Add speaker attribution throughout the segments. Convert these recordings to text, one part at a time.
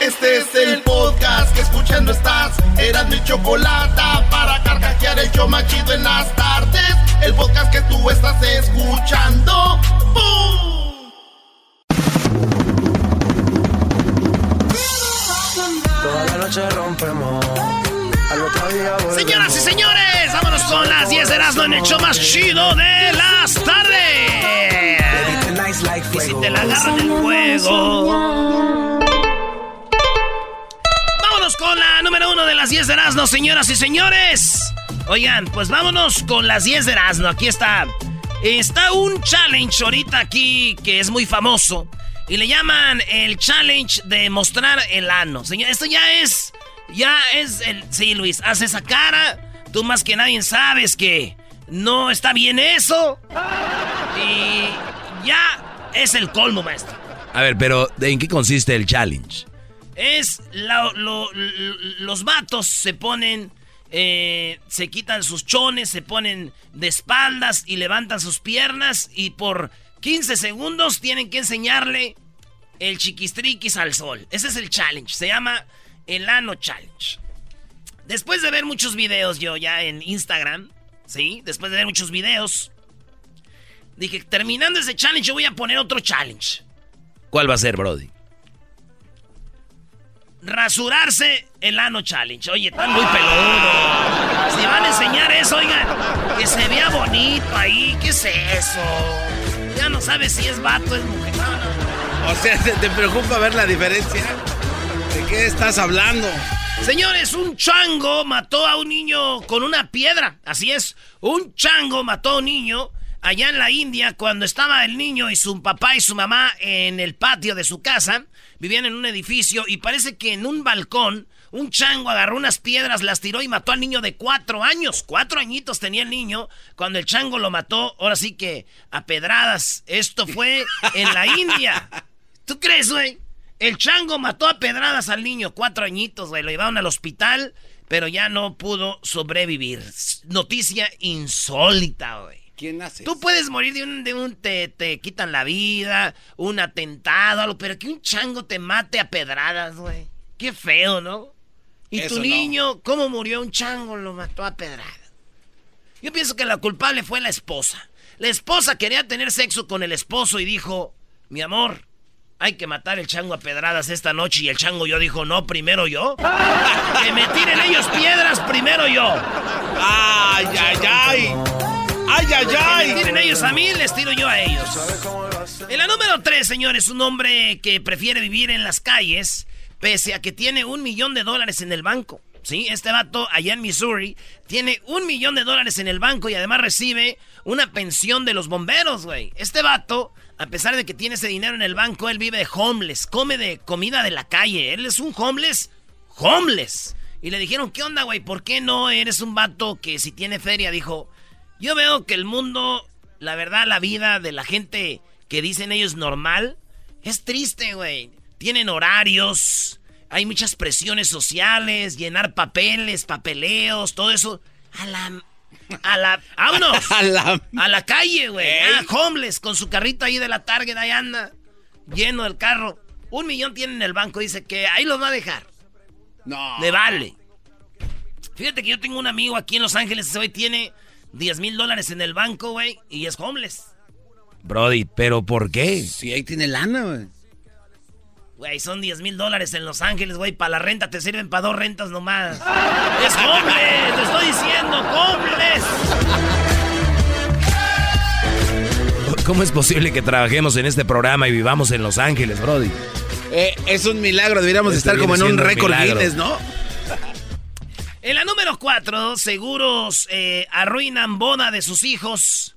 Speaker 1: Este es el podcast que escuchando estás. Eran mi chocolate para carcajear el yo machido en las tardes. El podcast que tú estás escuchando. ¡Bum!
Speaker 2: Toda la noche rompemos. Al otro día.
Speaker 3: Señoras y señores, vámonos con las 10 de Erasmo en el show más chido de las tardes. Y si te la agarran el fuego. Con la número uno de las 10 de Erasmo, señoras y señores. Oigan, pues vámonos con las 10 de Erasmo. Aquí está. Está un challenge ahorita aquí que es muy famoso. Y le llaman el challenge de mostrar el ano. Señor, esto ya es. Ya es el. Sí, Luis, haz esa cara. Tú más que nadie sabes que no está bien eso. Y ya es el colmo, maestro.
Speaker 4: A ver, pero ¿en qué consiste el challenge?
Speaker 3: Es la- lo- lo- los vatos se ponen, eh, se quitan sus chones, se ponen de espaldas y levantan sus piernas y por 15 segundos tienen que enseñarle el chiquistriquis al sol. Ese es el challenge, se llama el ano challenge. Después de ver muchos videos yo ya en Instagram, ¿sí? Después de ver muchos videos, dije, terminando ese challenge yo voy a poner otro challenge.
Speaker 4: ¿Cuál va a ser, Brody?
Speaker 3: Rasurarse el ano challenge. Oye, están muy peludo. Si van a enseñar eso, oigan, que se vea bonito ahí. ¿Qué es eso? Ya no sabes si es vato o es mujer. No, no.
Speaker 5: O sea, ¿te, te preocupa ver la diferencia? ¿De qué estás hablando?
Speaker 3: Señores, un chango mató a un niño con una piedra. Así es, un chango mató a un niño allá en la India cuando estaba el niño y su papá y su mamá en el patio de su casa. Vivían en un edificio y parece que en un balcón un chango agarró unas piedras, las tiró y mató al niño de cuatro años. Cuatro añitos tenía el niño cuando el chango lo mató. Ahora sí que a pedradas. Esto fue en la India. ¿Tú crees, güey? El chango mató a pedradas al niño, cuatro añitos, güey. Lo llevaron al hospital, pero ya no pudo sobrevivir. Noticia insólita, güey.
Speaker 5: ¿Quién hace?
Speaker 3: Tú puedes morir de un, de un te, te quitan la vida, un atentado, algo, pero que un chango te mate a pedradas, güey. Qué feo, ¿no? Y
Speaker 5: Eso
Speaker 3: tu
Speaker 5: no.
Speaker 3: niño, ¿cómo murió un chango? Lo mató a pedradas. Yo pienso que la culpable fue la esposa. La esposa quería tener sexo con el esposo y dijo, mi amor, hay que matar el chango a pedradas esta noche. Y el chango yo dijo, no, primero yo. que me tiren ellos piedras, primero yo.
Speaker 5: ¡Ay, ay, ay! ¡Ay, ay, ay!
Speaker 3: tiren ellos a mí, les tiro yo a ellos. En la número 3, señores, un hombre que prefiere vivir en las calles, pese a que tiene un millón de dólares en el banco. Sí, este vato allá en Missouri tiene un millón de dólares en el banco y además recibe una pensión de los bomberos, güey. Este vato, a pesar de que tiene ese dinero en el banco, él vive de homeless, come de comida de la calle. Él es un homeless, homeless. Y le dijeron, ¿qué onda, güey? ¿Por qué no eres un vato que si tiene feria? Dijo, yo veo que el mundo, la verdad, la vida de la gente que dicen ellos normal, es triste, güey. Tienen horarios, hay muchas presiones sociales, llenar papeles, papeleos, todo eso. A la... A la... ¡Vámonos!
Speaker 5: A la-
Speaker 3: A la calle, güey.
Speaker 5: Ey.
Speaker 3: Ah, homeless, con su carrito ahí de la Target, ahí anda. Lleno el carro. Un millón tiene en el banco, dice que ahí los va a dejar.
Speaker 5: No.
Speaker 3: Le vale. Fíjate que yo tengo un amigo aquí en Los Ángeles, ese güey tiene 10 mil dólares en el banco, güey, y es homeless.
Speaker 4: Brody, ¿pero por qué?
Speaker 5: Sí, ahí tiene lana, güey.
Speaker 3: Güey, son 10 mil dólares en Los Ángeles, güey. Para la renta te sirven para dos rentas nomás. ¡Es homeless! ¡Te estoy diciendo! ¡Homeless!
Speaker 4: ¿Cómo es posible que trabajemos en este programa y vivamos en Los Ángeles, Brody?
Speaker 5: Eh, es un milagro, deberíamos estar como en un récord. Guinness, ¿no?
Speaker 3: En la número 4, seguros eh, arruinan boda de sus hijos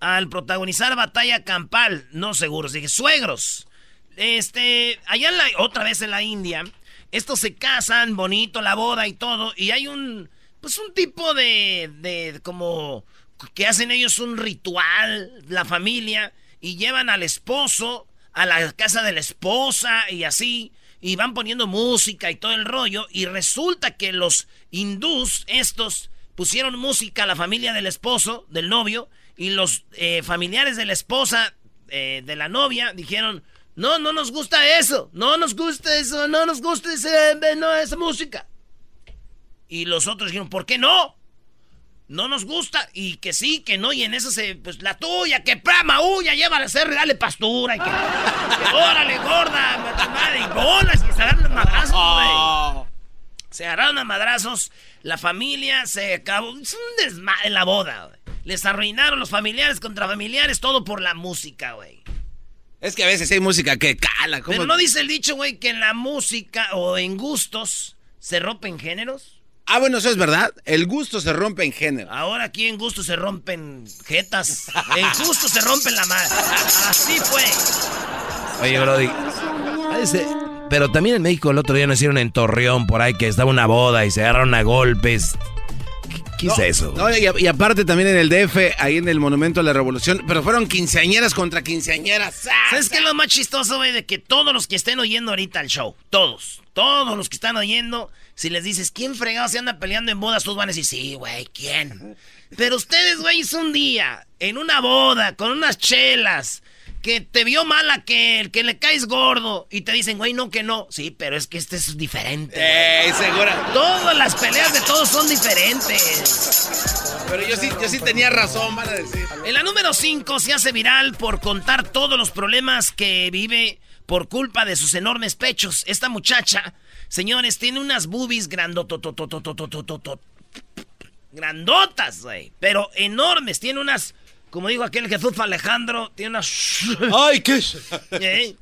Speaker 3: al protagonizar batalla campal. No seguros, dije suegros. Este, allá en la, otra vez en la India, estos se casan, bonito la boda y todo, y hay un, pues un tipo de, de, como, que hacen ellos un ritual, la familia, y llevan al esposo a la casa de la esposa y así, y van poniendo música y todo el rollo, y resulta que los hindús, estos, pusieron música a la familia del esposo, del novio, y los eh, familiares de la esposa, eh, de la novia, dijeron, no, no nos gusta eso, no nos gusta eso, no nos gusta ese, no, esa música. Y los otros dijeron, ¿por qué no? No nos gusta, y que sí, que no, y en eso se, pues la tuya, que prama, uya, llévala a hacer, dale pastura, y que, que órale, gorda, madre, y bolas, y se agarran los madrazos, güey. Se agarraron a madrazos, la familia se acabó, es un desmadre en la boda, güey. Les arruinaron los familiares contra familiares, todo por la música, güey.
Speaker 5: Es que a veces hay música que cala. ¿cómo?
Speaker 3: Pero no dice el dicho, güey, que en la música o en gustos se rompen géneros.
Speaker 5: Ah, bueno, eso es verdad. El gusto se rompe en género.
Speaker 3: Ahora aquí en gusto se rompen jetas. En gusto se rompen la madre. Así fue.
Speaker 4: Oye, Brody. ese- pero también en México el otro día nos hicieron en Torreón por ahí que estaba una boda y se agarraron a golpes. ¿Qué, qué
Speaker 5: No,
Speaker 4: es eso?
Speaker 5: no, y, y aparte también en el DF, ahí en el Monumento a la Revolución, pero fueron quinceañeras contra quinceañeras.
Speaker 3: ¿Sabes qué es lo más chistoso, güey? De que todos los que estén oyendo ahorita el show, todos, todos los que están oyendo, si les dices, ¿quién fregado se anda peleando en bodas? Todos van a decir, sí, güey, ¿quién? Pero ustedes, güey, es un día, en una boda, con unas chelas, que te vio mal aquel, que le caes gordo, y te dicen, güey, no, que no. Sí, pero es que este es diferente.
Speaker 5: ¡Ey, segura!
Speaker 3: Todas las peleas de todos son diferentes.
Speaker 5: Pero yo sí, yo sí tenía razón, van a decir.
Speaker 3: En la número 5 se hace viral por contar todos los problemas que vive por culpa de sus enormes pechos. Esta muchacha, Señores, tiene unas boobies grandotas. Pero enormes. Tiene unas, como digo aquel Alejandro, tiene unas...
Speaker 5: ¡Ay, qué!
Speaker 3: ¿Eh?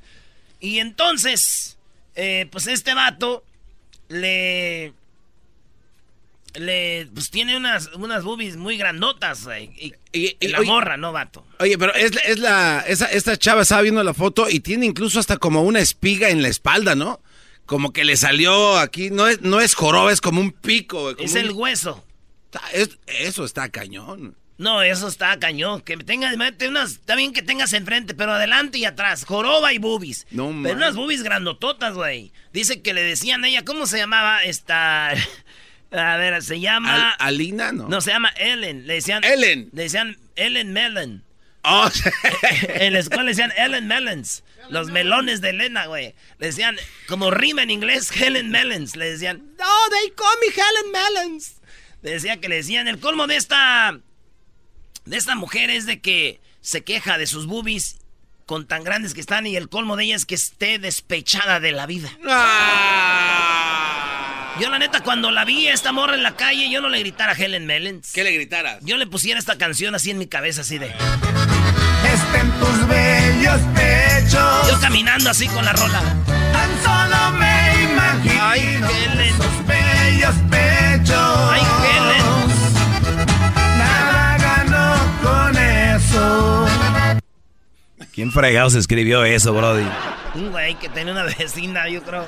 Speaker 3: Y entonces, eh, pues este vato le... Pues tiene unas, boobies muy grandotas. Y, la no.
Speaker 5: Oye, pero es, es la, esa, esta chava estaba viendo la foto y tiene incluso hasta como una espiga en la espalda, ¿no? Como que le salió aquí. No es, no es joroba, es como un pico. güey, como
Speaker 3: Es
Speaker 5: un-
Speaker 3: el hueso.
Speaker 5: es- eso está cañón.
Speaker 3: No, eso está cañón. Que tengas, unas, está bien que tengas enfrente, pero adelante y atrás. Joroba y boobies.
Speaker 5: No,
Speaker 3: Pero
Speaker 5: man.
Speaker 3: unas boobies grandototas, güey. Dice que le decían a ella, ¿cómo se llamaba esta? A ver, se llama.
Speaker 5: Al- Alina, ¿no?
Speaker 3: No, se llama Ellen. Le decían.
Speaker 5: Ellen.
Speaker 3: Le decían Ellen Mellon.
Speaker 5: Oh,
Speaker 3: en la escuela le decían Ellen Melons. Los melones de Elena, güey. Le decían, como rima en inglés, Helen Melons. Le decían, no, they call me Helen Melons. Le decía que le decían, el colmo de esta, de esta mujer es de que se queja de sus boobies con tan grandes que están y el colmo de ella es que esté despechada de la vida.
Speaker 5: Ah.
Speaker 3: Yo la neta, cuando la vi a esta morra en la calle, yo no le gritara Helen Melons.
Speaker 5: ¿Qué le gritaras?
Speaker 3: Yo le pusiera esta canción así en mi cabeza, así de...
Speaker 1: Está en tus bellos
Speaker 3: Yo caminando así con la rola.
Speaker 1: Tan solo me imagino.
Speaker 3: Ay, Helen.
Speaker 1: Tus bellos pechos.
Speaker 3: Ay, Helen.
Speaker 1: Nada ganó con eso.
Speaker 4: ¿Quién fregados escribió eso, Brody?
Speaker 3: Un güey que tenía una vecina, yo creo.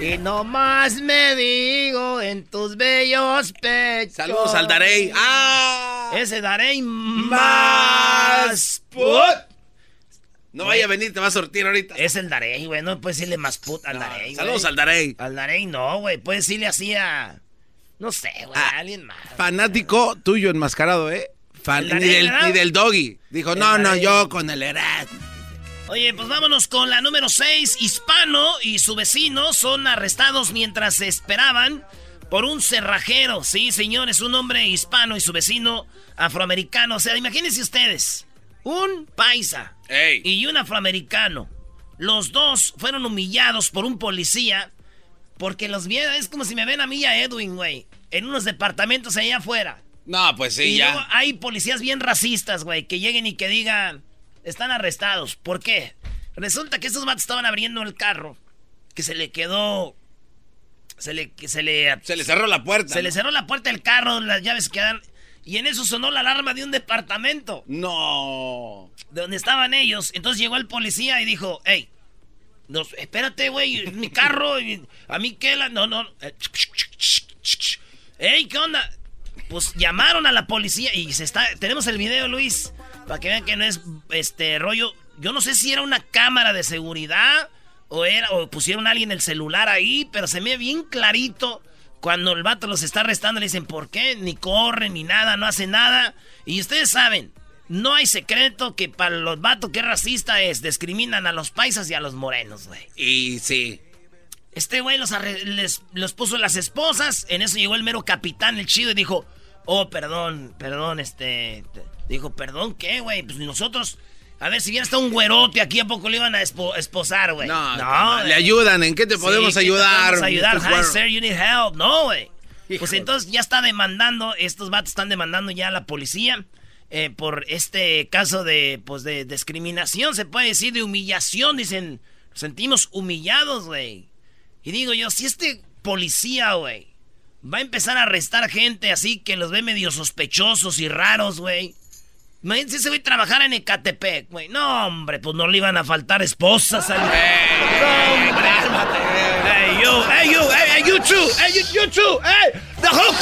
Speaker 3: Y nomás me digo en tus bellos pechos.
Speaker 5: Saludos al Darey. ¡Ah!
Speaker 3: Ese Darey
Speaker 5: Más
Speaker 3: más put.
Speaker 5: No vaya a venir, te va a sortir ahorita.
Speaker 3: Es el Darey, güey. No puedes decirle más put al Darey.
Speaker 5: Saludos al Darey.
Speaker 3: Al Darey no, güey. Puedes decirle así a. No sé, güey.
Speaker 5: Ah,
Speaker 3: a alguien más.
Speaker 5: Fanático tuyo enmascarado, ¿eh? Fan-
Speaker 3: ¿El
Speaker 5: ni, del, ni del doggy. Dijo,
Speaker 3: El
Speaker 5: no, no, yo con el Erat.
Speaker 3: Oye, pues vámonos con la número 6. Hispano y su vecino son arrestados mientras se esperaban por un cerrajero. Sí, señores, un hombre hispano y su vecino afroamericano. O sea, imagínense ustedes, un paisa
Speaker 5: Ey.
Speaker 3: y un afroamericano Los dos fueron humillados por un policía porque los vieron, es como si me ven a mí y a Edwin, güey, en unos departamentos allá afuera.
Speaker 5: No, pues sí,
Speaker 3: y
Speaker 5: ya.
Speaker 3: luego hay policías bien racistas, güey, que lleguen y que digan, están arrestados. ¿Por qué? Resulta que estos vatos estaban abriendo el carro, que se le quedó... Se le, se le...
Speaker 5: Se le cerró la puerta.
Speaker 3: Se le cerró la puerta del carro, las llaves quedaron... Y en eso sonó la alarma de un departamento.
Speaker 5: No.
Speaker 3: De donde estaban ellos. Entonces llegó el policía y dijo, hey, espérate, güey, mi carro, a mí qué la... No, no. Hey, ¿qué onda? Pues llamaron a la policía y se está... Tenemos el video, Luis, para que vean que no es este rollo... Yo no sé si era una cámara de seguridad o, era, o pusieron a alguien el celular ahí, pero se me ve bien clarito cuando el vato los está arrestando, le dicen, ¿por qué? Ni corren, ni nada, no hace nada. Y ustedes saben, no hay secreto que para los vatos que es racista es, discriminan a los paisas y a los morenos, güey.
Speaker 5: Y sí.
Speaker 3: Este güey los, les, los puso las esposas, en eso llegó el mero capitán, el chido, y dijo, oh, perdón, perdón, este... Dijo, perdón, ¿qué, güey? Pues nosotros... A ver, si viene hasta un güerote aquí, ¿a poco le iban a esposar, güey?
Speaker 5: No, no. Le ayudan, ¿en qué te podemos ayudar?
Speaker 3: Te podemos ayudar, hi, sir, you need help. No, güey. Pues entonces ya está demandando, estos vatos están demandando ya a la policía eh, por este caso de, pues, de discriminación, se puede decir, de humillación. Dicen, nos sentimos humillados, güey. Y digo yo, si este policía, güey, va a empezar a arrestar gente así que los ve medio sospechosos y raros, güey. Imagínense se voy a trabajar en Ecatepec, güey. No, hombre, pues no le iban a faltar esposas al... Hey, hombre, hey, you, hey, you, hey, you too, hey, you, hey, the whole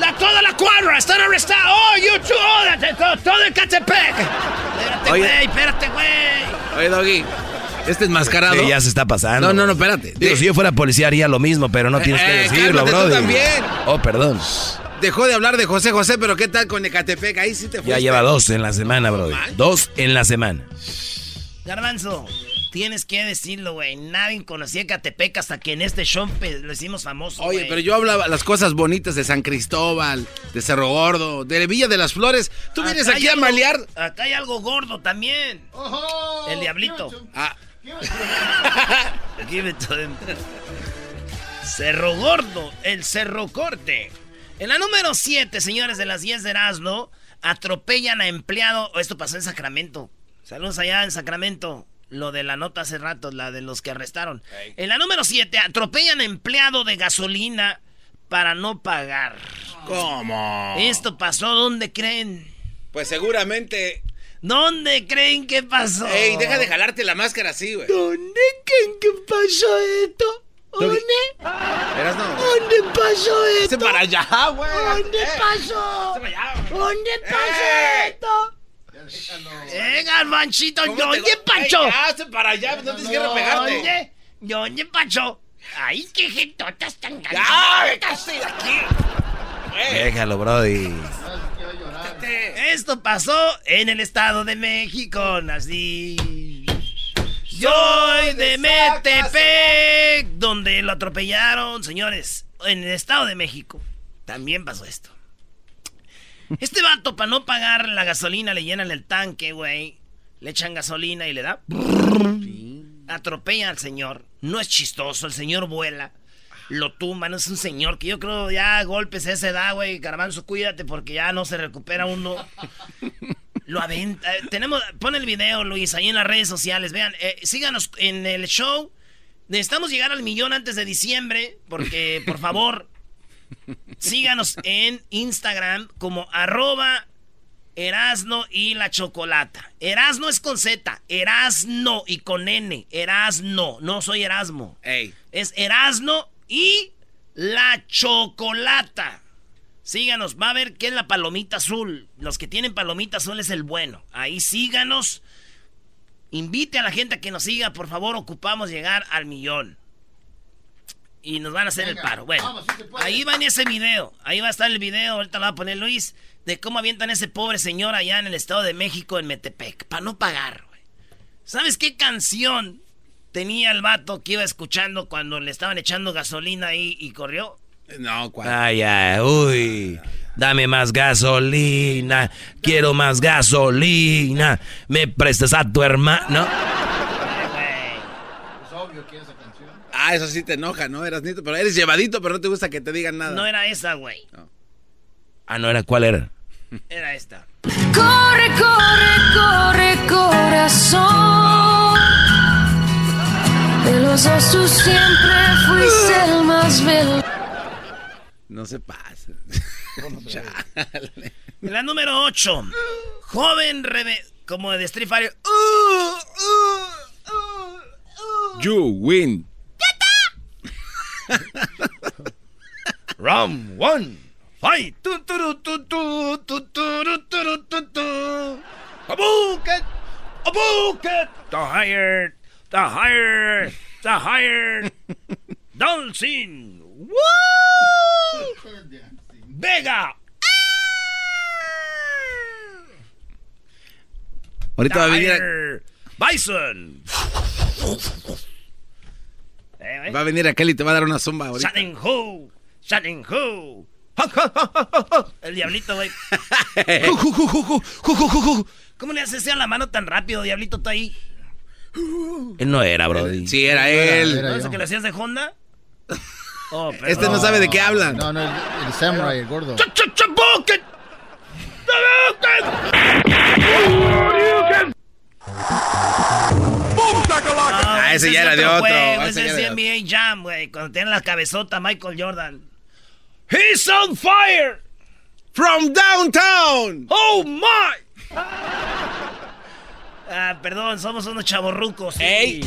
Speaker 3: la, toda la cuadra están arrestados, oh, you too, oh, todo, todo Ecatepec. Espérate, güey, espérate, güey.
Speaker 5: Oye, Doggy. Este es mascarado.
Speaker 4: Sí, ya se está pasando.
Speaker 5: No, no, no, espérate.
Speaker 4: Digo, si yo fuera policía haría lo mismo, pero no tienes que
Speaker 5: Eh,
Speaker 4: decirlo,
Speaker 5: cálmate
Speaker 4: bro.
Speaker 5: tú también.
Speaker 4: Oh, perdón.
Speaker 5: Dejó de hablar de José José, pero ¿qué tal con Ecatepec? Ahí sí te fuiste.
Speaker 4: Ya lleva dos en la semana, bro. Dos en la semana.
Speaker 3: Garbanzo, tienes que decirlo, güey. Nadie conocía Ecatepec hasta que en este show lo hicimos famoso,
Speaker 5: Oye, pero yo hablaba las cosas bonitas de San Cristóbal, de Cerro Gordo, de Villa de las Flores. Tú vienes aquí a malear.
Speaker 3: Acá hay algo gordo también. El diablito.
Speaker 5: Ah,
Speaker 3: Give it to them. Cerro Gordo, el Cerro Corte. En la número 7, señores de las 10 de Erasmo, atropellan a empleado. oh, Esto pasó en Sacramento. Saludos allá en Sacramento. Lo de la nota hace rato, la de los que arrestaron. En la número 7, atropellan a empleado de gasolina para no pagar.
Speaker 5: ¿cómo?
Speaker 3: Esto pasó, ¿dónde creen?
Speaker 5: Pues seguramente.
Speaker 3: ¿Dónde creen que pasó?
Speaker 5: Ey, deja de jalarte la máscara así, güey.
Speaker 3: ¿Dónde creen que pasó esto? ¿Dónde?
Speaker 5: Verás, no.
Speaker 3: ¿Dónde pasó esto?
Speaker 5: Hazte para allá, güey.
Speaker 3: ¿Dónde
Speaker 5: Eh,
Speaker 3: pasó?
Speaker 5: hazte para allá.
Speaker 3: ¿Dónde pasó
Speaker 5: ¡Eh!
Speaker 3: esto? ¡Eh, garbanchito!
Speaker 5: ¿Cómo te
Speaker 3: ¿Dónde pasó?
Speaker 5: Ya, hazte para allá, no tienes que repegarte.
Speaker 3: ¿Dónde? ¿Dónde pasó? ¡Ay, qué gentotas tan
Speaker 5: ¡Ya!
Speaker 3: grandes!
Speaker 5: ¡Vete de aquí! Eh,
Speaker 4: Déjalo, brody.
Speaker 3: Esto pasó en el Estado de México, nací. Soy de Metepec, donde lo atropellaron, señores. En el Estado de México también pasó esto. Este vato, para no pagar la gasolina, le llenan el tanque, güey. Le echan gasolina y le da. Atropella al señor. No es chistoso, el señor vuela. Lo tumban, es un señor que yo creo ya golpes a esa edad, güey. Garbanzo, cuídate porque ya no se recupera uno. Lo aventa. eh, Tenemos, pon el video, Luis, ahí en las redes sociales. Vean, eh, síganos en el show. Necesitamos llegar al millón antes de diciembre, porque, por favor, síganos en Instagram como arroba Erasno y la Chocolata. Erasno es con Z, Erasno y con N, Erasno, no soy Erasmo.
Speaker 5: Ey,
Speaker 3: Es Erasno y la Chocolata. Síganos, va a ver qué es la palomita azul. Los que tienen palomita azul es el bueno. Ahí síganos. Invite a la gente a que nos siga, por favor, ocupamos llegar al millón. Y nos van a hacer el paro. Bueno, ahí va en ese video. Ahí va a estar el video, ahorita lo va a poner Luis, de cómo avientan a ese pobre señor allá en el Estado de México, en Metepec, para no pagar, güey. ¿Sabes qué canción tenía el vato que iba escuchando cuando le estaban echando gasolina ahí y corrió?
Speaker 5: No, cuál.
Speaker 4: Ay, ay, uy. Dame más gasolina. Quiero más gasolina. Me prestas a tu hermano.
Speaker 5: novio quiere esa canción. Ah, eso sí te enoja, ¿no? Eras nito, pero eres llevadito, pero no te gusta que te digan nada.
Speaker 3: No era esa, güey.
Speaker 4: Ah, no era, ¿cuál era?
Speaker 3: Era esta.
Speaker 6: Corre, corre, corre, corazón. De los dos tú siempre fuiste el más bello.
Speaker 5: No se pasa.
Speaker 3: La número 8. Joven rebe... Como de Street Fighter.
Speaker 5: Uh, uh, uh, you win.
Speaker 3: Round one. Fight. Abuket. Abuket. The higher. The higher. The higher. Dulcin. Woo! Vega.
Speaker 5: Ahorita va a venir.
Speaker 3: Bison.
Speaker 5: Eh, va a venir aquel y te va a dar una zumba ahorita.
Speaker 3: Shining Who. Shining Who. El diablito, güey. ¿Cómo le haces a la mano tan rápido, diablito? Está ahí.
Speaker 4: Él no era, bro.
Speaker 5: Sí, era él.
Speaker 3: ¿No es que lo hacías de Honda?
Speaker 5: Oh, este no, sabe de qué hablan.
Speaker 7: No, no, el, el samurai, el gordo.
Speaker 5: Ah, ese ya era de otro.
Speaker 3: Ese es NBA Jam, güey. Cuando tiene la cabezota Michael Jordan. He's on fire.
Speaker 5: From downtown.
Speaker 3: Oh my. Ah, perdón, somos unos chavorrucos.
Speaker 4: Ey.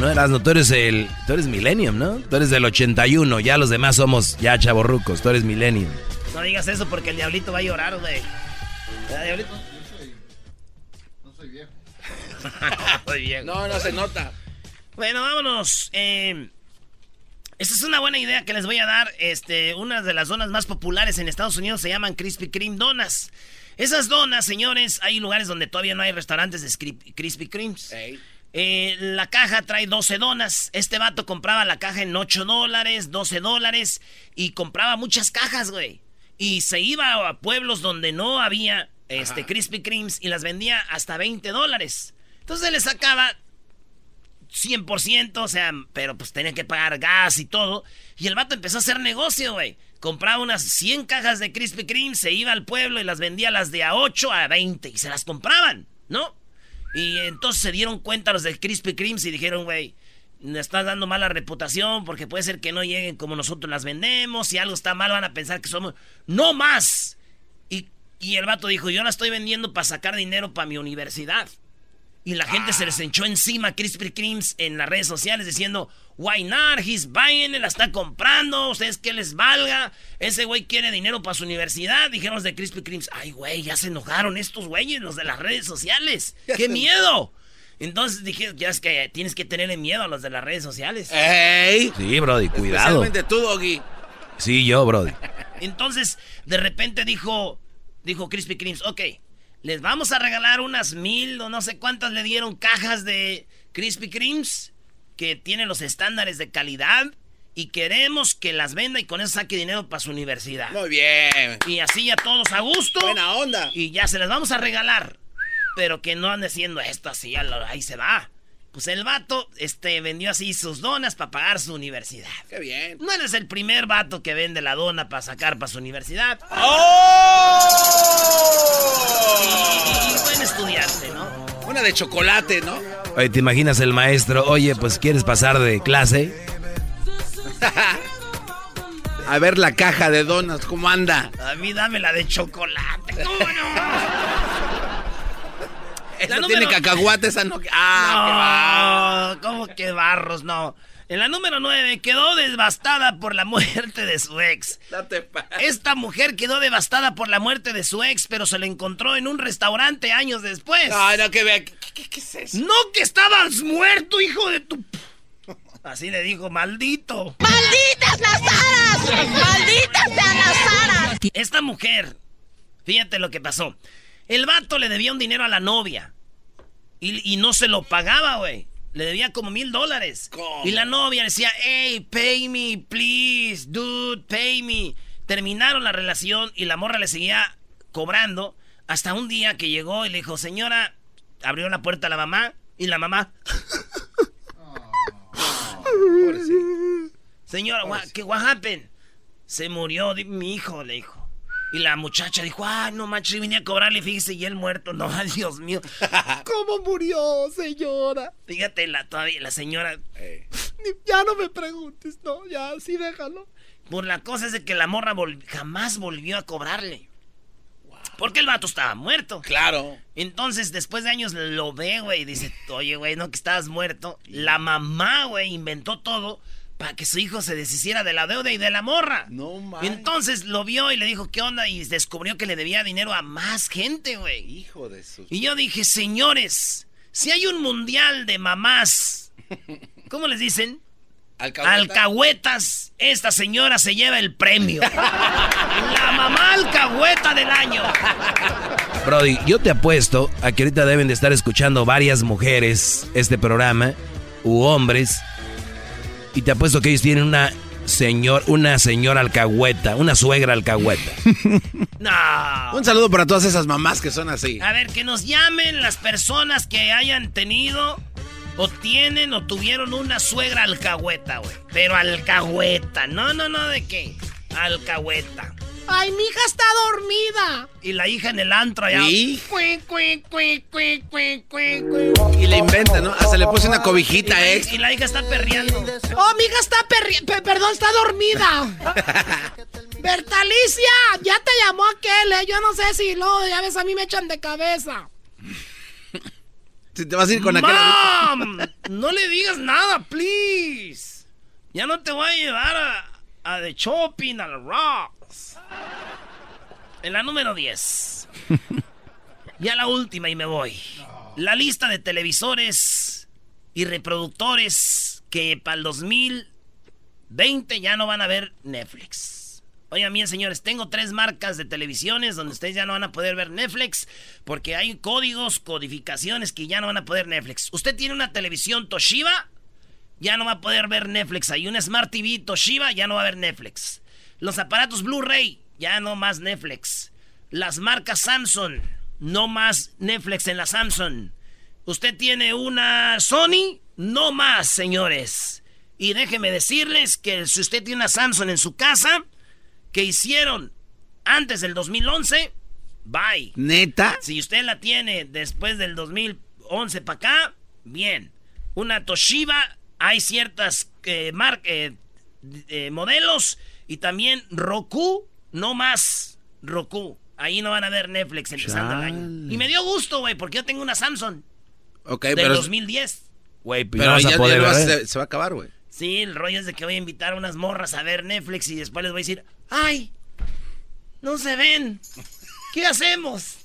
Speaker 4: No eras, no, tú eres el, tú eres Millennium, ¿no? Tú eres del 81, ya los demás somos ya chavorrucos, tú eres Millennium.
Speaker 3: No digas eso porque el diablito va a llorar, güey. ¿Verdad, diablito?
Speaker 7: No soy viejo.
Speaker 3: Soy viejo.
Speaker 5: No, no se nota.
Speaker 3: Bueno, vámonos. Eh, esta es una buena idea que les voy a dar. Este, una de las donas más populares en Estados Unidos se llaman Krispy Kreme Donas. Esas donas, señores, hay lugares donde todavía no hay restaurantes de Krispy Kremes. Eh, la caja trae 12 donas. Este vato compraba la caja en 8 dólares, 12 dólares y compraba muchas cajas, güey. Y se iba a pueblos donde no había este, Krispy Kremes y las vendía hasta 20 dólares. Entonces le sacaba 100%, o sea, pero pues tenía que pagar gas y todo. Y el vato empezó a hacer negocio, güey. Compraba unas 100 cajas de Krispy Kreme, se iba al pueblo y las vendía las de a 8 a 20 y se las compraban, ¿no? Y entonces se dieron cuenta los de Krispy Kreme y dijeron, güey, me estás dando mala reputación porque puede ser que no lleguen como nosotros las vendemos. Si algo está mal van a pensar que somos... ¡No más! Y, y el vato dijo, yo la estoy vendiendo para sacar dinero para mi universidad. Y la gente se les echó encima a Krispy Kremes en las redes sociales diciendo, why not, he's buying, la está comprando, ustedes que les valga, ese güey quiere dinero para su universidad, dijeron los de Krispy Kremes, ay güey, ya se enojaron estos güeyes, los de las redes sociales, qué miedo. Entonces dije, ya es que tienes que tenerle miedo a los de las redes sociales.
Speaker 5: ¡Ey!
Speaker 4: Sí, Brody, cuidado.
Speaker 5: Especialmente tú, Doggy.
Speaker 4: Sí, yo, Brody.
Speaker 3: Entonces, de repente dijo, dijo Krispy Kremes, ok, les vamos a regalar unas mil o no sé cuántas le dieron cajas de Krispy Kremes que tienen los estándares de calidad y queremos que las venda y con eso saque dinero para su universidad.
Speaker 5: Muy bien.
Speaker 3: Y así ya todos a gusto.
Speaker 5: Buena onda.
Speaker 3: Y ya se las vamos a regalar. Pero que no ande haciendo esto así, ahí se va. Pues el vato este, vendió así sus donas para pagar su universidad.
Speaker 5: Qué bien.
Speaker 3: No eres el primer vato que vende la dona para sacar para su universidad.
Speaker 5: ¡Oh!
Speaker 3: Y, y buen estudiante, ¿no?
Speaker 5: Una de chocolate, ¿no?
Speaker 4: Oye, ¿te imaginas el maestro? Oye, pues ¿quieres pasar de clase?
Speaker 5: A ver la caja de donas, ¿cómo anda?
Speaker 3: A mí dame la de chocolate. ¿Cómo no?
Speaker 5: Esa tiene cacahuate, esa no. Ah,
Speaker 3: no, ¿cómo que barros? No. En la número 9 quedó devastada por la muerte de su ex.
Speaker 5: Date pa.
Speaker 3: Esta mujer quedó devastada por la muerte de su ex, pero se la encontró en un restaurante años después.
Speaker 5: Ay, no, que vea. ¿Qué, qué, qué es eso?
Speaker 3: No, que estabas muerto, hijo de tu. Así le dijo, maldito.
Speaker 6: ¡Malditas las aras! ¡Malditas sean las aras!
Speaker 3: Esta mujer, fíjate lo que pasó. El vato le debía un dinero a la novia. Y, no se lo pagaba, güey. Le debía como mil dólares. Y la novia decía, hey, pay me, please, dude, pay me. Terminaron la relación y la morra le seguía cobrando. Hasta un día que llegó y le dijo, señora, abrió la puerta a la mamá. Y la mamá... Señora, ¿qué what happened? Se murió mi hijo, le dijo. Y la muchacha dijo, ah, no manches, vine a cobrarle, fíjese, y él muerto. No, Dios mío. ¿Cómo murió, señora? Fíjate, la, todavía, la señora... Ya no me preguntes, no, ya, sí déjalo. Por la cosa es de que la morra jamás volvió a cobrarle. Porque el vato estaba muerto.
Speaker 5: Claro.
Speaker 3: Entonces, después de años lo ve, güey, y dice, oye, güey, no que estabas muerto. La mamá, güey, inventó todo para que su hijo se deshiciera de la deuda y de la morra.
Speaker 5: No mames.
Speaker 3: Entonces lo vio y le dijo, ¿qué onda? Y descubrió que le debía dinero a más gente, güey.
Speaker 5: Hijo de su...
Speaker 3: Y yo dije, señores, si hay un mundial de mamás, ¿cómo les dicen? Alcahuetas. Esta señora se lleva el premio. la mamá alcahueta del año.
Speaker 4: Brody, yo te apuesto a que ahorita deben de estar escuchando varias mujeres este programa, u hombres, y te apuesto que ellos tienen una señor, una señora alcahueta, una suegra alcahueta.
Speaker 3: no.
Speaker 5: Un saludo para todas esas mamás que son así.
Speaker 3: A ver, que nos llamen las personas que hayan tenido o tienen o tuvieron una suegra alcahueta, güey. Pero alcahueta, no, no, no, ¿de qué? Alcahueta. Ay, mi hija está dormida. Y la hija en el antro allá.
Speaker 5: ¿Y? y le inventa, ¿no? Hasta le puse una cobijita,
Speaker 3: ¿eh? Y la hija está perreando. Oh, mi hija está perreando. Perdón, está dormida. Bertalicia, ya te llamó aquel, ¿eh? Yo no sé si lo, ya ves, a mí me echan de cabeza.
Speaker 5: Si te vas a ir con aquel.
Speaker 3: No le digas nada, please. Ya no te voy a llevar a, a The Shopping, al Rocks. En la número 10. ya la última y me voy. La lista de televisores y reproductores que para el 2020 ya no van a ver Netflix. Oigan bien, señores, tengo tres marcas de televisiones donde ustedes ya no van a poder ver Netflix porque hay códigos, codificaciones que ya no van a poder Netflix. Usted tiene una televisión Toshiba, ya no va a poder ver Netflix. Hay una Smart TV Toshiba, ya no va a ver Netflix. Los aparatos Blu-ray, ya no más Netflix. Las marcas Samsung, no más Netflix en la Samsung. Usted tiene una Sony, no más, señores. Y déjeme decirles que si usted tiene una Samsung en su casa, que hicieron antes del 2011, bye.
Speaker 5: ¿Neta?
Speaker 3: Si usted la tiene después del 2011 para acá, bien. Una Toshiba, hay ciertas eh, eh, eh, modelos y también Roku, no más Roku. Ahí no van a ver Netflix empezando el año. Y me dio gusto, güey, porque yo tengo una Samsung.
Speaker 5: Ok,
Speaker 3: del
Speaker 5: pero...
Speaker 3: 2010.
Speaker 5: Güey, pero, ya, se, se va a acabar, güey.
Speaker 3: Sí, el rollo es de que voy a invitar a unas morras a ver Netflix y después les voy a decir, ¡ay! No se ven. ¿Qué hacemos?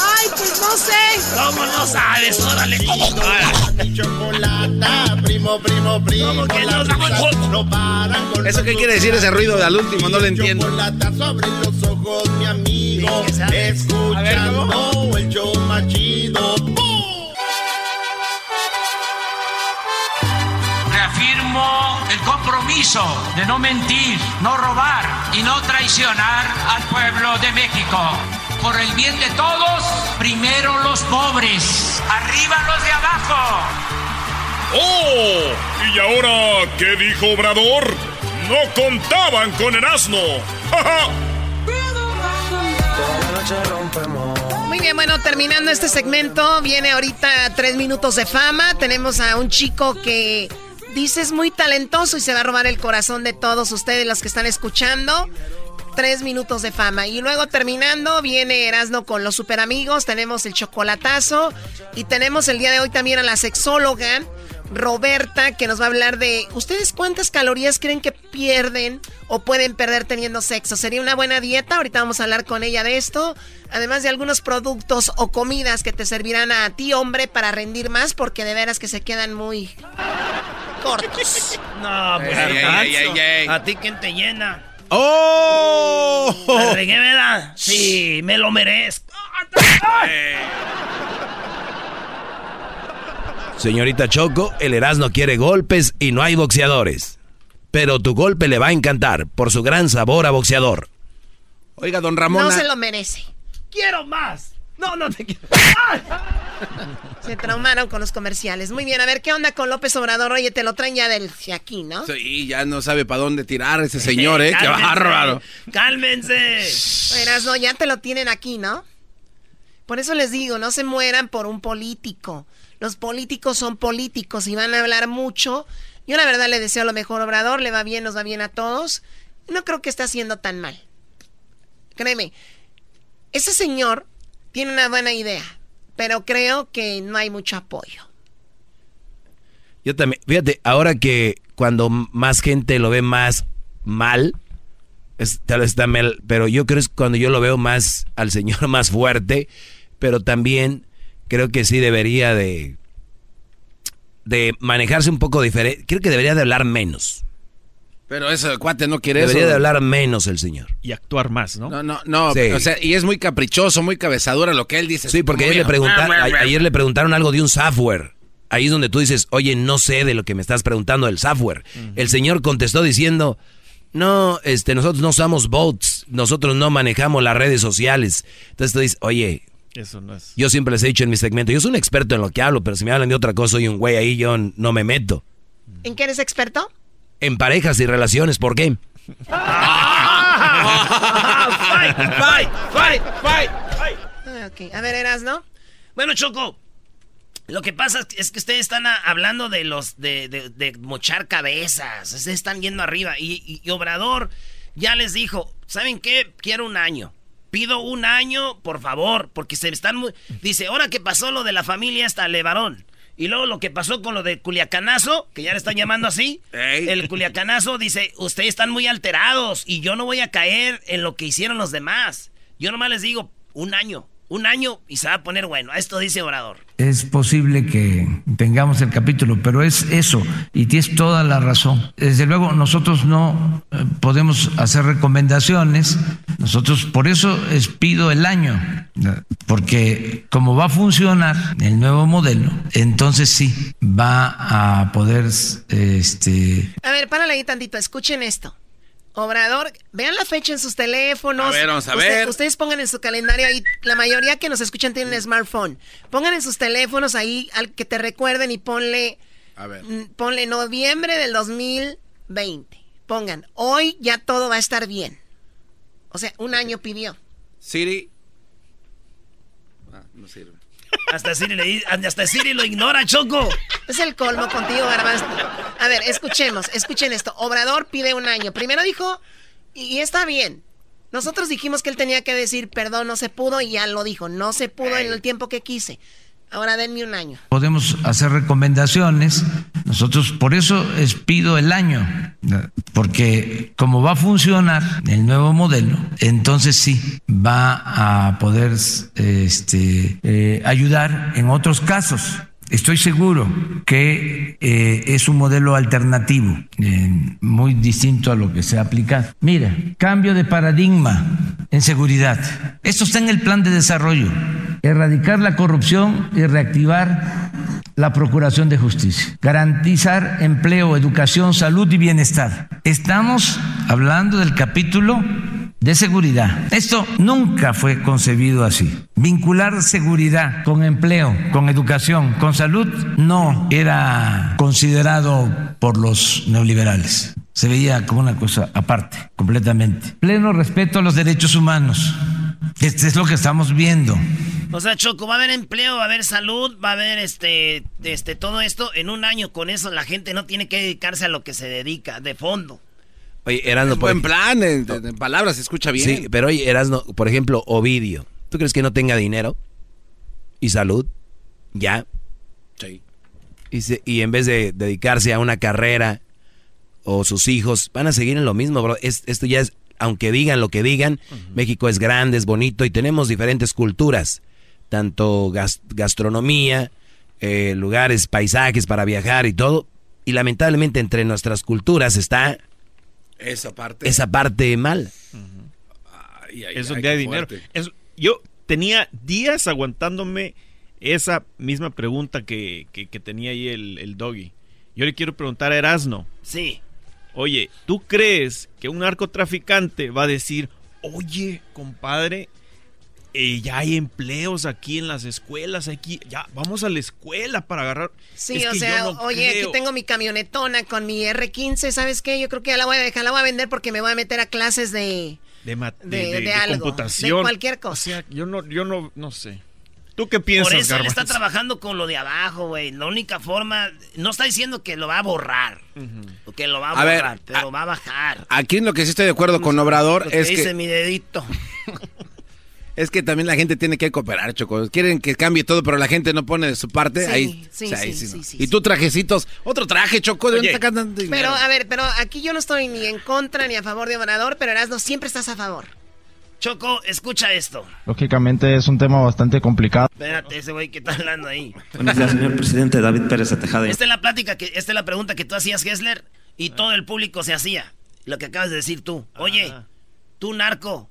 Speaker 3: Ay, pues no sé. ¿Cómo no sabes? Órale.
Speaker 1: Chocolata, primo, primo, primo.
Speaker 3: ¿Cómo que no,
Speaker 1: no paran con
Speaker 5: ¿Eso qué quiere decir ese ruido al último? No lo entiendo.
Speaker 1: Chocolata sobre los ojos, mi amigo. Escuchando el show machido.
Speaker 8: Compromiso de no mentir, no robar y no traicionar al pueblo de México. Por el bien de todos, primero los pobres, arriba los de abajo.
Speaker 9: ¡Oh! ¿Y ahora qué dijo Obrador? No contaban con el asno.
Speaker 3: Muy bien, bueno, terminando este segmento, viene ahorita tres minutos de fama. Tenemos a un chico que dices muy talentoso y se va a robar el corazón de todos ustedes los que están escuchando. Tres minutos de fama. Y luego terminando, viene Erasno con los super amigos. Tenemos el chocolatazo. Y tenemos el día de hoy también a la sexóloga. Roberta, que nos va a hablar de ustedes cuántas calorías creen que pierden o pueden perder teniendo sexo. ¿Sería una buena dieta? Ahorita vamos a hablar con ella de esto. Además de algunos productos o comidas que te servirán a ti, hombre, para rendir más, porque de veras que se quedan muy cortos. No, pues a ti quién te llena.
Speaker 5: ¡Oh!
Speaker 3: ¿Me regué, verdad? Sí, me lo merezco.
Speaker 4: Señorita Choco, el Erasmo quiere golpes y no hay boxeadores. Pero tu golpe le va a encantar por su gran sabor a boxeador.
Speaker 5: Oiga, don Ramón.
Speaker 3: No se lo merece. Quiero más. No, no te quiero.
Speaker 10: Se traumaron con los comerciales. Muy bien, a ver, ¿qué onda con López Obrador? Oye, te lo traen ya del aquí, ¿no?
Speaker 5: Sí, ya no sabe para dónde tirar ese señor, ¿eh? ¡Qué bárbaro!
Speaker 3: ¡Cálmense!
Speaker 10: Verás, no, ya te lo tienen aquí, ¿no? Por eso les digo, no se mueran por un político. Los políticos son políticos y van a hablar mucho. Yo la verdad le deseo lo mejor Obrador, le va bien, nos va bien a todos. No creo que esté haciendo tan mal. Créeme, ese señor tiene una buena idea, pero creo que no hay mucho apoyo.
Speaker 4: Yo también, fíjate, ahora que cuando más gente lo ve más mal, tal vez está mal, pero yo creo que es cuando yo lo veo más al señor más fuerte, pero también creo que sí debería de de manejarse un poco diferente. Creo que debería de hablar menos.
Speaker 5: Pero eso, el cuate no quiere
Speaker 4: eso.
Speaker 5: Debería
Speaker 4: de hablar menos el señor.
Speaker 11: Y actuar más, ¿no?
Speaker 5: No, no, no. O sea, y es muy caprichoso, muy cabezadura lo que él dice.
Speaker 4: Sí, porque ayer le, preguntaron, ayer le preguntaron algo de un software. Ahí es donde tú dices, oye, no sé de lo que me estás preguntando del software. El señor contestó diciendo, no, este, nosotros no usamos bots, nosotros no manejamos las redes sociales. Entonces tú dices, oye,
Speaker 11: eso no es.
Speaker 4: Yo siempre les he dicho en mi segmento, yo soy un experto en lo que hablo, pero si me hablan de otra cosa, soy un güey ahí, yo no me meto.
Speaker 10: ¿En qué eres experto?
Speaker 4: En parejas y relaciones, ¿por qué?
Speaker 3: fight, fight, fight, fight, fight.
Speaker 10: Ah, ok, a ver, eras, ¿no?
Speaker 3: Bueno, Choco, lo que pasa es que ustedes están hablando de los de, de, mochar cabezas, se están yendo arriba y, y, Obrador ya les dijo, ¿saben qué? Quiero un año. Pido un año, por favor, porque se están muy... Dice, ahora que pasó lo de la familia hasta Levarón. Y luego lo que pasó con lo de Culiacanazo, que ya le están llamando así. El Culiacanazo dice, ustedes están muy alterados y yo no voy a caer en lo que hicieron los demás. Yo nomás les digo, un año, un año y se va a poner bueno. Esto dice Obrador.
Speaker 12: Es posible que tengamos el capítulo, pero es eso, y tienes toda la razón. Desde luego, nosotros no eh, podemos hacer recomendaciones, nosotros por eso les pido el año, porque como va a funcionar el nuevo modelo, entonces sí, va a poder... Este...
Speaker 10: A ver, párale ahí tantito, escuchen esto. Obrador, vean la fecha en sus teléfonos.
Speaker 5: A ver, vamos a ver.
Speaker 10: Ustedes pongan en su calendario ahí, la mayoría que nos escuchan tienen un smartphone. Pongan en sus teléfonos ahí al que te recuerden y ponle.
Speaker 5: A ver.
Speaker 10: Mm, ponle noviembre del 2020. Pongan, hoy ya todo va a estar bien. O sea, un año pidió.
Speaker 5: Siri. Ah, no sirve.
Speaker 3: Hasta Siri, le, hasta Siri lo ignora, Choco.
Speaker 10: Es el colmo contigo, Garbanzo. A ver, escuchemos, escuchen esto. Obrador pide un año. Primero dijo, y, está bien. Nosotros dijimos que él tenía que decir, perdón, no se pudo, y ya lo dijo. No se pudo en el tiempo que quise. Ahora denme un año.
Speaker 12: Podemos hacer recomendaciones. Nosotros por eso les pido el año, porque como va a funcionar el nuevo modelo, entonces sí va a poder este, eh, ayudar en otros casos. Estoy seguro que eh, es un modelo alternativo, eh, muy distinto a lo que se ha aplicado. Mira, cambio de paradigma en seguridad. Esto está en el plan de desarrollo. Erradicar la corrupción y reactivar la procuración de justicia. Garantizar empleo, educación, salud y bienestar. Estamos hablando del capítulo de seguridad. Esto nunca fue concebido así. Vincular seguridad con empleo, con educación, con salud, no era considerado por los neoliberales. Se veía como una cosa aparte, completamente. Pleno respeto a los derechos humanos. Este es lo que estamos viendo.
Speaker 3: O sea, Choco, va a haber empleo, va a haber salud, va a haber este, este, todo esto en un año. Con eso la gente no tiene que dedicarse a lo que se dedica de fondo.
Speaker 4: Oye, Erasno,
Speaker 5: buen plan, en, palabras se escucha bien.
Speaker 4: Sí, pero oye, Erasno, por ejemplo, Ovidio, ¿tú crees que no tenga dinero y salud? Ya.
Speaker 5: Sí.
Speaker 4: Y, en vez de dedicarse a una carrera o sus hijos, van a seguir en lo mismo, bro. esto ya es, aunque digan lo que digan, México es grande, es bonito y tenemos diferentes culturas, tanto gastronomía, eh, lugares, paisajes para viajar y todo. Y lamentablemente entre nuestras culturas está
Speaker 5: esa parte.
Speaker 4: Esa parte mal.
Speaker 11: es donde hay dinero. yo tenía días aguantándome esa misma pregunta que, tenía ahí el, el, doggy. Yo le quiero preguntar a Erasno.
Speaker 3: Sí.
Speaker 11: Oye, ¿tú crees que un narcotraficante va a decir, oye, compadre, eh, ya hay empleos aquí en las escuelas, aquí, ya vamos a la escuela para agarrar.
Speaker 10: Sí, o sea, oye, aquí tengo mi camionetona con mi R15, ¿sabes qué? Yo creo que ya la voy a dejar, la voy a vender porque me voy a meter a clases de...
Speaker 11: De, de, algo, computación.
Speaker 10: De cualquier cosa. O
Speaker 11: sea, yo no, yo no, no sé. ¿Tú qué piensas,
Speaker 3: Por eso él está trabajando con lo de abajo, güey. La única forma... No está diciendo que lo va a borrar. O que lo va a, borrar, pero lo va a bajar.
Speaker 5: Aquí en lo que sí estoy de acuerdo con Obrador es que...
Speaker 3: dice mi dedito.
Speaker 5: Es que también la gente tiene que cooperar, Choco. Quieren que cambie todo, pero la gente no pone de su parte.
Speaker 10: Sí,
Speaker 5: ahí,
Speaker 10: sí, sí, sí,
Speaker 5: Y tú trajecitos, otro traje, Choco. ¿de
Speaker 10: Oye, pero, a ver, pero aquí yo no estoy ni en contra ni a favor de Obrador, pero Erasmo siempre estás a favor.
Speaker 3: Choco, escucha esto.
Speaker 13: Lógicamente es un tema bastante complicado.
Speaker 3: Espérate, ese güey que está hablando ahí.
Speaker 14: Buenos días, señor presidente David Pérez Tejada.
Speaker 3: Esta es la plática, que, esta es la pregunta que tú hacías, Gessler, y todo el público se hacía. Lo que acabas de decir tú. Oye, tú narco,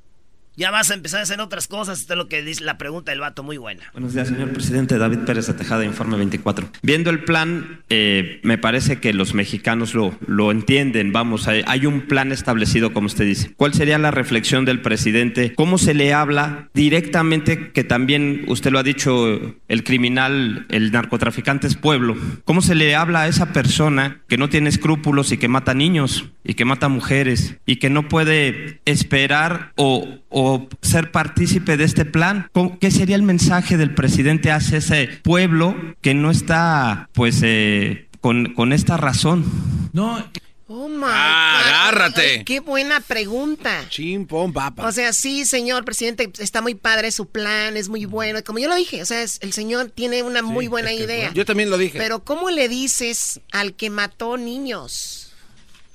Speaker 3: ya vas a empezar a hacer otras cosas. Esto es lo que dice la pregunta del vato, muy buena.
Speaker 14: Buenos días, señor presidente. David Pérez de Informe 24. Viendo el plan, eh, me parece que los mexicanos lo, lo entienden. Vamos, hay, hay, un plan establecido, como usted dice. ¿Cuál sería la reflexión del presidente? ¿Cómo se le habla directamente, que también usted lo ha dicho, el criminal, el narcotraficante es pueblo? ¿Cómo se le habla a esa persona que no tiene escrúpulos y que mata niños y que mata mujeres y que no puede esperar o, o ser partícipe de este plan? ¿Qué sería el mensaje del presidente hacia ese pueblo que no está, pues, eh, con, con, esta razón?
Speaker 10: No. Oh my
Speaker 5: ah, agárrate.
Speaker 10: qué buena pregunta.
Speaker 5: Chimpón, papa.
Speaker 10: O sea, sí, señor presidente, está muy padre su plan, es muy bueno. Como yo lo dije, o sea, el señor tiene una muy buena idea.
Speaker 5: Yo también lo dije.
Speaker 10: Pero ¿cómo le dices al que mató niños?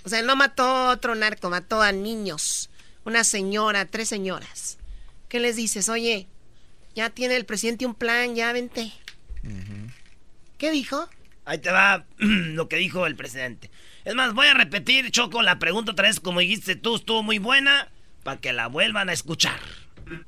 Speaker 10: O sea, no mató a otro narco, mató a niños una señora, tres señoras. ¿Qué les dices? Oye, ya tiene el presidente un plan, ya vente. ¿Qué dijo?
Speaker 3: Ahí te va lo que dijo el presidente. Es más, voy a repetir, Choco, la pregunta otra vez, como dijiste tú, estuvo muy buena, para que la vuelvan a escuchar.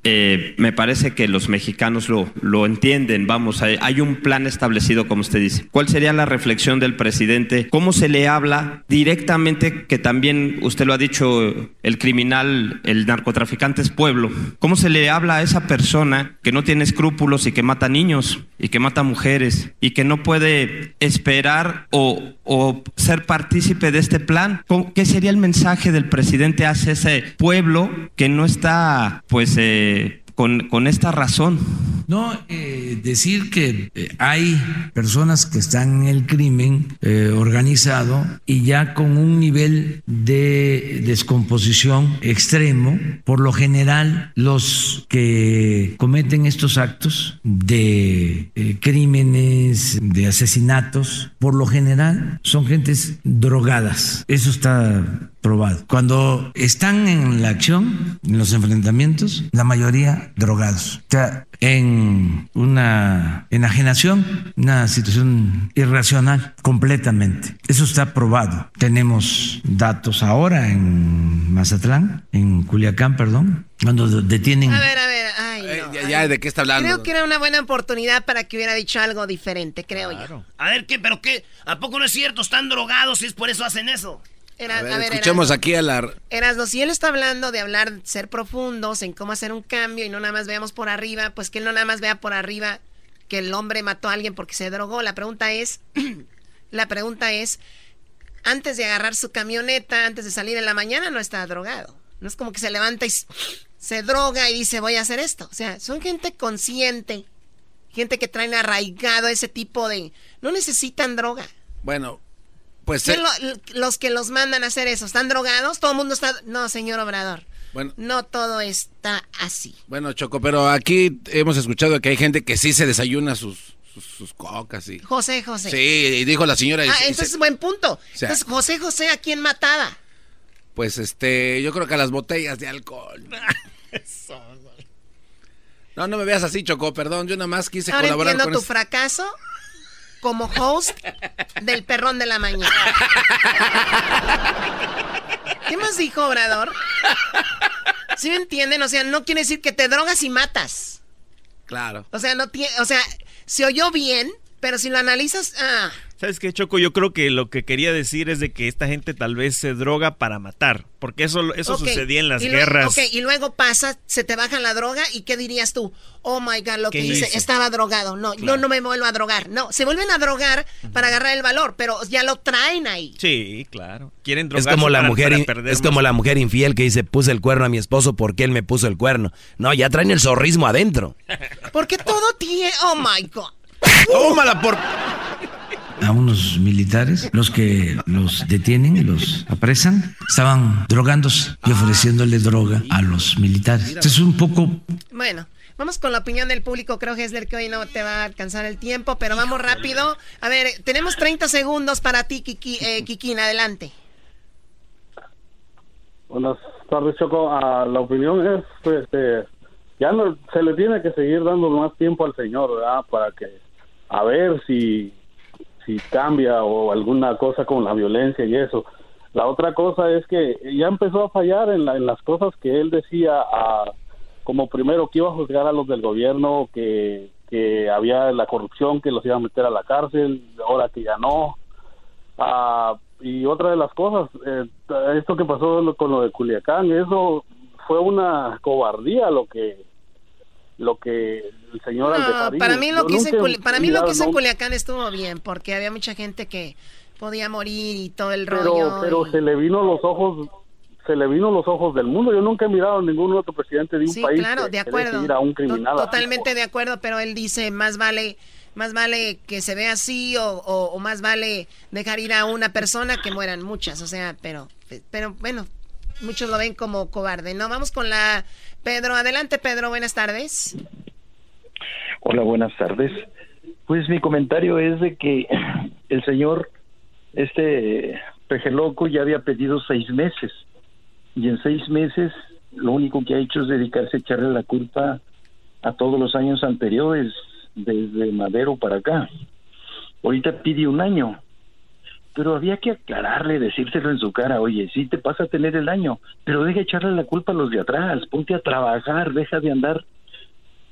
Speaker 14: Eh, me parece que los mexicanos lo, lo entienden. Vamos, hay, un plan establecido, como usted dice. ¿Cuál sería la reflexión del presidente? ¿Cómo se le habla directamente, que también usted lo ha dicho, el criminal, el narcotraficante es pueblo? ¿Cómo se le habla a esa persona que no tiene escrúpulos y que mata niños y que mata mujeres y que no puede esperar o, o ser partícipe de este plan? ¿Qué sería el mensaje del presidente hacia ese pueblo que no está, pues, eh, con, con, esta razón.
Speaker 12: No, eh, decir que eh, hay personas que están en el crimen eh, organizado y ya con un nivel de descomposición extremo, por lo general los que cometen estos actos de crímenes, de asesinatos, por lo general son gentes drogadas. Eso está probado. Cuando están en la acción, en los enfrentamientos, la mayoría drogados. O sea, en una enajenación, una situación irracional completamente. Eso está probado. Tenemos datos ahora en Mazatlán, en Culiacán, perdón, cuando detienen...
Speaker 10: A ver, a ver, ay,
Speaker 5: eh, ya, ya, ¿de qué está hablando?
Speaker 10: Creo que era una buena oportunidad para que hubiera dicho algo diferente, creo yo.
Speaker 3: A ver, ¿qué? ¿Pero qué? ¿A poco no es cierto? ¿Están drogados y es por eso hacen eso?
Speaker 10: A ver,
Speaker 5: escuchemos aquí a la...
Speaker 10: Erasno, si él está hablando de hablar, ser profundos, en cómo hacer un cambio y no nada más veamos por arriba, pues que él no nada más vea por arriba que el hombre mató a alguien porque se drogó. La pregunta es, la pregunta es, antes de agarrar su camioneta, antes de salir en la mañana, no está drogado. No es como que se levanta y se droga y dice voy a hacer esto. O sea, son gente consciente, gente que traen arraigado ese tipo de... No necesitan droga.
Speaker 5: Bueno, pues
Speaker 10: eh, los que los mandan a hacer eso? ¿Están drogados? Todo el mundo está... No, señor Obrador. Bueno, no todo está así.
Speaker 5: Bueno, Choco, pero aquí hemos escuchado que hay gente que sí se desayuna sus, sus, cocas y...
Speaker 10: José José.
Speaker 5: Sí, y dijo la señora...
Speaker 10: Ah, entonces es buen punto. entonces, José José, ¿a quién mataba?
Speaker 5: Pues este, yo creo que a las botellas de alcohol. no, no me veas así, Choco, perdón, yo nada más quise
Speaker 10: Ahora
Speaker 5: colaborar
Speaker 10: entiendo tu fracaso como host del perrón de la mañana. ¿Qué más dijo Obrador? ¿Sí me entienden? O sea, no quiere decir que te drogas y matas.
Speaker 5: Claro.
Speaker 10: O sea, no tiene, o sea, se oyó bien, pero si lo analizas, ah,
Speaker 11: ¿Sabes qué, Choco? Yo creo que lo que quería decir es de que esta gente tal vez se droga para matar, porque eso, eso sucedía en las guerras.
Speaker 10: ok, y luego pasa, se te baja la droga, ¿y qué dirías tú? Oh my God, lo que hice, estaba drogado. No, yo no me vuelvo a drogar. No, se vuelven a drogar para agarrar el valor, pero ya lo traen ahí.
Speaker 11: Sí, claro. Quieren drogarse
Speaker 4: es como la mujer Es como la mujer infiel que dice, puse el cuerno a mi esposo porque él me puso el cuerno. No, ya traen el zorrismo adentro.
Speaker 10: Porque todo tiene... Oh my God.
Speaker 5: Tómala por
Speaker 12: a unos militares, los que los detienen y los apresan, estaban drogándose y ofreciéndole droga a los militares. es un poco...
Speaker 10: Bueno. Vamos con la opinión del público. Creo, Hesler, que hoy no te va a alcanzar el tiempo, pero vamos rápido. A ver, tenemos 30 segundos para ti, Kiki, eh, Kikín. Adelante.
Speaker 15: Buenas tardes, Choco. Ah, la opinión es, este, ya no, se le tiene que seguir dando más tiempo al señor, ¿verdad? Para que, a ver si si cambia o alguna cosa con la violencia y eso. La otra cosa es que ya empezó a fallar en, las cosas que él decía, como primero que iba a juzgar a los del gobierno, que, que había la corrupción, que los iba a meter a la cárcel, ahora que ya no. Ah, y otra de las cosas, eh, esto que pasó con lo de Culiacán, eso fue una cobardía lo que lo que el señor
Speaker 10: para mí lo que hizo en, para mí lo que hizo Culiacán estuvo bien porque había mucha gente que podía morir y todo el rollo
Speaker 15: pero se le vino los ojos se le vino los ojos del mundo. Yo nunca he mirado a ningún otro presidente de un
Speaker 10: sí,
Speaker 15: país
Speaker 10: claro de acuerdo.
Speaker 15: a un criminal
Speaker 10: totalmente de acuerdo pero él dice más vale más vale que se vea así o, o, más vale dejar ir a una persona que mueran muchas o sea pero pero bueno muchos lo ven como cobarde no vamos con la Pedro, adelante Pedro, buenas tardes.
Speaker 16: Hola, buenas tardes. Pues mi comentario es de que el señor, este Pejeloco, ya había pedido seis meses. Y en seis meses lo único que ha hecho es dedicarse a echarle la culpa a todos los años anteriores, desde Madero para acá. Ahorita pide un año pero había que aclararle, decírselo en su cara, oye, sí te pasa a tener el año, pero deja echarle la culpa a los de atrás, ponte a trabajar, deja de andar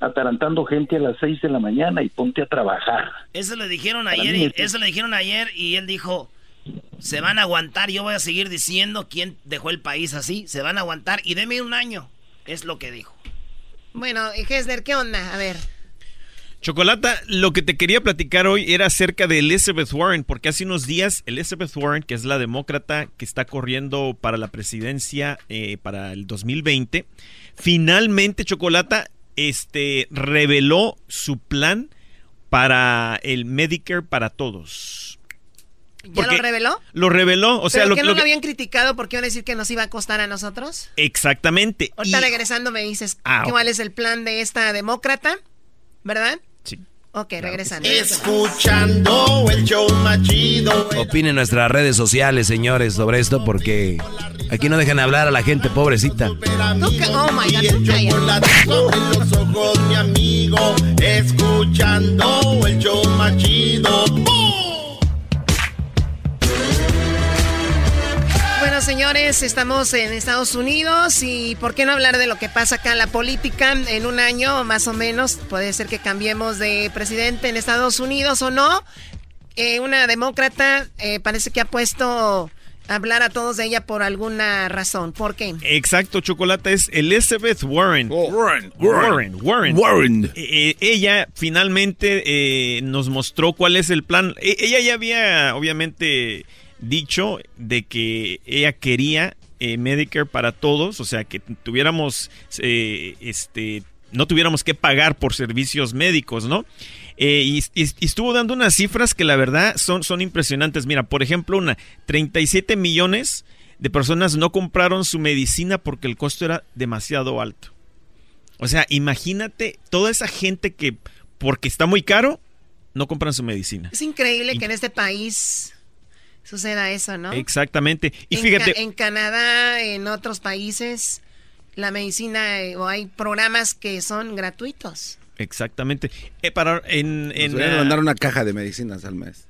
Speaker 16: atarantando gente a las seis de la mañana y ponte a trabajar.
Speaker 3: Eso le dijeron ayer, y, eso le dijeron ayer y él dijo, se van a aguantar, yo voy a seguir diciendo quién dejó el país así, se van a aguantar y deme un año, es lo que dijo.
Speaker 10: Bueno, Hesler, ¿qué onda? A ver.
Speaker 11: Chocolata, lo que te quería platicar hoy era acerca de Elizabeth Warren, porque hace unos días Elizabeth Warren, que es la demócrata que está corriendo para la presidencia eh, para el 2020, finalmente Chocolata este, reveló su plan para el Medicare para todos.
Speaker 10: ¿Ya lo reveló?
Speaker 11: Lo reveló, o sea,
Speaker 10: ¿Pero
Speaker 11: lo,
Speaker 10: que no lo, habían criticado porque iban a decir que nos iba a costar a nosotros.
Speaker 11: Exactamente.
Speaker 10: Ahorita regresando me dices ah, cuál es el plan de esta demócrata, ¿verdad? Ok, regresando.
Speaker 1: Escuchando el show machido.
Speaker 4: Opinen nuestras redes sociales, señores, sobre esto porque aquí no dejan hablar a la gente pobrecita.
Speaker 10: Oh my
Speaker 1: God, los ojos, mi amigo. Escuchando el show machido.
Speaker 10: Señores, estamos en Estados Unidos y ¿por qué no hablar de lo que pasa acá en la política? En un año más o menos puede ser que cambiemos de presidente en Estados Unidos o no. Eh, una demócrata eh, parece que ha puesto a hablar a todos de ella por alguna razón. ¿Por qué?
Speaker 11: Exacto, Chocolate es Elizabeth Warren.
Speaker 5: Oh, Warren,
Speaker 11: Warren, Warren.
Speaker 5: Warren.
Speaker 11: Eh, ella finalmente nos mostró cuál es el plan. E, ella ya había, obviamente dicho de que ella quería eh, Medicare para todos, o sea, que tuviéramos, eh, este, no tuviéramos que pagar por servicios médicos, ¿no? Eh, y, estuvo dando unas cifras que la verdad son, son impresionantes. Mira, por ejemplo, una 37 millones de personas no compraron su medicina porque el costo era demasiado alto. O sea, imagínate toda esa gente que porque está muy caro no compran su medicina.
Speaker 10: Es increíble que en este país suceda eso, ¿no?
Speaker 11: Exactamente. Y
Speaker 10: en
Speaker 11: fíjate.
Speaker 10: en Canadá, en otros países, la medicina eh, o hay programas que son gratuitos.
Speaker 11: Exactamente. Eh, para, en, en
Speaker 5: uh, mandar una caja de medicinas al mes.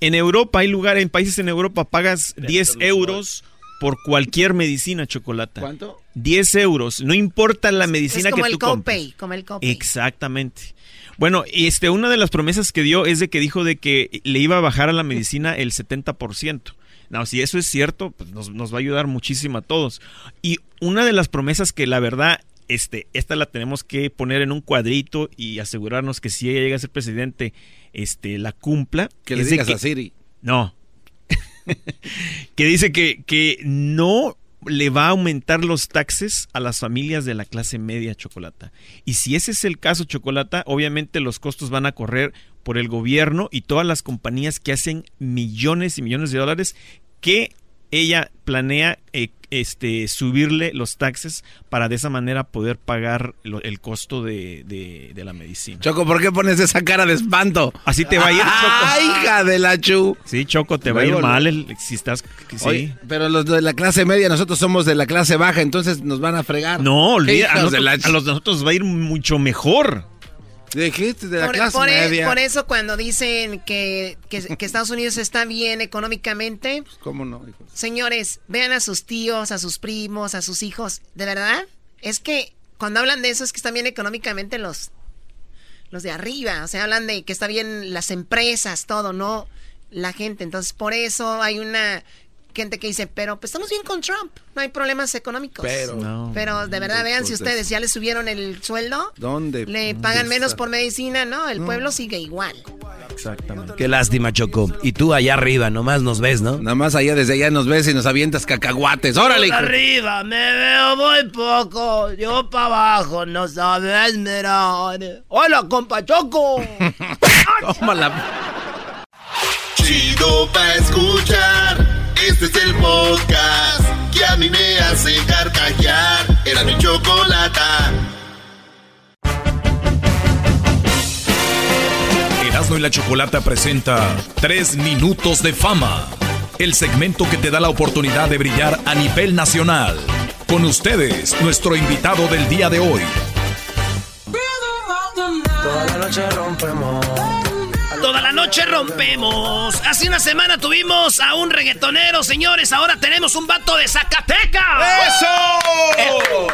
Speaker 11: En Europa, hay lugares, en países en Europa, pagas 10 euros por cualquier medicina chocolate.
Speaker 5: ¿Cuánto?
Speaker 11: 10 euros. No importa la medicina
Speaker 10: es como
Speaker 11: que
Speaker 10: el
Speaker 11: tú
Speaker 10: copay, Como el copay.
Speaker 11: Exactamente. Bueno, este, una de las promesas que dio es de que dijo de que le iba a bajar a la medicina el 70%. No, si eso es cierto, pues nos, nos, va a ayudar muchísimo a todos. Y una de las promesas que la verdad, este, esta la tenemos que poner en un cuadrito y asegurarnos que si ella llega a ser presidente, este, la cumpla.
Speaker 5: Que le digas a Siri.
Speaker 11: No. que dice que, que no le va a aumentar los taxes a las familias de la clase media chocolata. Y si ese es el caso, chocolata, obviamente los costos van a correr por el gobierno y todas las compañías que hacen millones y millones de dólares que ella planea eh, este, subirle los taxes para de esa manera poder pagar el costo de, de, la medicina.
Speaker 5: Choco, ¿por qué pones esa cara de espanto?
Speaker 11: Así te va a ir, Choco.
Speaker 5: ¡Ay, hija de la chu!
Speaker 11: Sí, Choco, te va a ir mal si estás... Sí.
Speaker 5: pero los de la clase media, nosotros somos de la clase baja, entonces nos van a fregar.
Speaker 11: No, olvida, a, a los de nosotros va a ir mucho mejor.
Speaker 5: Dijiste de la
Speaker 10: por,
Speaker 5: clase
Speaker 10: por,
Speaker 5: media.
Speaker 10: por, eso cuando dicen que, que, que, Estados Unidos está bien económicamente.
Speaker 5: Pues, ¿Cómo no?
Speaker 10: Señores, vean a sus tíos, a sus primos, a sus hijos. ¿De verdad? Es que cuando hablan de eso es que están bien económicamente los, los de arriba. O sea, hablan de que está bien las empresas, todo, no la gente. Entonces, por eso hay una gente que dice, pero pues estamos bien con Trump, no hay problemas económicos.
Speaker 5: Pero,
Speaker 10: pero de verdad, vean si ustedes ya le subieron el sueldo.
Speaker 5: ¿Dónde?
Speaker 10: Le pagan menos por medicina, ¿no? El pueblo sigue igual.
Speaker 4: Exactamente. Qué lástima, Choco. Y tú allá arriba, nomás nos ves, ¿no?
Speaker 5: Nada más allá, desde allá nos ves y nos avientas cacahuates. ¡Órale!
Speaker 3: Arriba, me veo muy poco. Yo para abajo, no sabes mirar. ¡Hola, compa Choco!
Speaker 5: Tómala.
Speaker 1: Chido pa' escuchar. Este es el podcast que a mí me hace carcajear. Era mi chocolata.
Speaker 9: Erasmo y la Chocolata presenta 3 minutos de fama. El segmento que te da la oportunidad de brillar a nivel nacional. Con ustedes, nuestro invitado del día de hoy.
Speaker 2: Toda la noche rompemos.
Speaker 3: Toda la noche rompemos. Hace una semana tuvimos a un reggaetonero, señores. Ahora tenemos un vato de Zacatecas.
Speaker 5: ¡Eso!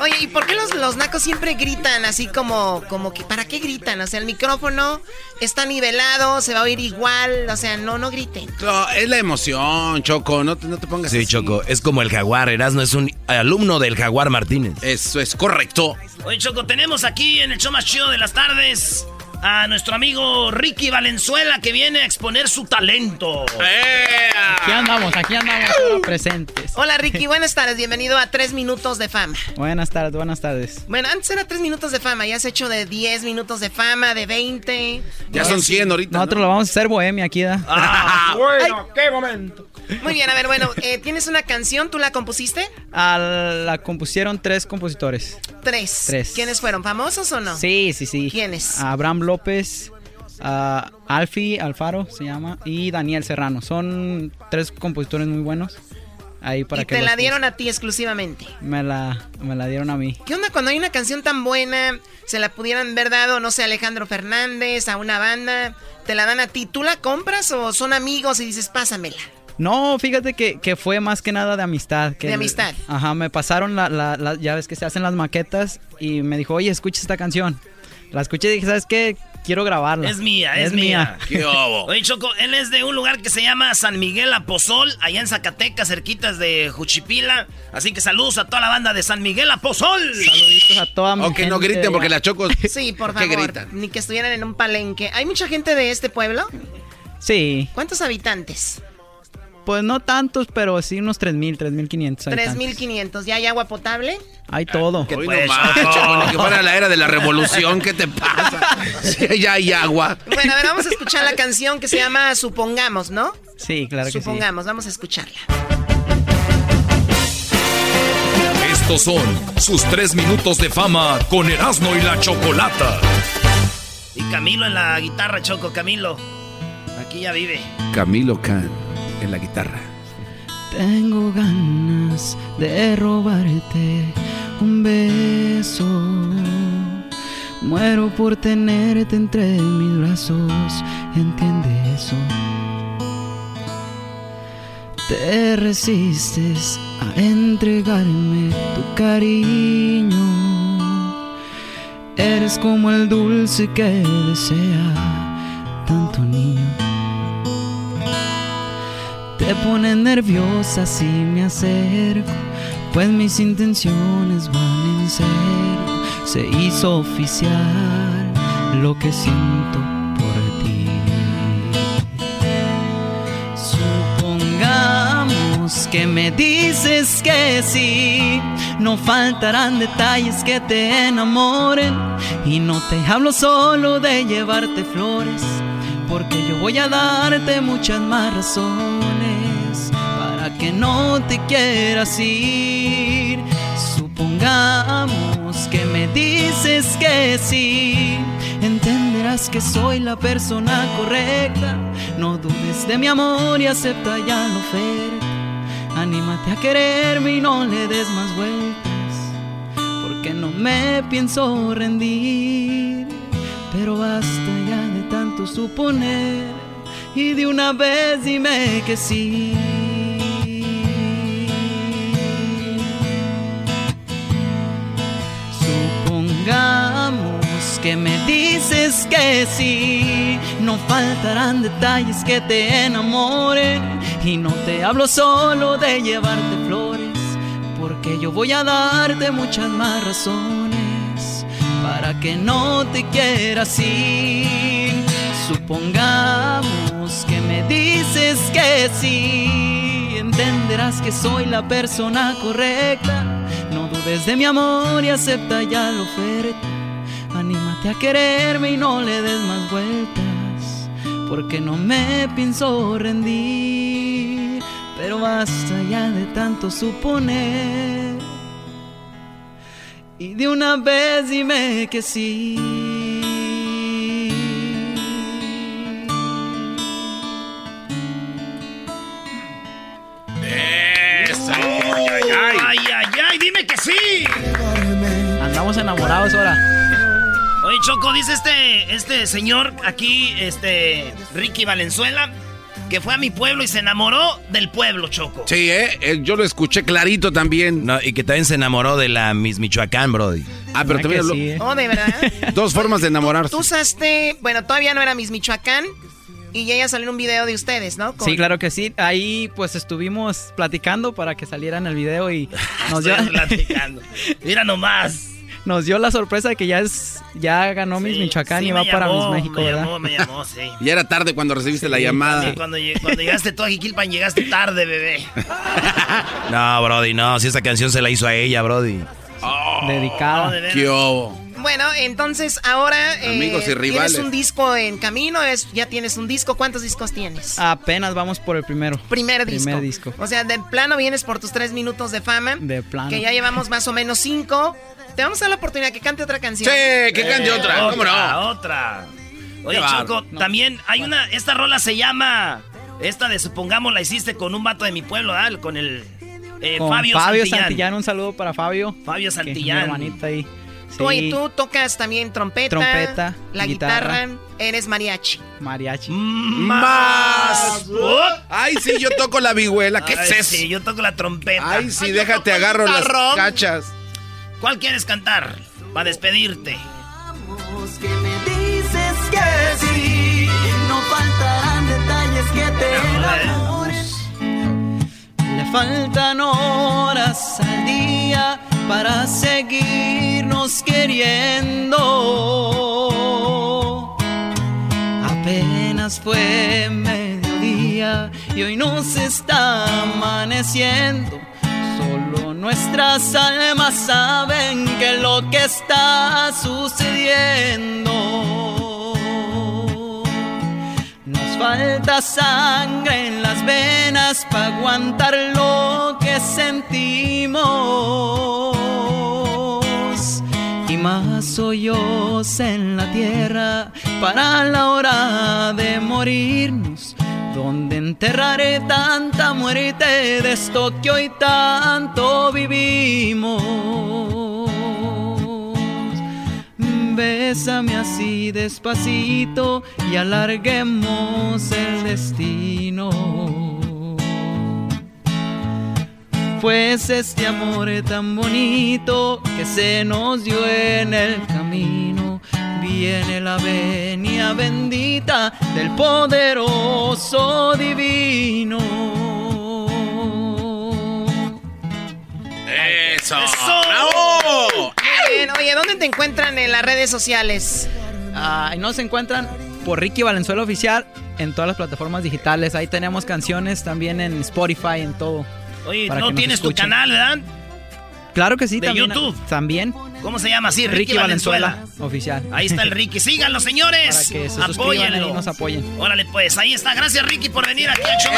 Speaker 10: Oye, ¿y por qué los, los nacos siempre gritan así como, como que, ¿para qué gritan? O sea, el micrófono está nivelado, se va a oír igual. O sea, no, no griten.
Speaker 5: No, es la emoción, Choco. No te, no te pongas
Speaker 4: Sí,
Speaker 5: así.
Speaker 4: Choco. Es como el jaguar. Erasmo es un alumno del jaguar Martínez.
Speaker 5: Eso es correcto.
Speaker 3: Oye, Choco, tenemos aquí en el show más chido de las tardes a nuestro amigo Ricky Valenzuela que viene a exponer su talento.
Speaker 17: Aquí andamos, aquí andamos presentes.
Speaker 10: Hola Ricky, buenas tardes, bienvenido a 3 minutos de fama.
Speaker 17: Buenas tardes, buenas tardes.
Speaker 10: Bueno, antes era 3 minutos de fama, ya has hecho de 10 minutos de fama, de 20.
Speaker 5: Ya son 100 ahorita.
Speaker 17: Nosotros
Speaker 5: ¿no?
Speaker 17: lo vamos a hacer bohemia aquí, ¿da?
Speaker 3: Ah, bueno, qué momento.
Speaker 10: Muy bien, a ver, bueno, eh, tienes una canción, ¿tú la compusiste?
Speaker 17: Ah, la compusieron tres compositores.
Speaker 10: Tres.
Speaker 17: Tres.
Speaker 10: ¿Quiénes fueron? ¿Famosos o no?
Speaker 17: Sí, sí, sí.
Speaker 10: ¿Quiénes?
Speaker 17: Abraham López, uh, Alfie Alfaro se llama, y Daniel Serrano. Son tres compositores muy buenos. Ahí para
Speaker 10: y
Speaker 17: que
Speaker 10: te la dieron a ti exclusivamente.
Speaker 17: Me la, me la dieron a mí.
Speaker 10: ¿Qué onda cuando hay una canción tan buena? Se la pudieran haber dado, no sé, a Alejandro Fernández, a una banda. Te la dan a ti. ¿Tú la compras o son amigos y dices, pásamela?
Speaker 17: No, fíjate que, que fue más que nada de amistad. Que
Speaker 10: de amistad.
Speaker 17: Ajá, me pasaron la, la, la, ya ves que se hacen las maquetas y me dijo, oye, escucha esta canción. La escuché y dije, ¿sabes qué? Quiero grabarla.
Speaker 3: Es mía, es, mía.
Speaker 5: ¿Qué obo?
Speaker 3: Oye, Choco, él es de un lugar que se llama San Miguel Apozol, allá en Zacatecas, cerquitas de Juchipila. Así que saludos a toda la banda de San Miguel Apozol.
Speaker 17: Saluditos a toda mi
Speaker 5: Aunque no griten porque la Choco...
Speaker 10: Sí, por
Speaker 5: ¿Qué
Speaker 10: favor.
Speaker 5: gritan?
Speaker 10: Ni que estuvieran en un palenque. ¿Hay mucha gente de este pueblo?
Speaker 17: Sí,
Speaker 10: ¿Cuántos habitantes?
Speaker 17: Pues no tantos, pero sí unos 3.000, 3.500 habitantes.
Speaker 10: 3.500. ¿Ya hay agua potable?
Speaker 17: Hay todo.
Speaker 5: Hoy
Speaker 3: pues,
Speaker 5: no más,
Speaker 3: Choco.
Speaker 5: Choco, ni que fuera la era de la revolución, ¿qué te pasa? Sí, ya hay agua.
Speaker 10: Bueno, a ver, vamos a escuchar la canción que se llama Supongamos, ¿no?
Speaker 17: Sí, claro que sí.
Speaker 10: Supongamos, vamos a escucharla.
Speaker 9: Estos son sus 3 minutos de fama con Erasmo y la Chocolata.
Speaker 3: Y Camilo en la guitarra, Choco, Camilo. Aquí ya vive.
Speaker 5: Camilo Can en la guitarra.
Speaker 17: Tengo ganas de robarte un beso. Muero por tenerte entre mis brazos. Entiende eso. Te resistes a entregarme tu cariño. Eres como el dulce que desea tanto niño. Te pone nerviosa si me acerco, pues mis intenciones van en serio. Se hizo oficial lo que siento por ti. Supongamos que me dices que sí, no faltarán detalles que te enamoren y no te hablo solo de llevarte flores, porque yo voy a darte muchas más razones que no te quieras ir. Supongamos que me dices que sí, entenderás que soy la persona correcta. No dudes de mi amor y acepta ya la oferta. Anímate a quererme y no le des más vueltas, porque no me pienso rendir. Pero basta ya de tanto suponer y de una vez dime que sí. Supongamos que me dices que sí, no faltarán detalles que te enamoren y no te hablo solo de llevarte flores, porque yo voy a darte muchas más razones para que no te quieras ir. Supongamos que me dices que sí, entenderás que soy la persona correcta. Dudes de mi amor y acepta ya la oferta. Anímate a quererme y no le des más vueltas, porque no me pienso rendir. Pero basta ya de tanto suponer. Y de una vez dime que sí. Andamos enamorados ahora.
Speaker 3: Oye, Choco, dice este, este señor aquí, este, Ricky Valenzuela, que fue a mi pueblo y se enamoró del pueblo, Choco.
Speaker 5: Sí, ¿eh? Eh, Yo lo escuché clarito también.
Speaker 4: No, y que también se enamoró de la Miss Michoacán, Brody.
Speaker 5: Ah, pero también habló-
Speaker 17: ¿eh?
Speaker 10: Oh, de verdad.
Speaker 5: Dos formas de enamorarse.
Speaker 10: Tú usaste, bueno, todavía no era Miss Michoacán y ya salió un video de ustedes, ¿no? Con-
Speaker 17: Sí, claro que sí. Ahí pues estuvimos platicando para que saliera en el video y nos dio,
Speaker 3: Estoy platicando. Mira nomás.
Speaker 17: Nos dio la sorpresa de que ya es ya ganó Miss Michoacán
Speaker 3: Sí,
Speaker 17: y va para
Speaker 3: llamó,
Speaker 17: Miss México,
Speaker 3: me
Speaker 17: ¿verdad?
Speaker 3: llamó, me llamó, sí.
Speaker 5: Ya era tarde cuando recibiste la llamada.
Speaker 3: Sí, cuando, cuando llegaste tú a Jiquilpan, llegaste tarde, bebé.
Speaker 4: No, Brody, no. Si esta canción se la hizo a ella, Brody.
Speaker 17: Dedicada.
Speaker 3: No.
Speaker 5: ¿Qué hubo?
Speaker 10: Bueno, entonces ahora eh,
Speaker 5: Amigos y rivales.
Speaker 10: tienes un disco en camino, es, ya tienes un disco. ¿Cuántos discos tienes?
Speaker 17: Apenas vamos por el primero.
Speaker 10: Primer disco.
Speaker 17: Primer disco.
Speaker 10: O sea, de plano vienes por tus tres minutos de fama.
Speaker 17: De plano.
Speaker 10: Que ya llevamos más o menos cinco. Te vamos a dar la oportunidad que cante otra canción.
Speaker 5: Sí, que cante
Speaker 3: Eh,
Speaker 5: otra. ¿Cómo
Speaker 3: Otra,
Speaker 5: no?
Speaker 3: otra. Oye. Choco, también hay una. Esta rola se llama. Esta de supongamos la hiciste con un vato de mi pueblo, ¿verdad? Con el. eh,
Speaker 17: Con
Speaker 3: Fabio, Santillán.
Speaker 17: un saludo para Fabio.
Speaker 3: Fabio
Speaker 17: que es mi
Speaker 3: Santillán.
Speaker 17: hermanita ahí.
Speaker 10: Tú,
Speaker 17: Sí,
Speaker 10: y tú tocas también trompeta,
Speaker 17: Trompeta,
Speaker 10: la guitarra,
Speaker 17: guitarra.
Speaker 10: eres mariachi.
Speaker 17: mariachi.
Speaker 3: Más.
Speaker 5: Ay, sí, yo toco la vihuela. ¿Qué
Speaker 3: Ay,
Speaker 5: es eso?
Speaker 3: Sí, yo toco la trompeta.
Speaker 5: Ay, sí, déjate, agarro las cachas.
Speaker 3: ¿Cuál quieres cantar? Para despedirte.
Speaker 17: que me dices que sí, no faltarán detalles que te. Le faltan horas al día para seguirnos queriendo. Apenas fue mediodía y hoy nos está amaneciendo. Solo nuestras almas saben que lo que está sucediendo. Falta sangre en las venas para aguantar lo que sentimos. Y más hoyos en la tierra para la hora de morirnos. Donde enterraré tanta muerte de esto que hoy tanto vivimos. Bésame así despacito y alarguemos el destino. pues este amor tan bonito que se nos dio en el camino. Viene la venia bendita del poderoso divino.
Speaker 5: Eso.
Speaker 10: ¡Bravo! Bien, oye, ¿dónde te encuentran en las redes sociales?
Speaker 17: Ah, no se encuentran por Ricky Valenzuela Oficial en todas las plataformas digitales. Ahí tenemos canciones también en Spotify, en todo.
Speaker 3: Oye, no tienes tu canal, ¿verdad?
Speaker 17: Claro que sí,
Speaker 3: de YouTube.
Speaker 17: También.
Speaker 3: ¿Cómo se llama así? Ricky, Valenzuela.
Speaker 17: Oficial.
Speaker 3: Ahí está el Ricky. Síganlo, señores.
Speaker 17: Para que se
Speaker 3: Apóyenlo.
Speaker 17: Y nos apoyen.
Speaker 3: Órale, pues. Ahí está. Gracias, Ricky, por venir aquí al show.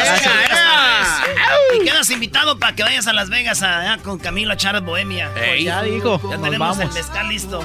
Speaker 3: Y quedas invitado para que vayas a Las Vegas a, con Camilo a echar bohemia.
Speaker 17: Pues ya dijo.
Speaker 3: Ya tenemos el mezcal listo.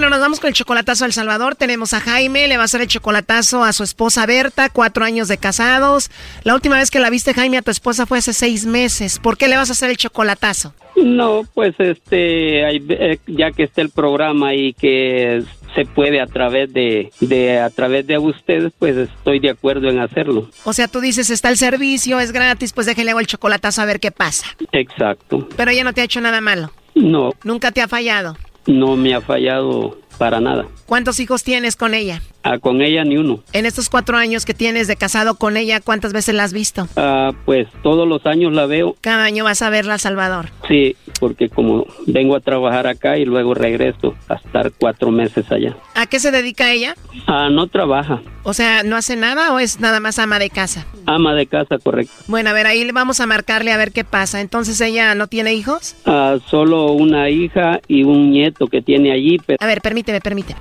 Speaker 10: Bueno, nos vamos con el chocolatazo a El Salvador. Tenemos a Jaime, le va a hacer el chocolatazo a su esposa Berta, cuatro años de casados. La última vez que la viste, Jaime, a tu esposa fue hace seis meses. ¿Por qué le vas a hacer el chocolatazo?
Speaker 18: No, pues este, eh, ya que está el programa y que se puede a través de, de, a través de ustedes, pues estoy de acuerdo en hacerlo.
Speaker 10: O sea, tú dices, está el servicio, es gratis, pues hago el chocolatazo a ver qué pasa.
Speaker 18: Exacto.
Speaker 10: Pero ella no te ha hecho nada malo.
Speaker 18: No.
Speaker 10: Nunca te ha fallado.
Speaker 18: No me ha fallado para nada.
Speaker 10: ¿Cuántos hijos tienes con ella?
Speaker 18: Ah, con ella ni uno.
Speaker 10: En estos cuatro años que tienes de casado con ella, ¿cuántas veces la has visto?
Speaker 18: Ah, pues todos los años la veo.
Speaker 10: Cada año vas a verla, Salvador.
Speaker 18: Sí, porque como vengo a trabajar acá y luego regreso a estar cuatro meses allá.
Speaker 10: ¿A qué se dedica ella?
Speaker 18: Ah, no trabaja.
Speaker 10: O sea, ¿no hace nada o es nada más ama de casa?
Speaker 18: Ama de casa, correcto.
Speaker 10: Bueno, a ver, ahí le vamos a marcarle a ver qué pasa. Entonces, ¿ella no tiene hijos?
Speaker 18: Ah, solo una hija y un nieto que tiene allí. Pero...
Speaker 10: A ver, permíteme, permíteme.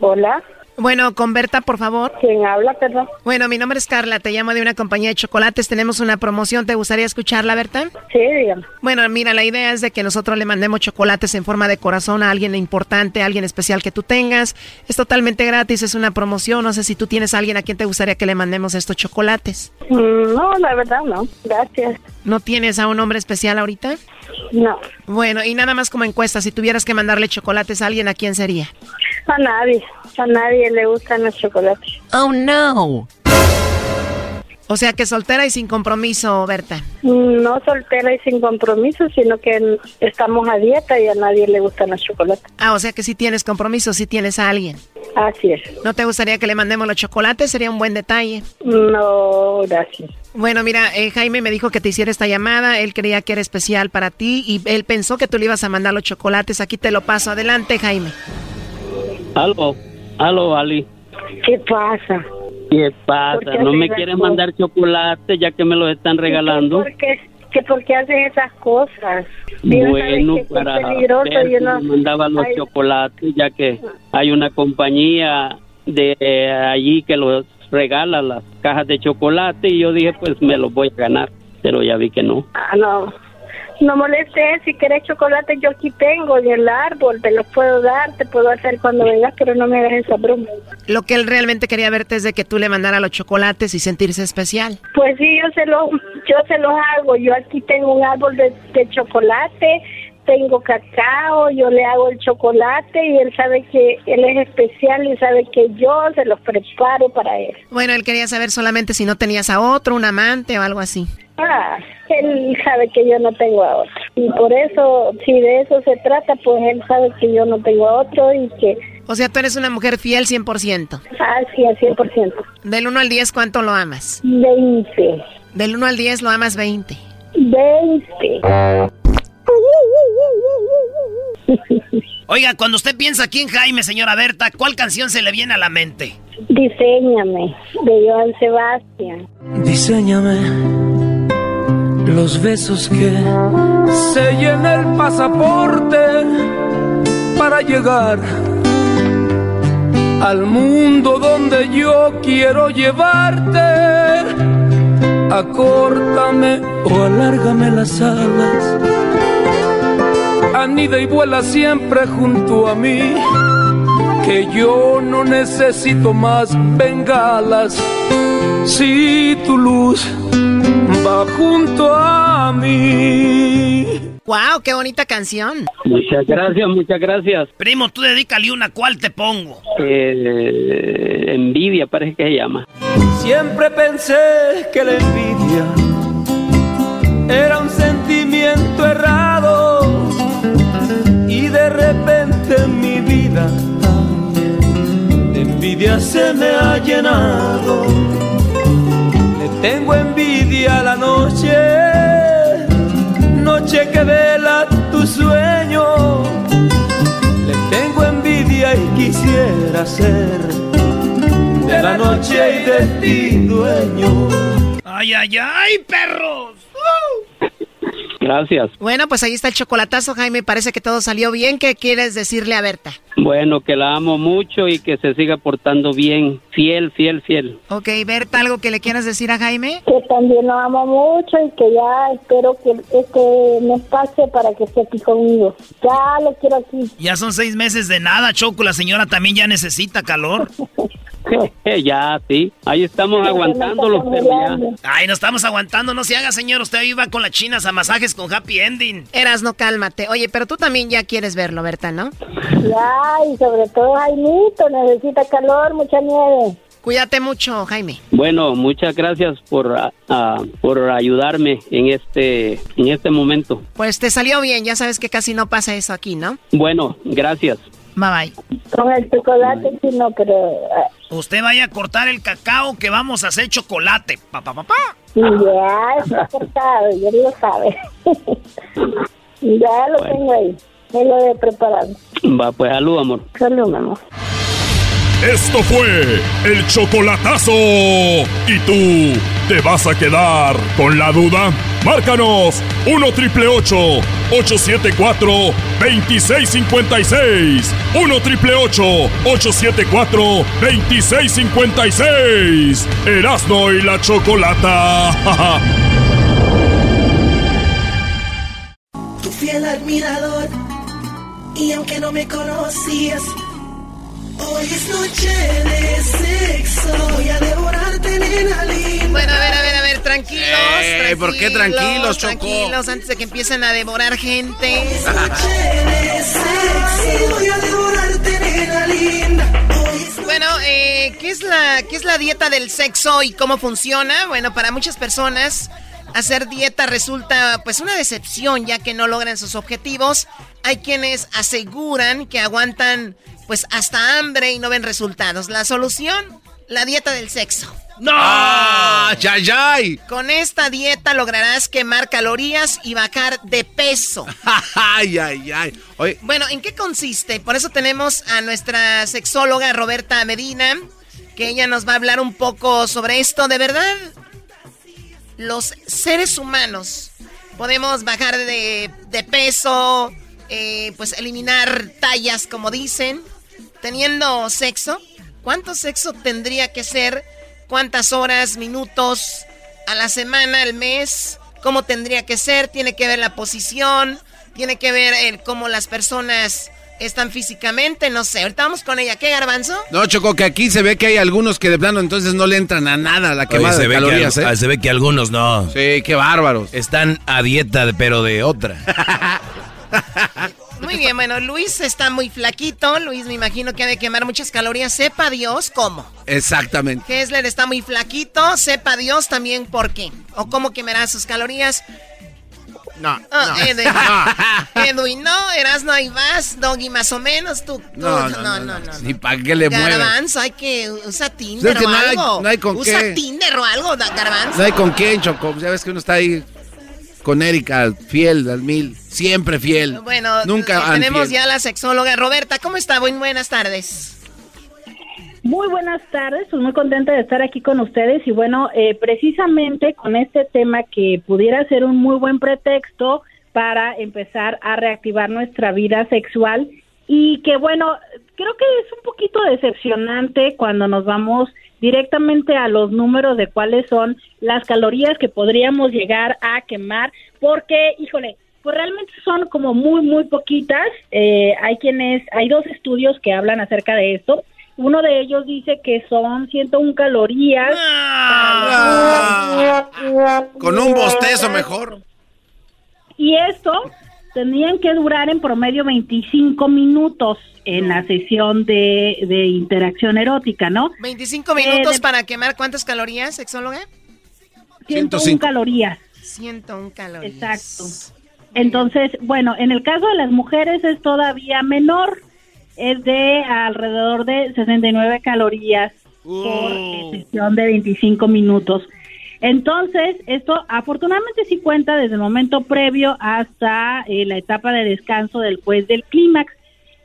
Speaker 19: Hola.
Speaker 10: Bueno, con Berta, por favor.
Speaker 19: ¿Quién habla, perdón?
Speaker 10: Bueno, mi nombre es Carla, te llamo de una compañía de chocolates. Tenemos una promoción, ¿te gustaría escucharla, Berta?
Speaker 19: Sí, dígame.
Speaker 10: Bueno, mira, la idea es de que nosotros le mandemos chocolates en forma de corazón a alguien importante, a alguien especial que tú tengas. Es totalmente gratis, es una promoción. No sé si tú tienes a alguien a quien te gustaría que le mandemos estos chocolates.
Speaker 19: Mm, no, la verdad no. Gracias.
Speaker 10: ¿No tienes a un hombre especial ahorita?
Speaker 19: No.
Speaker 10: Bueno, y nada más como encuesta, si tuvieras que mandarle chocolates a alguien, ¿a quién sería?
Speaker 19: A nadie. A nadie le gustan los chocolates.
Speaker 10: Oh, no. O sea que soltera y sin compromiso, Berta.
Speaker 19: No soltera y sin compromiso, sino que estamos a dieta y a nadie le gustan los chocolates.
Speaker 10: Ah, o sea que si tienes compromiso, si tienes a alguien.
Speaker 19: Así es.
Speaker 10: ¿No te gustaría que le mandemos los chocolates? Sería un buen detalle.
Speaker 19: No, gracias.
Speaker 10: Bueno, mira, eh, Jaime me dijo que te hiciera esta llamada. Él creía que era especial para ti y él pensó que tú le ibas a mandar los chocolates. Aquí te lo paso. Adelante, Jaime.
Speaker 18: Aló, aló, Ali.
Speaker 19: ¿Qué pasa?
Speaker 18: ¿Qué pasa? ¿No me quieren mandar chocolate ya que me los están regalando?
Speaker 19: ¿Por qué? ¿Que ¿Por qué hacen esas cosas?
Speaker 18: Bueno, para ver si me mandaban los chocolates ya que hay una compañía de allí que los regala las cajas de chocolate y yo dije pues me los voy a ganar, pero ya vi que no.
Speaker 19: Ah, no. No molestes, si quieres chocolate yo aquí tengo en el árbol, te los puedo dar, te puedo hacer cuando vengas, pero no me hagas esa broma.
Speaker 10: Lo que él realmente quería verte es de que tú le mandara los chocolates y sentirse especial.
Speaker 19: Pues sí, yo se los, yo se los hago, yo aquí tengo un árbol de, de chocolate, tengo cacao, yo le hago el chocolate y él sabe que él es especial y sabe que yo se los preparo para él.
Speaker 10: Bueno, él quería saber solamente si no tenías a otro, un amante o algo así.
Speaker 19: Ah, él sabe que yo no tengo a otro. Y por eso, si de eso se trata, pues él sabe que yo no tengo a otro y que...
Speaker 10: O sea, tú eres una mujer fiel 100%.
Speaker 19: Ah, sí, al 100%.
Speaker 10: Del 1 al 10, ¿cuánto lo amas?
Speaker 19: 20.
Speaker 10: Del 1 al 10 lo amas 20.
Speaker 19: 20.
Speaker 3: Oiga, cuando usted piensa aquí en Jaime, señora Berta, ¿cuál canción se le viene a la mente?
Speaker 19: Diseñame, de Joan Sebastián.
Speaker 2: Diseñame los besos que sellen el pasaporte para llegar al mundo donde yo quiero llevarte. Acórtame o alárgame las alas. Anida y vuela siempre junto a mí. Que yo no necesito más bengalas. Si tu luz va junto a mí.
Speaker 10: ¡Wow! ¡Qué bonita canción!
Speaker 18: Muchas gracias, muchas gracias.
Speaker 3: Primo, tú dedícale una, ¿cuál te pongo?
Speaker 18: Eh, envidia, parece que se llama.
Speaker 2: Siempre pensé que la envidia era un sentimiento errado de repente en mi vida de envidia se me ha llenado. Le tengo envidia a la noche noche que vela tu sueño. Le tengo envidia y quisiera ser de la noche y de ti dueño.
Speaker 3: ¡Ay, ay, ay, perros!
Speaker 18: Gracias.
Speaker 10: Bueno, pues ahí está el chocolatazo, Jaime. Parece que todo salió bien. ¿Qué quieres decirle a Berta?
Speaker 18: Bueno, que la amo mucho y que se siga portando bien. Fiel, fiel, fiel.
Speaker 10: Ok, Berta, ¿algo que le quieras decir a Jaime?
Speaker 19: Que también lo amo mucho y que ya espero que este me pase para que esté aquí conmigo. Ya lo quiero aquí.
Speaker 3: Ya son seis meses de nada, Choco. La señora también ya necesita calor.
Speaker 18: ya, sí. Ahí estamos aguantándolo, pero ya.
Speaker 3: Ay, no estamos aguantando. No se haga, señor. Usted iba con las chinas a masajes con happy ending.
Speaker 10: Eras, no cálmate. Oye, pero tú también ya quieres verlo, Berta, ¿no?
Speaker 19: Ya, y sobre todo Jaimito necesita calor, mucha nieve.
Speaker 10: Cuídate mucho, Jaime.
Speaker 18: Bueno, muchas gracias por, por ayudarme en este, en este momento.
Speaker 10: Pues te salió bien, ya sabes que casi no pasa eso aquí, ¿no?
Speaker 18: Bueno, gracias.
Speaker 10: Bye bye.
Speaker 19: Con el chocolate sí no, pero...
Speaker 3: Usted vaya a cortar el cacao que vamos a hacer chocolate. Pa, pa, pa, pa.
Speaker 19: Ya, está cortado, ya lo sabe. ya lo tengo ahí. Me lo he preparado.
Speaker 18: Va, pues salud, amor.
Speaker 19: Salud, mi amor.
Speaker 9: Esto fue el chocolatazo. ¿Y tú te vas a quedar con la duda? Márcanos 1 triple 874 2656. 1 triple 874 2656. Erasno y la chocolata.
Speaker 2: Tu fiel admirador. Y aunque no me conocías, hoy es noche de sexo. Voy a devorarte, nena linda.
Speaker 10: Bueno, a ver, a ver, a ver, tranquilos.
Speaker 5: Ey, ¿por qué tranquilos, Choco?
Speaker 10: Tranquilos, antes de que empiecen a devorar gente.
Speaker 2: Es noche de sexo. Voy a devorarte, nena linda. Hoy es
Speaker 10: Bueno, eh, ¿qué, es la, ¿qué es la dieta del sexo y cómo funciona? Bueno, para muchas personas hacer dieta resulta pues una decepción ya que no logran sus objetivos. Hay quienes aseguran que aguantan pues hasta hambre y no ven resultados. La solución, la dieta del sexo.
Speaker 3: ¡No!
Speaker 5: ¡Ah! ¡Yay, ay!
Speaker 10: Con esta dieta lograrás quemar calorías y bajar de peso.
Speaker 5: ¡Ay, ay, ay! Oye,
Speaker 10: Bueno, ¿en qué consiste? Por eso tenemos a nuestra sexóloga Roberta Medina, que ella nos va a hablar un poco sobre esto. De verdad, los seres humanos podemos bajar de, de peso, eh, pues eliminar tallas, como dicen, teniendo sexo. ¿Cuánto sexo tendría que ser? ¿Cuántas horas, minutos a la semana, al mes? ¿Cómo tendría que ser? Tiene que ver la posición, tiene que ver el cómo las personas están físicamente, no sé. Ahorita vamos con ella. ¿Qué, Garbanzo?
Speaker 5: no, Choco, que aquí se ve que hay algunos que de plano entonces no le entran a nada a la
Speaker 4: Oye,
Speaker 5: quemada
Speaker 4: se,
Speaker 5: de
Speaker 4: ve
Speaker 5: calorías,
Speaker 4: que, al-
Speaker 5: ¿eh?
Speaker 4: se ve que algunos no.
Speaker 5: Sí, qué bárbaros.
Speaker 4: Están a dieta, pero de otra.
Speaker 10: Muy bien, bueno, Luis está muy flaquito. Luis me imagino que ha de quemar muchas calorías. Sepa Dios cómo.
Speaker 5: Exactamente.
Speaker 10: Kessler está muy flaquito. Sepa Dios también por qué. O cómo quemará sus calorías.
Speaker 5: No,
Speaker 10: Ah,
Speaker 5: no.
Speaker 10: Edwin. Edwin, no, Erasno ahí vas. Doggy, más o menos. Tú, tú-
Speaker 5: No, no, no, no. Ni para qué le mueven.
Speaker 10: Garbanzo, hay que usar Tinder o
Speaker 5: no hay-
Speaker 10: algo.
Speaker 5: no hay con
Speaker 10: Usa
Speaker 5: qué.
Speaker 10: Tinder o algo, Garbanzo.
Speaker 5: No hay con quién, Choco. Ya ves que uno está ahí con Erika, fiel al mil, siempre fiel.
Speaker 10: Bueno, nunca eh, tenemos ya la sexóloga Roberta. ¿Cómo está? Muy buenas tardes.
Speaker 20: Muy buenas tardes, estoy muy contenta de estar aquí con ustedes y bueno, eh, precisamente con este tema que pudiera ser un muy buen pretexto para empezar a reactivar nuestra vida sexual y que bueno, creo que es un poquito decepcionante cuando nos vamos directamente a los números de cuáles son las calorías que podríamos llegar a quemar, porque, híjole, pues realmente son como muy, muy poquitas. Eh, hay quienes, hay dos estudios que hablan acerca de esto. Uno de ellos dice que son 101 calorías.
Speaker 5: Ah. Con un bostezo mejor.
Speaker 20: Y esto tenían que durar en promedio 25 minutos en la sesión de, interacción erótica, ¿no?
Speaker 10: 25 minutos eh, para quemar cuántas calorías, sexóloga?
Speaker 20: 101 calorías.
Speaker 10: 101 calorías.
Speaker 20: Exacto. Entonces, bueno, en el caso de las mujeres es todavía menor, es de alrededor de 69 calorías por uh. sesión de 25 minutos. Entonces, esto afortunadamente sí cuenta desde el momento previo hasta eh, la etapa de descanso después del clímax.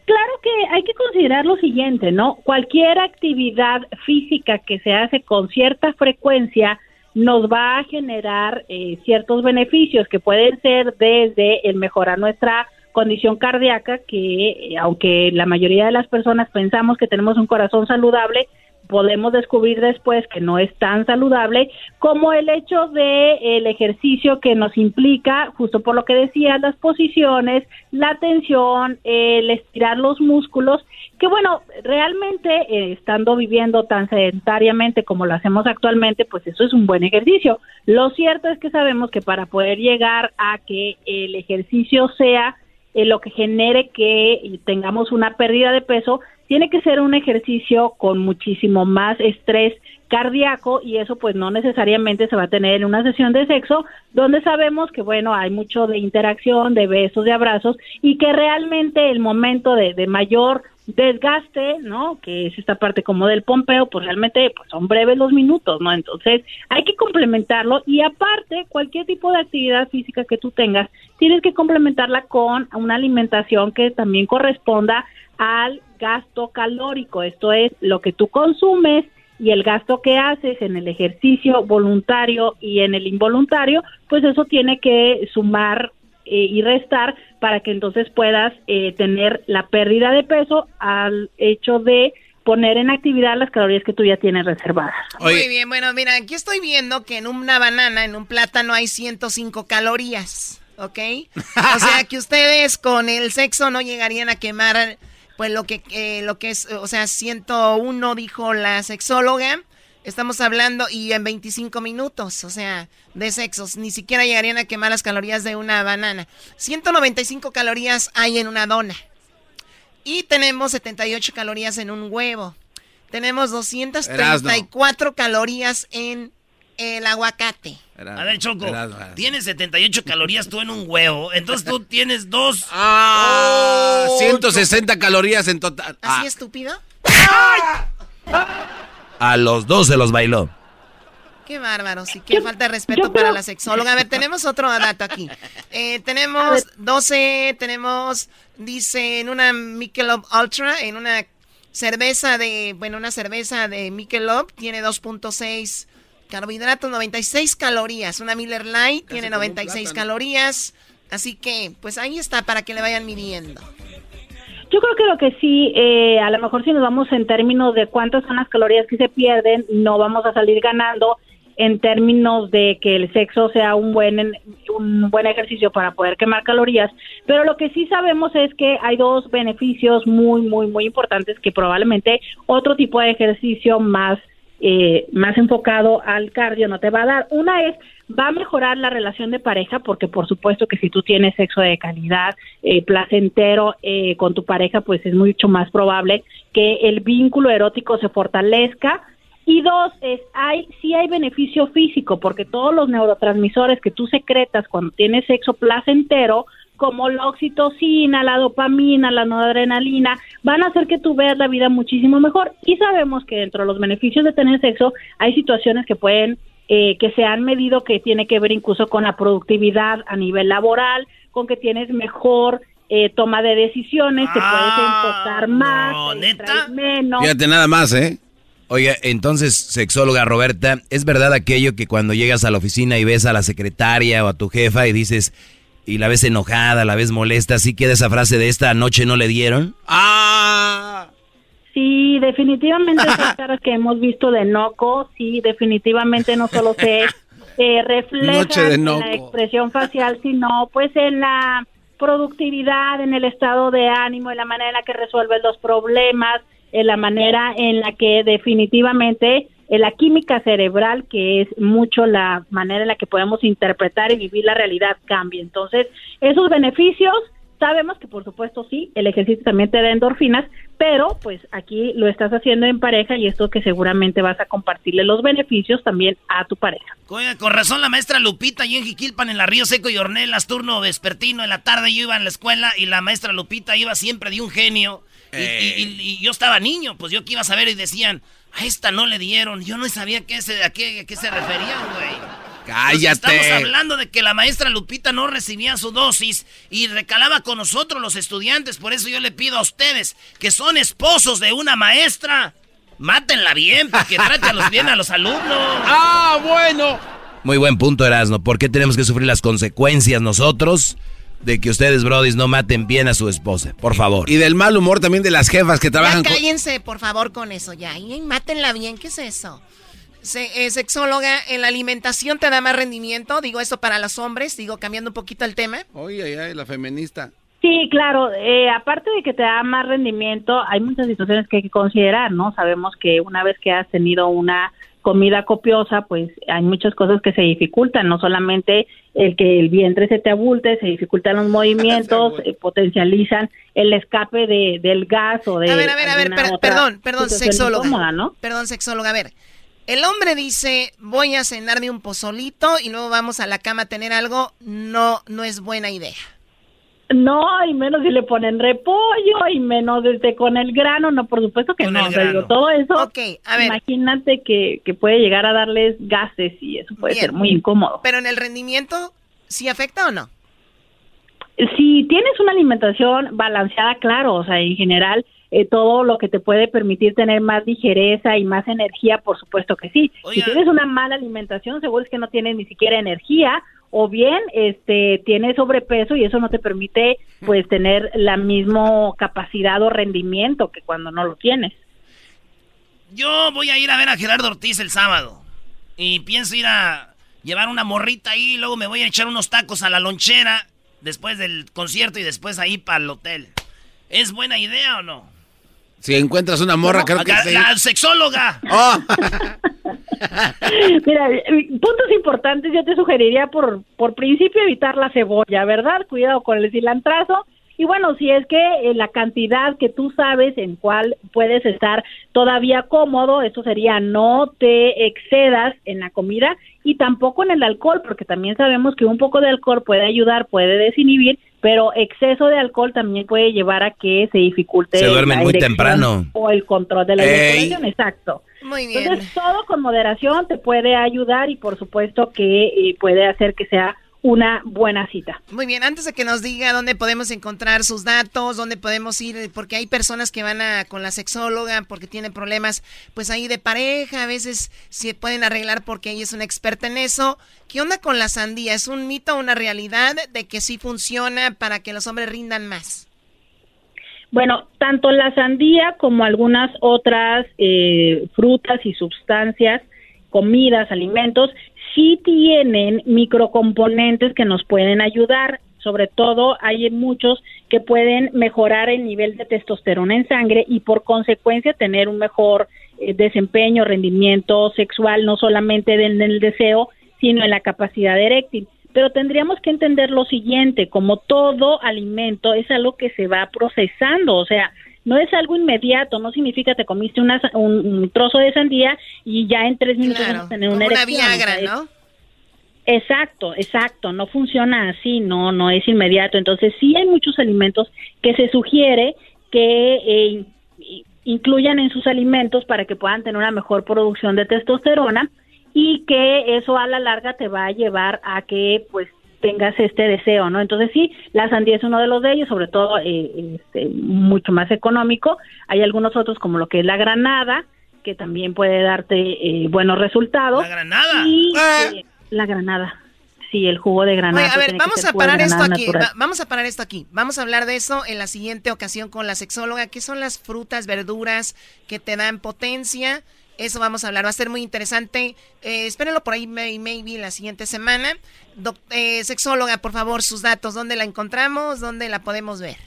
Speaker 20: Claro que hay que considerar lo siguiente, ¿no? Cualquier actividad física que se hace con cierta frecuencia nos va a generar eh, ciertos beneficios que pueden ser desde el mejorar nuestra condición cardíaca, que eh, aunque la mayoría de las personas pensamos que tenemos un corazón saludable, podemos descubrir después que no es tan saludable como el hecho de el ejercicio que nos implica justo por lo que decía las posiciones la tensión el estirar los músculos que bueno realmente eh, estando viviendo tan sedentariamente como lo hacemos actualmente pues eso es un buen ejercicio. Lo cierto es que sabemos que para poder llegar a que el ejercicio sea eh, lo que genere que tengamos una pérdida de peso tiene que ser un ejercicio con muchísimo más estrés cardíaco y eso pues no necesariamente se va a tener en una sesión de sexo donde sabemos que bueno hay mucho de interacción de besos de abrazos y que realmente el momento de, de mayor desgaste, ¿no? Que es esta parte como del pompeo, pues realmente pues son breves los minutos, ¿no? Entonces hay que complementarlo y aparte cualquier tipo de actividad física que tú tengas, tienes que complementarla con una alimentación que también corresponda al gasto calórico, esto es lo que tú consumes y el gasto que haces en el ejercicio voluntario y en el involuntario, pues eso tiene que sumar eh, y restar para que entonces puedas eh, tener la pérdida de peso al hecho de poner en actividad las calorías que tú ya tienes reservadas.
Speaker 10: Muy bien, bueno, mira, aquí estoy viendo que en una banana, en un plátano hay 105 calorías, ¿ok? o sea que ustedes con el sexo no llegarían a quemar pues lo que, eh, lo que es, o sea, 101 dijo la sexóloga. Estamos hablando y en 25 minutos, o sea, de sexos, ni siquiera llegarían a quemar las calorías de una banana. 195 calorías hay en una dona. Y tenemos 78 calorías en un huevo. Tenemos 234 calorías en el aguacate.
Speaker 3: a ver, Choco, tienes 78 calorías tú en un huevo, entonces tú tienes dos. Ah,
Speaker 5: 160 calorías en total.
Speaker 10: ¿Así ah. estúpido?
Speaker 4: A los dos se los bailó.
Speaker 10: Qué bárbaro, sí, qué falta de respeto para la sexóloga. A ver, tenemos otro dato aquí. Eh, tenemos 12, tenemos, dice, en una Michelob Ultra, en una cerveza de, bueno, una cerveza de Michelob, tiene 2.6 Carbohidratos, 96 calorías. Una Miller Light tiene 96 calorías. Así que, pues ahí está para que le vayan midiendo.
Speaker 20: Yo creo que lo que sí, eh, a lo mejor si nos vamos en términos de cuántas son las calorías que se pierden, no vamos a salir ganando en términos de que el sexo sea un buen un buen ejercicio para poder quemar calorías, pero lo que sí sabemos es que hay dos beneficios muy muy muy importantes que probablemente otro tipo de ejercicio más eh, más enfocado al cardio no te va a dar. Una es, va a mejorar la relación de pareja, porque por supuesto que si tú tienes sexo de calidad, eh, placentero eh, con tu pareja, pues es mucho más probable que el vínculo erótico se fortalezca. Y dos, es, hay, sí hay beneficio físico, porque todos los neurotransmisores que tú secretas cuando tienes sexo placentero, como la oxitocina, la dopamina, la noradrenalina, van a hacer que tú veas la vida muchísimo mejor. Y sabemos que dentro de los beneficios de tener sexo hay situaciones que pueden eh, que se han medido que tiene que ver incluso con la productividad a nivel laboral, con que tienes mejor eh, toma de decisiones, te puedes
Speaker 3: Ah,
Speaker 20: enfocar más, te menos.
Speaker 5: Fíjate nada más, ¿eh?
Speaker 4: Oiga, entonces, sexóloga Roberta, ¿es verdad aquello que cuando llegas a la oficina y ves a la secretaria o a tu jefa y dices, y la ves enojada, la ves molesta, ¿sí queda esa frase de esta noche no le dieron?
Speaker 5: ¡Ah!
Speaker 20: Sí, definitivamente esas caras que hemos visto de Noco, sí, definitivamente no solo se eh,
Speaker 5: de
Speaker 20: en la expresión facial, sino pues en la productividad, en el estado de ánimo, en la manera en la que resuelves los problemas, en la manera en la que definitivamente en la química cerebral, que es mucho la manera en la que podemos interpretar y vivir la realidad, cambia. Entonces, esos beneficios, sabemos que por supuesto sí, el ejercicio también te da endorfinas, pero pues aquí lo estás haciendo en pareja y esto que seguramente vas a compartirle los beneficios también a tu pareja.
Speaker 3: Oiga, con razón la maestra Lupita allí en Jiquilpan, en la Río Seco y Ornelas, turno vespertino, en la tarde yo iba en la escuela y la maestra Lupita iba siempre de un genio. Y, y- y- y yo estaba niño, pues yo que iba a saber y decían, a esta no le dieron. Yo no sabía qué se, a, qué, a qué se referían, güey.
Speaker 5: ¡Cállate!
Speaker 3: Estamos hablando de que la maestra Lupita no recibía su dosis y recalaba con nosotros los estudiantes. Por eso yo le pido a ustedes que son esposos de una maestra, mátenla bien para que trate a los bien a los alumnos.
Speaker 5: ¡Ah, bueno!
Speaker 4: Muy buen punto, Erasno. ¿Por qué tenemos que sufrir las consecuencias nosotros de que ustedes, brodis, no maten bien a su esposa? Por favor.
Speaker 5: Y del mal humor también de las jefas que
Speaker 10: Ya
Speaker 5: trabajan con...
Speaker 10: cállense, por favor, con eso ya. Y mátenla bien, ¿qué es eso? Se- eh, sexóloga, ¿en la alimentación te da más rendimiento? Digo esto para los hombres, digo cambiando un poquito el tema.
Speaker 5: Oye, ay, ay, la feminista.
Speaker 20: Sí, claro. eh, aparte de que te da más rendimiento, hay muchas situaciones que hay que considerar, ¿no? Sabemos que una vez que has tenido una comida copiosa, pues hay muchas cosas que se dificultan, no solamente el que el vientre se te abulte, se dificultan los movimientos, eh, potencializan el escape de, del gas o de
Speaker 10: A ver, a ver, a ver, per- perdón, perdón, sexóloga.
Speaker 20: incómoda, ¿no?
Speaker 10: Perdón, sexóloga, a ver. El hombre dice, voy a cenarme un pozolito y luego vamos a la cama a tener algo. No, no es buena idea.
Speaker 20: No, y menos si le ponen repollo, y menos este con el grano, no, por supuesto que no. o sea, digo, todo eso,
Speaker 10: a ver.
Speaker 20: imagínate que, que puede llegar a darles gases y eso puede
Speaker 10: Bien.
Speaker 20: ser muy incómodo.
Speaker 10: Pero en el rendimiento, ¿sí afecta o no?
Speaker 20: Si tienes una alimentación balanceada, claro, o sea, en general, eh, todo lo que te puede permitir tener más ligereza y más energía, por supuesto que sí. Si tienes una mala alimentación, seguro es que no tienes ni siquiera energía o bien este tienes sobrepeso y eso no te permite pues tener la misma capacidad o rendimiento que cuando no lo tienes.
Speaker 3: Yo voy a ir a ver a Gerardo Ortiz el sábado. Y pienso ir a llevar una morrita ahí, luego me voy a echar unos tacos a la lonchera después del concierto y después ahí para el hotel. ¿Es buena idea o no?
Speaker 5: Si encuentras una morra, creo que
Speaker 3: La-
Speaker 5: sí.
Speaker 3: La sexóloga.
Speaker 5: Oh.
Speaker 20: Mira, eh, puntos importantes, yo te sugeriría por, por principio evitar la cebolla, ¿verdad? Cuidado con el cilantrazo. Y bueno, si es que eh, la cantidad que tú sabes en cuál puedes estar todavía cómodo, eso sería no te excedas en la comida y tampoco en el alcohol, porque también sabemos que un poco de alcohol puede ayudar, puede desinhibir, pero exceso de alcohol también puede llevar a que se dificulte
Speaker 4: Se duermen muy temprano.
Speaker 20: o el control de la
Speaker 4: Ey.
Speaker 20: eyaculación, exacto.
Speaker 10: Muy bien.
Speaker 20: Entonces, todo con moderación te puede ayudar y por supuesto que eh, puede hacer que sea una buena cita.
Speaker 10: Muy bien, antes de que nos diga dónde podemos encontrar sus datos, dónde podemos ir, porque hay personas que van a con la sexóloga porque tienen problemas, pues ahí de pareja, a veces se pueden arreglar porque ella es una experta en eso. ¿Qué onda con la sandía? ¿Es un mito o una realidad de que sí funciona para que los hombres rindan más?
Speaker 20: Bueno, tanto la sandía como algunas otras eh, frutas y sustancias, comidas, alimentos, sí tienen microcomponentes que nos pueden ayudar. Sobre todo hay muchos que pueden mejorar el nivel de testosterona en sangre y por consecuencia tener un mejor eh, desempeño, rendimiento sexual, no solamente en el deseo, sino en la capacidad eréctil. Pero tendríamos que entender lo siguiente, como todo alimento es algo que se va procesando, o sea, no es algo inmediato, no significa te comiste una un, un trozo de sandía y ya en tres minutos vas a tener una
Speaker 10: una Viagra, ¿no?
Speaker 20: Exacto, exacto, no funciona así, no, no es inmediato. Entonces sí hay muchos alimentos que se sugiere que eh, in- incluyan en sus alimentos para que puedan tener una mejor producción de testosterona y que eso a la larga te va a llevar a que pues tengas este deseo, ¿no? Entonces sí, la sandía es uno de los de ellos, sobre todo eh, este, mucho más económico. Hay algunos otros como lo que es la granada, que también puede darte eh, buenos resultados.
Speaker 3: La granada.
Speaker 20: Y, eh, la granada. Sí, el jugo de granada.
Speaker 10: a ver, vamos a parar esto aquí. vamos a parar esto aquí. Vamos a hablar de eso en la siguiente ocasión con la sexóloga. ¿Qué son las frutas, verduras que te dan potencia? Eso vamos a hablar, va a ser muy interesante. Eh, espérenlo por ahí, maybe, la siguiente semana. Eh, sexóloga, por favor, sus datos, ¿dónde la encontramos? ¿Dónde la podemos ver?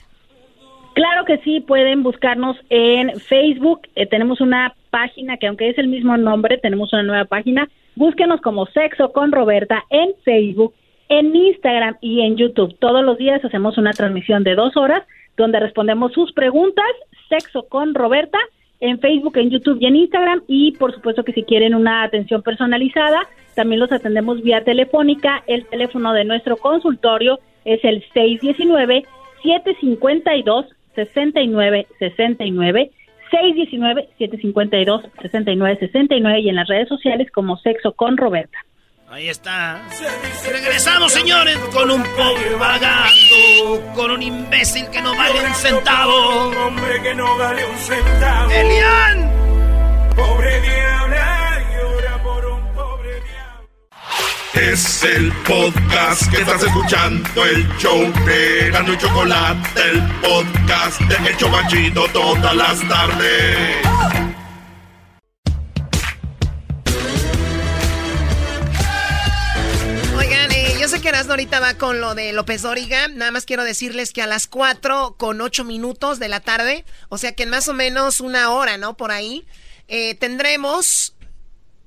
Speaker 20: Claro que sí, pueden buscarnos en Facebook. Eh, tenemos una página que aunque es el mismo nombre, tenemos una nueva página. Búsquenos como Sexo con Roberta en Facebook, en Instagram y en YouTube. Todos los días hacemos una transmisión de dos horas donde respondemos sus preguntas. Sexo con Roberta en Facebook, en YouTube y en Instagram. Y por supuesto que si quieren una atención personalizada, también los atendemos vía telefónica. El teléfono de nuestro consultorio es el 619-752-6969. 619-752-6969 y en las redes sociales como Sexo con Roberta.
Speaker 3: Ahí está. Regresamos, señores, con un pobre vagando, con un imbécil que no vale un centavo.
Speaker 1: Un hombre que no vale un centavo.
Speaker 3: ¡Elian!
Speaker 1: Pobre diabla, llora por un pobre diablo. Es el podcast que estás escuchando, el show de Gano y Chocolate, el podcast de Hecho Machito todas las tardes.
Speaker 10: Sé que Erasmo ahorita va con lo de López Dóriga. Nada más quiero decirles que a las 4 con 8 minutos de la tarde, o sea que en más o menos una hora, ¿no? Por ahí, eh, tendremos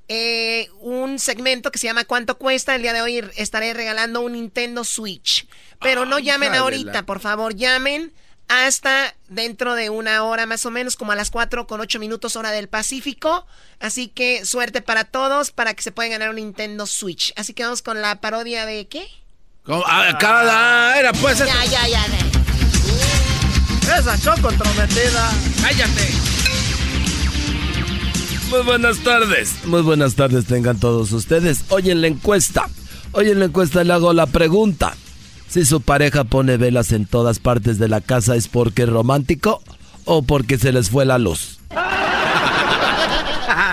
Speaker 10: eh, un segmento que se llama ¿Cuánto cuesta? El día de hoy estaré regalando un Nintendo Switch. Pero no llamen ahorita, por favor, llamen hasta dentro de una hora más o menos, como a las 4 con 8 minutos hora del Pacífico. Así que suerte para todos para que se puedan ganar un Nintendo Switch. Así que vamos con la parodia de ¿qué?
Speaker 5: Cada era pues.
Speaker 10: Ya, ya, ya.
Speaker 3: Esa choco comprometida. Cállate.
Speaker 4: Muy buenas tardes. Muy buenas tardes tengan todos ustedes. Hoy en la encuesta. Hoy en la encuesta le hago la pregunta. Si su pareja pone velas en todas partes de la casa, ¿es porque es romántico o porque se les fue la luz?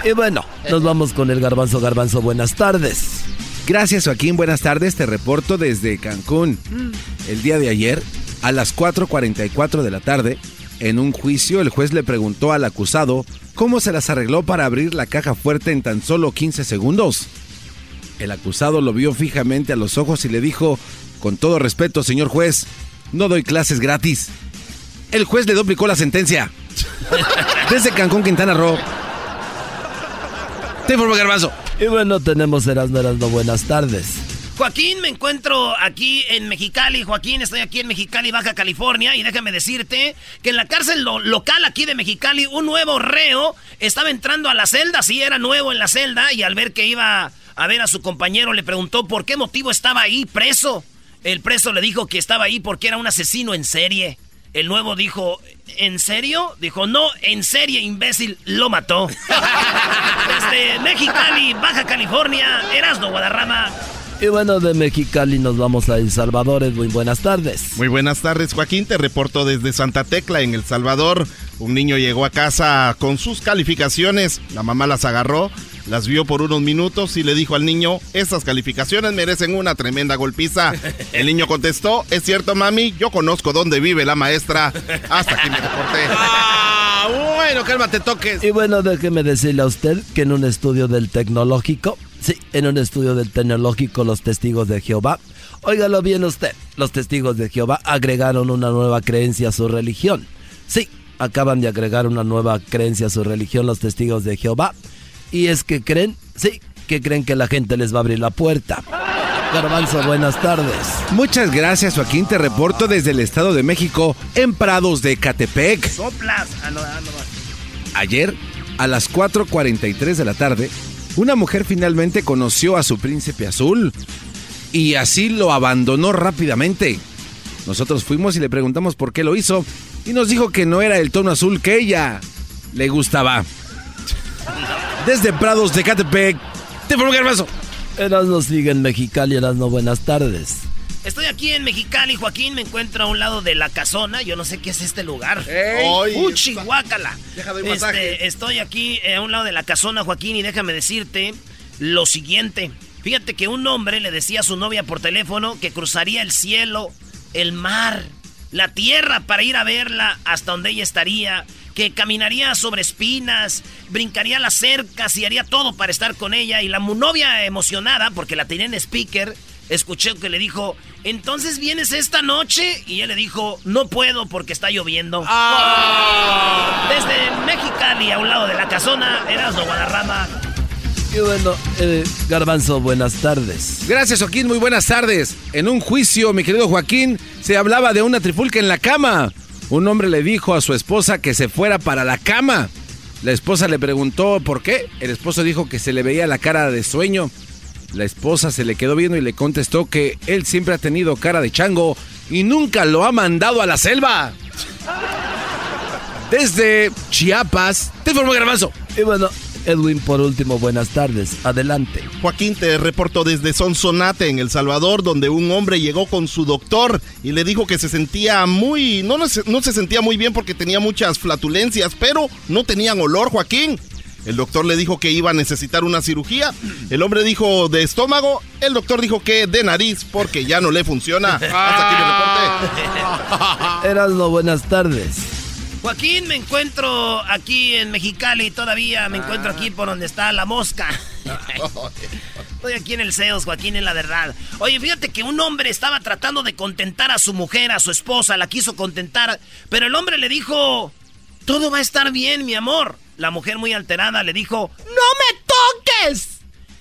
Speaker 4: y bueno, nos vamos con el garbanzo. Garbanzo, buenas tardes.
Speaker 5: Gracias Joaquín, buenas tardes. Te reporto desde Cancún. El día de ayer, a las 4.44 de la tarde, en un juicio, el juez le preguntó al acusado cómo se las arregló para abrir la caja fuerte en tan solo 15 segundos. El acusado lo vio fijamente a los ojos y le dijo, con todo respeto, señor juez, no doy clases gratis. El juez le duplicó la sentencia. Desde Cancún, Quintana Roo. Te informo, Garbanzo.
Speaker 4: Y bueno, tenemos Erasmo Erasmo. Buenas tardes.
Speaker 3: Joaquín, me encuentro aquí en Mexicali. Joaquín, estoy aquí en Mexicali, Baja California. Y déjame decirte que en la cárcel local aquí de Mexicali, un nuevo reo estaba entrando a la celda. Sí, era nuevo en la celda. Y al ver que iba a ver a su compañero, le preguntó por qué motivo estaba ahí preso. El preso le dijo que estaba ahí porque era un asesino en serie. El nuevo dijo, ¿en serio? Dijo, no, en serie, imbécil, lo mató. Desde Mexicali, Baja California, Erasno Guadarrama.
Speaker 4: Y bueno, de Mexicali nos vamos a El Salvador. Muy buenas tardes.
Speaker 21: Muy buenas tardes, Joaquín. Te reporto desde Santa Tecla, en El Salvador. Un niño llegó a casa con sus calificaciones. La mamá las agarró las vio por unos minutos y le dijo al niño, estas calificaciones merecen una tremenda golpiza. El niño contestó, es cierto mami, yo conozco dónde vive la maestra. Hasta aquí me reporté.
Speaker 5: Ah, bueno, cálmate toques.
Speaker 4: Y bueno, déjeme decirle a usted que en un estudio del tecnológico, sí, en un estudio del tecnológico los testigos de Jehová, óigalo bien usted, los testigos de Jehová agregaron una nueva creencia a su religión. Sí, acaban de agregar una nueva creencia a su religión los testigos de Jehová y es que creen, sí, que creen que la gente les va a abrir la puerta. Garbanzo, buenas tardes.
Speaker 5: Muchas gracias, Joaquín. Te reporto desde el Estado de México, en Prados de Catepec.
Speaker 3: Soplas. Ah, ah,
Speaker 5: Ayer, a las 4.43 de la tarde, una mujer finalmente conoció a su príncipe azul y así lo abandonó rápidamente. Nosotros fuimos y le preguntamos por qué lo hizo y nos dijo que no era el tono azul que ella le gustaba. Desde Prados de Catepec,
Speaker 4: Te formo garbanzo.
Speaker 22: Erasno sigue en Mexicali, Erasno, buenas tardes.
Speaker 3: Estoy aquí en Mexicali, Joaquín, me encuentro a un lado de la casona, yo no sé qué es este lugar.
Speaker 21: Ey.
Speaker 3: Uchi, guácala.
Speaker 21: Deja de un
Speaker 3: Este, estoy aquí eh, a un lado de la casona, Joaquín, y déjame decirte lo siguiente. Fíjate que un hombre le decía a su novia por teléfono que cruzaría el cielo, el mar, la tierra para ir a verla hasta donde ella estaría, que caminaría sobre espinas, brincaría las cercas y haría todo para estar con ella. Y la mu- novia emocionada, porque la tenía en speaker, escuché que le dijo, entonces vienes esta noche? Y él le dijo, no puedo porque está lloviendo. Desde Mexicali, a un lado de la casona, Erasmo Guadarrama.
Speaker 22: Y bueno, eh, Garbanzo, buenas tardes.
Speaker 5: Gracias, Joaquín. Muy buenas tardes. En un juicio, mi querido Joaquín, se hablaba de una trifulca en la cama. Un hombre le dijo a su esposa que se fuera para la cama. La esposa le preguntó por qué. El esposo dijo que se le veía la cara de sueño. La esposa se le quedó viendo y le contestó que él siempre ha tenido cara de chango y nunca lo ha mandado a la selva. Desde Chiapas, te informo Garbanzo.
Speaker 22: Y bueno, Edwin, por último, buenas tardes. Adelante.
Speaker 21: Joaquín te reportó desde Sonsonate, en El Salvador, donde un hombre llegó con su doctor y le dijo que se sentía muy... No, no se- no se sentía muy bien porque tenía muchas flatulencias, pero no tenían olor, Joaquín. El doctor le dijo que iba a necesitar una cirugía. El hombre dijo de estómago. El doctor dijo que de nariz porque ya no le funciona. Hasta aquí mi reporte.
Speaker 22: Erasno, buenas tardes.
Speaker 3: Joaquín, me encuentro aquí en Mexicali todavía, me encuentro aquí por donde está la mosca. Estoy aquí en el CEOS, Joaquín, es la verdad. Oye, fíjate que un hombre estaba tratando de contentar a su mujer, a su esposa, la quiso contentar, pero el hombre le dijo, todo va a estar bien, mi amor. La mujer muy alterada le dijo, ¡No me toques!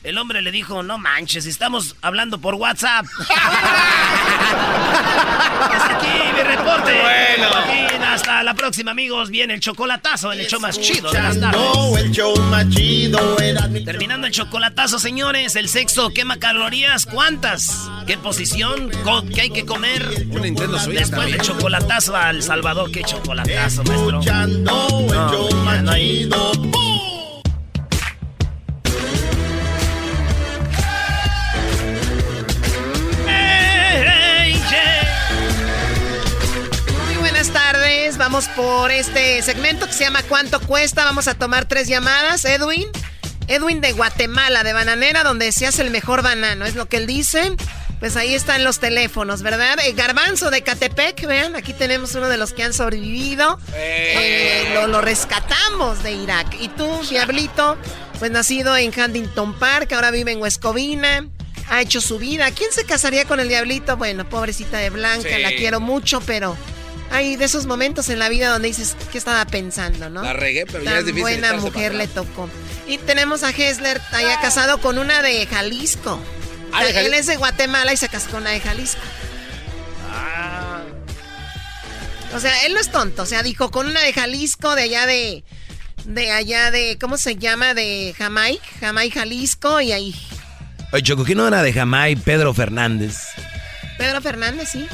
Speaker 3: El hombre le dijo, no manches, estamos hablando por WhatsApp. Hasta aquí mi reporte.
Speaker 1: Bueno.
Speaker 3: Joaquín, hasta la próxima, amigos. Viene el chocolatazo en el show más chido de las tardes.
Speaker 1: el show más chido era mi
Speaker 3: Terminando el chocolatazo, señores. El sexo quema calorías. ¿Cuántas? ¿Qué posición? ¿Qué hay que comer?
Speaker 5: Un Nintendo Switch
Speaker 3: Después
Speaker 5: también.
Speaker 3: del chocolatazo al Salvador. ¿Qué chocolatazo, maestro?
Speaker 1: Escuchando el
Speaker 3: No,
Speaker 1: show
Speaker 3: ya
Speaker 1: más
Speaker 3: no hay-
Speaker 10: Vamos por este segmento que se llama ¿Cuánto cuesta? Vamos a tomar tres llamadas. Edwin. Edwin de Guatemala, de Bananera, donde se hace el mejor banano. Es lo que él dice. Pues ahí están los teléfonos, ¿verdad? Eh, Garbanzo de Catepec, vean, aquí tenemos uno de los que han sobrevivido. Eh, lo, lo rescatamos de Irak. Y tú, Diablito, pues nacido en Huntington Park, ahora vive en Huescovina. Ha hecho su vida. ¿Quién se casaría con el Diablito? Bueno, pobrecita de Blanca,
Speaker 5: Sí.
Speaker 10: la quiero mucho, pero hay de esos momentos en la vida donde dices, ¿qué estaba pensando, no?
Speaker 5: La regué, pero ya es difícil
Speaker 10: buena mujer le tocó. Y tenemos a Hessler, allá casado con una de Jalisco.
Speaker 5: Ah, de
Speaker 10: Él es de Guatemala y se casó con una de Jalisco.
Speaker 5: Ah.
Speaker 10: O sea, él no es tonto. O sea, dijo con una de Jalisco, de allá de. De allá de. ¿Cómo se llama? De Jamaica. Jamaica, Jalisco. Y ahí.
Speaker 4: Oye, Choco, ¿quién no era de Jamai? Pedro Fernández.
Speaker 10: Pedro Fernández, sí.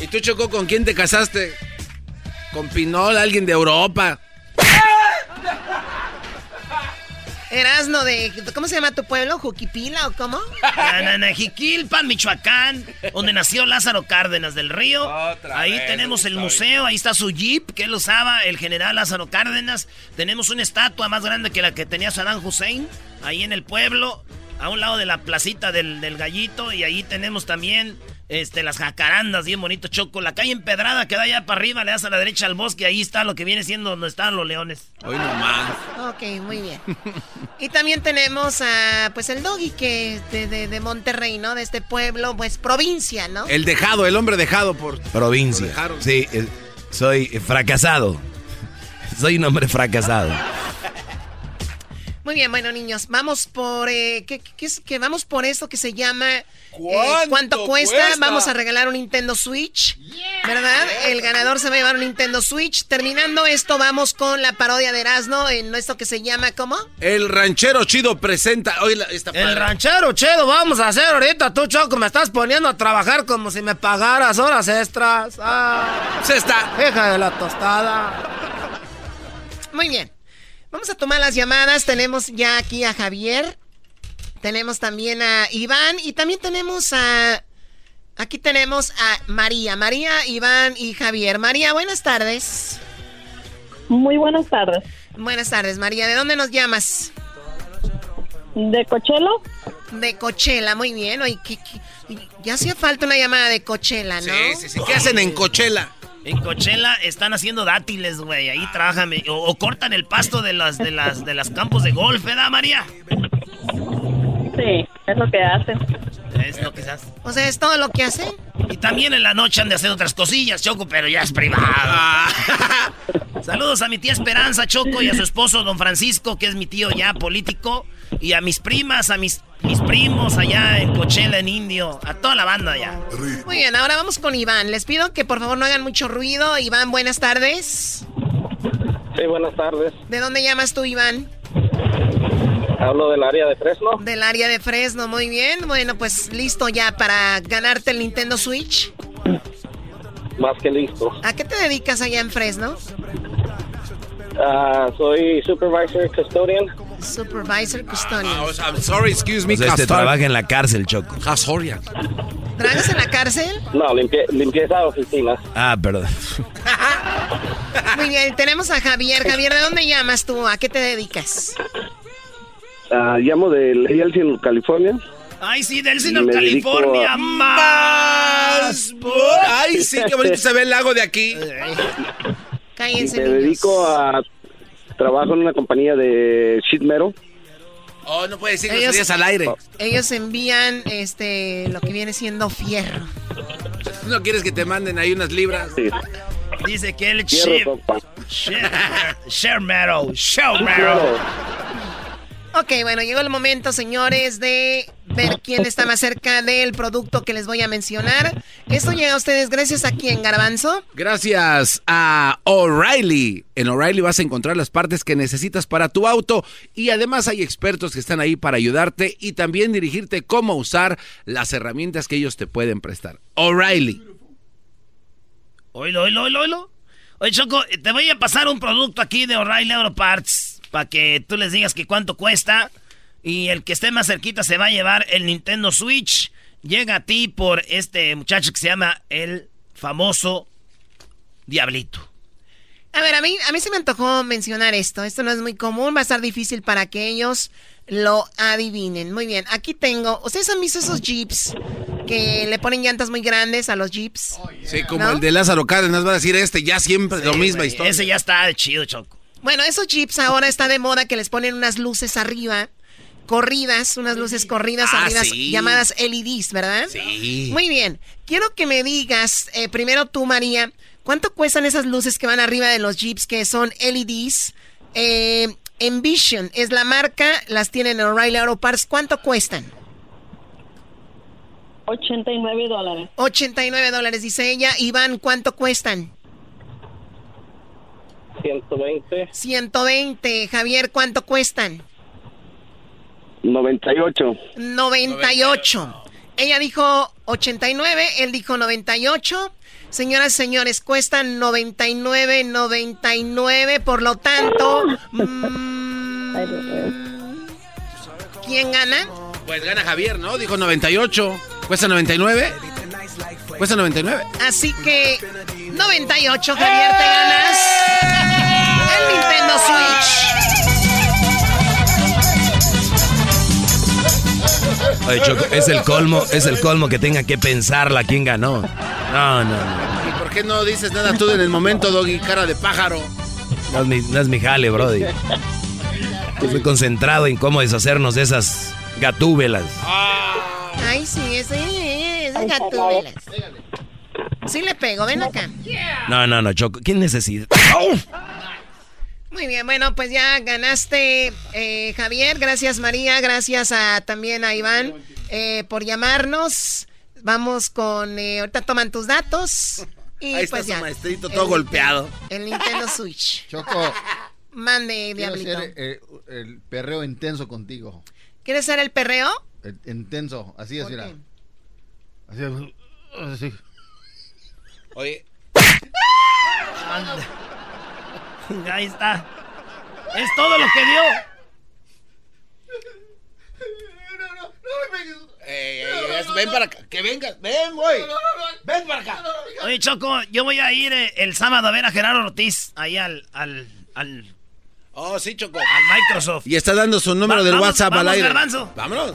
Speaker 5: ¿Y tú, Chocó, con quién te casaste? ¿Con Pinol, alguien de Europa?
Speaker 10: Erasno de. ¿Cómo se llama tu pueblo? ¿Juquipila o cómo?
Speaker 3: Jiquilpan, Michoacán, donde nació Lázaro Cárdenas del Río. ahí
Speaker 5: vez,
Speaker 3: tenemos el museo, ahí está su jeep que él usaba, el general Lázaro Cárdenas. Tenemos una estatua más grande que la que tenía Saddam Hussein, ahí en el pueblo, a un lado de la placita del, del gallito. Y ahí tenemos también este, las jacarandas, bien bonito, Choco. La calle empedrada que da allá para arriba, le das a la derecha al bosque, ahí está lo que viene siendo donde están los leones.
Speaker 5: Hoy nomás.
Speaker 10: Ok, muy bien. Y también tenemos a, pues, el doggy que es de, de, de Monterrey, ¿no? De este pueblo, pues, provincia, ¿no?
Speaker 5: El dejado, el hombre dejado por...
Speaker 4: Provincia. Sí, eh, soy fracasado. Soy un hombre fracasado.
Speaker 10: Muy bien, bueno, niños, vamos por, eh, ¿qué, qué es? que vamos por esto que se llama eh,
Speaker 5: ¿Cuánto
Speaker 10: ¿Cuánto cuesta?
Speaker 5: cuesta?
Speaker 10: Vamos a regalar un Nintendo Switch, ¿verdad? El ganador se va a llevar un Nintendo Switch. Terminando esto, vamos con la parodia de Erasmo en esto que se llama, ¿cómo?
Speaker 5: El ranchero chido presenta... Hoy la- esta
Speaker 3: El
Speaker 5: padre.
Speaker 3: ranchero chido, vamos a hacer ahorita. Tú, Choco, me estás poniendo a trabajar como si me pagaras horas extras. Ah,
Speaker 5: Se está...
Speaker 3: hija de la tostada.
Speaker 10: Muy bien. Vamos a tomar las llamadas. Tenemos ya aquí a Javier. Tenemos también a Iván y también tenemos a... Aquí tenemos a María. María, Iván y Javier. María, buenas tardes.
Speaker 19: Muy buenas tardes.
Speaker 10: Buenas tardes, María. ¿De dónde nos llamas?
Speaker 19: ¿De Cochelo?
Speaker 10: De Cochela, muy bien. Oye, ya hacía falta una llamada de Cochela, ¿no?
Speaker 5: Sí, sí, sí. ¿Qué hacen en Cochela?
Speaker 3: En Cochela están haciendo dátiles, güey. Ahí trabajan o, cortan el pasto de las de las de las campos de golf, ¿verdad, María?
Speaker 19: Sí, es lo que hacen.
Speaker 3: Es lo que se hace.
Speaker 10: O sea, es todo lo que hacen.
Speaker 3: Y también en la noche han de hacer otras cosillas, Choco, pero ya es privado. Saludos a mi tía Esperanza, Choco, y a su esposo, don Francisco, que es mi tío ya político. Y a mis primas, a mis, mis primos allá en Cochela, en Indio. A toda la banda allá.
Speaker 10: Muy bien, ahora vamos con Iván. Les pido que por favor no hagan mucho ruido. Iván, buenas tardes.
Speaker 23: Sí, buenas tardes.
Speaker 10: ¿De dónde llamas tú, Iván?
Speaker 23: Hablo del área de Fresno.
Speaker 10: Del área de Fresno, muy bien. Bueno, pues listo ya para ganarte el Nintendo Switch.
Speaker 23: Más que listo.
Speaker 10: ¿A qué te dedicas allá en Fresno?
Speaker 23: Uh, soy supervisor custodian.
Speaker 10: Supervisor custodian.
Speaker 5: I'm sorry, excuse me.
Speaker 4: O sea, este trabaja en la cárcel, Choco.
Speaker 5: Custodian.
Speaker 10: ¿Trabajas en la cárcel?
Speaker 23: No, limpie, limpieza de oficinas.
Speaker 4: Ah, perdón.
Speaker 10: Muy bien, tenemos a Javier. Javier, ¿de dónde llamas tú? ¿A qué te dedicas?
Speaker 23: Uh, llamo de Elsin, California.
Speaker 3: Ay, sí, del California. Más.
Speaker 5: Ay, sí, qué bonito se ve el lago de aquí.
Speaker 10: Cállense,
Speaker 23: Me dedico a... Trabajo en una compañía de sheet metal.
Speaker 5: Oh, no puede decir ellos, al aire.
Speaker 10: Ellos envían este lo que viene siendo fierro.
Speaker 5: ¿No quieres que te manden ahí unas libras?
Speaker 23: Sí.
Speaker 3: Dice que el chip. Share metal. Share metal.
Speaker 10: Ok, bueno, llegó el momento, señores, de ver quién está más cerca del producto que les voy a mencionar. Esto llega a ustedes gracias a quién, Garbanzo.
Speaker 5: Gracias a O'Reilly. En O'Reilly vas a encontrar las partes que necesitas para tu auto y además hay expertos que están ahí para ayudarte y también dirigirte cómo usar las herramientas que ellos te pueden prestar. O'Reilly.
Speaker 3: Oilo, oilo, oilo, oilo. Oye, Choco, te voy a pasar un producto aquí de O'Reilly Auto Parts para que tú les digas que cuánto cuesta. Y el que esté más cerquita se va a llevar el Nintendo Switch. Llega a ti por este muchacho que se llama el famoso Diablito.
Speaker 10: A ver, a mí, a mí se me antojó mencionar esto. Esto no es muy común, va a estar difícil para que ellos lo adivinen. Muy bien, aquí tengo. ¿Ustedes han visto esos jeeps que le ponen llantas muy grandes a los jeeps?
Speaker 5: Sí, como el de Lázaro Cárdenas va a decir este, ya siempre lo misma historia.
Speaker 3: Ese ya está chido, Choco.
Speaker 10: Bueno, esos jeeps ahora está de moda que les ponen unas luces arriba, corridas, unas luces corridas
Speaker 5: ah,
Speaker 10: arriba, llamadas LEDs, ¿verdad?
Speaker 5: Sí.
Speaker 10: Muy bien. Quiero que me digas, eh, primero tú, María, ¿cuánto cuestan esas luces que van arriba de los jeeps que son LEDs? Eh, Envision es la marca, las tienen en O'Reilly Auto Parts. ¿Cuánto cuestan?
Speaker 19: 89 dólares.
Speaker 10: 89 dólares, dice ella. Iván, ¿cuánto cuestan?
Speaker 23: 120.
Speaker 10: 120. Javier, ¿cuánto cuestan?
Speaker 23: 98.
Speaker 10: 98. Ella dijo 89, él dijo 98. Señoras y señores, cuestan 99, 99. Por lo tanto, mmm, ¿quién gana?
Speaker 5: Pues gana Javier, ¿no? Dijo 98. ¿Cuesta 99? Cuesta 99.
Speaker 10: Así que 98, Javier, te ganas el Nintendo
Speaker 4: Switch. Oye, Choco, es el colmo, es el colmo que tenga que pensarla quién ganó. No, no, no.
Speaker 5: ¿Y por qué no dices nada tú en el momento, Doggy, cara de pájaro?
Speaker 4: No es mi, no es mi jale, brody. Estoy concentrado en cómo deshacernos de esas gatúbelas.
Speaker 10: Ay, sí, ese, esas gatúbelas. Sí le pego, ven acá.
Speaker 4: No, no, no, Choco. ¿Quién necesita?
Speaker 10: Muy bien, bueno, pues ya ganaste, eh, Javier. Gracias, María. Gracias a, también a Iván eh, por llamarnos. Vamos con. Eh, ahorita toman tus datos. Y
Speaker 5: Ahí
Speaker 10: pues
Speaker 5: está
Speaker 10: ya.
Speaker 5: su maestrito todo golpeado.
Speaker 10: El Nintendo Switch.
Speaker 24: Choco.
Speaker 10: Mande,
Speaker 24: Quiero
Speaker 10: Diablito.
Speaker 24: hacer eh, el perreo intenso contigo.
Speaker 10: ¿Quieres ser el perreo?
Speaker 24: El- intenso, así es,
Speaker 10: ¿Por
Speaker 24: mira. Así es. Así.
Speaker 5: Oye.
Speaker 3: Anda. Ahí está. Es todo lo que dio.
Speaker 5: eso, ven para acá. Que vengas, ven, güey. Ven para acá.
Speaker 3: Oye, Choco, yo voy a ir eh, el sábado a ver a Gerardo Ortiz ahí al, al, al
Speaker 5: Oh, sí, Choco.
Speaker 3: Al Microsoft.
Speaker 5: Y está dando su número
Speaker 3: Va-
Speaker 5: del
Speaker 3: vamos,
Speaker 5: WhatsApp al aire.
Speaker 3: Garbanzo.
Speaker 5: Vámonos.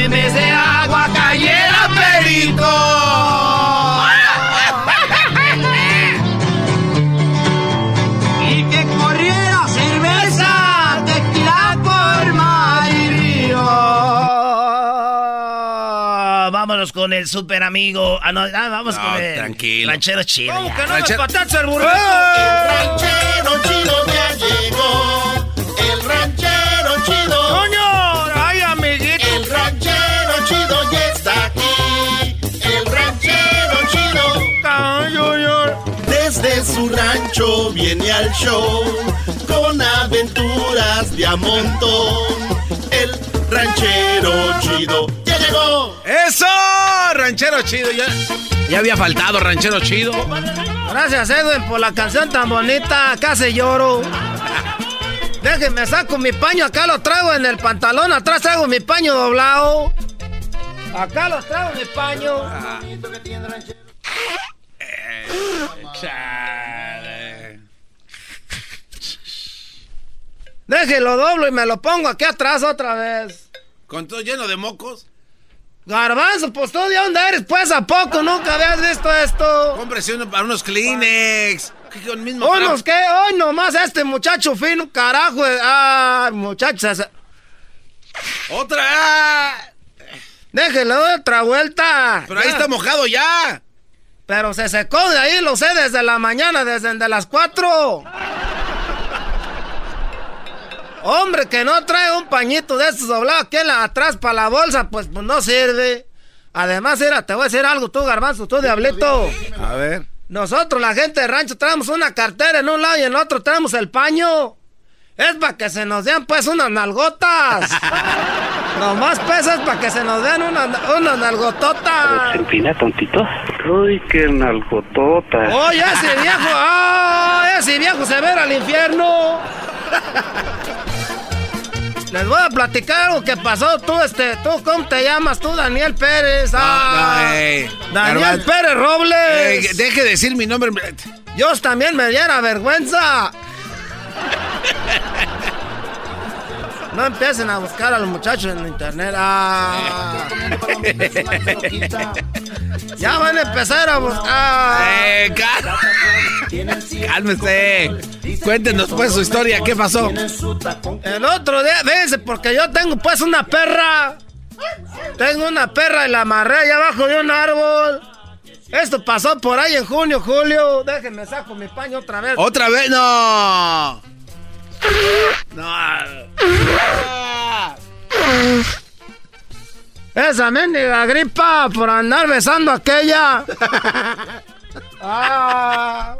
Speaker 3: con el super amigo. Ah, no, ah, vamos
Speaker 5: No,
Speaker 3: con el
Speaker 5: tranquilo.
Speaker 3: ranchero chido.
Speaker 25: ¿Cómo que no? Las
Speaker 5: Ranchero-
Speaker 25: patatas al burrito.
Speaker 1: El ranchero chido ya llegó. El ranchero chido.
Speaker 25: ¡Coño! ¡Ay, amiguito!
Speaker 1: El ranchero chido ya está aquí. El ranchero chido. Desde su rancho viene al show con aventuras de a montón. El ranchero chido ya llegó.
Speaker 5: ¡Eso! Ranchero chido. Ya, ya había faltado, ranchero chido.
Speaker 25: Gracias, Edwin, por la canción tan bonita. Casi lloro. Déjenme saco mi paño. Acá lo traigo en el pantalón. Atrás traigo mi paño doblado. Acá lo traigo mi paño. Déjenlo doblo y me lo pongo aquí atrás otra vez.
Speaker 5: Con todo lleno de mocos.
Speaker 25: Garbanzo, pues tú de dónde eres, pues a poco nunca habías visto esto.
Speaker 5: Cómprese uno para unos Kleenex. Con mismo
Speaker 25: Unos que hoy nomás este muchacho fino, carajo. Ah, muchachos.
Speaker 5: ¡Otra!
Speaker 25: Déjelo doy otra vuelta.
Speaker 5: Pero ahí está mojado ya.
Speaker 25: Pero se secó de ahí, lo sé desde la mañana, desde de las cuatro. Hombre, que no trae un pañito de estos doblados aquí en la- atrás para la bolsa, pues, pues no sirve. Además, mira, te voy a decir algo, tú, garbanzo, tú, diablito.
Speaker 5: A ver.
Speaker 25: Nosotros, la gente de rancho, traemos una cartera en un lado y en el otro traemos el paño. Es para que se nos den, pues, unas nalgotas. Nomás pesas para que se nos den unas, unas nalgototas.
Speaker 26: empina tontito. Uy, qué nalgotota.
Speaker 25: Oye, ese viejo, ¡ah! ese viejo se ir al infierno. Les voy a platicar algo que pasó. Tú, este, tú, ¿cómo te llamas? Tú, Daniel Pérez. Ah,
Speaker 5: No,
Speaker 25: Daniel. Pérez Robles.
Speaker 5: Deje de decir mi nombre.
Speaker 25: Yo también me diera vergüenza. No empiecen a buscar a los muchachos en internet. Ah. ya van a empezar a buscar.
Speaker 5: Eh, Cálmese. Cuéntenos pues su historia. ¿Qué pasó?
Speaker 25: El otro día, fíjense, porque yo tengo pues una perra. Tengo una perra y la amarré allá abajo de un árbol. Esto pasó por ahí en junio, julio. Déjenme saco mi paño otra vez.
Speaker 5: Otra vez, no. No.
Speaker 25: Esa mendiga gripa por andar besando a aquella. Ah.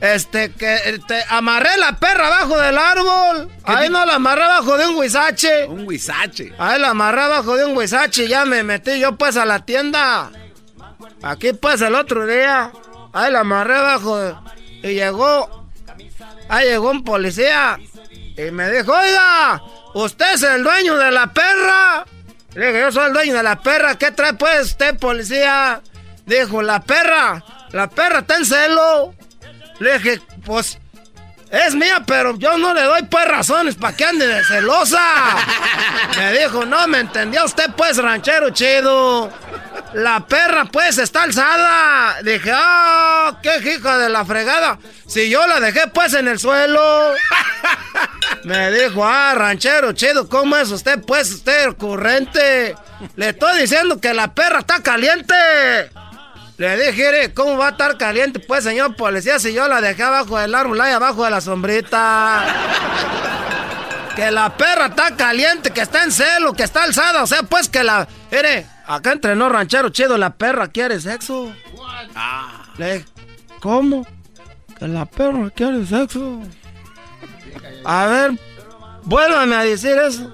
Speaker 25: Este, que este, amarré la perra abajo del árbol. Ahí no la amarré abajo de un huizache.
Speaker 5: Un huizache.
Speaker 25: Ahí la amarré abajo de un huizache y ya me metí yo pues a la tienda. Aquí pues el otro día. Ahí la amarré abajo de- y llegó. Ahí llegó un policía y me dijo, oiga, ¿usted es el dueño de la perra? Le dije, yo soy el dueño de la perra. ¿Qué trae pues usted, policía? Dijo, la perra, la perra está en celo. Le dije, pues, es mía, pero yo no le doy pues razones para que ande de celosa. Me dijo, no, me entendió usted pues, ranchero chido. La perra pues está alzada. Dije, ah, qué hija de la fregada. Si yo la dejé pues en el suelo. Me dijo, ah, ranchero chido, ¿cómo es usted pues, usted ocurrente? Le estoy diciendo que la perra está caliente. Le dije, "Mire, ¿cómo va a estar caliente? Pues, señor policía, si yo la dejé abajo del árbol, ahí abajo de la sombrita. Que la perra está caliente, que está en celo, que está alzada. O sea, pues que la. Mire, acá entrenó ranchero chido, la perra quiere sexo. Le dije, ¿cómo? Que la perra quiere sexo. A ver, vuélvame a decir eso.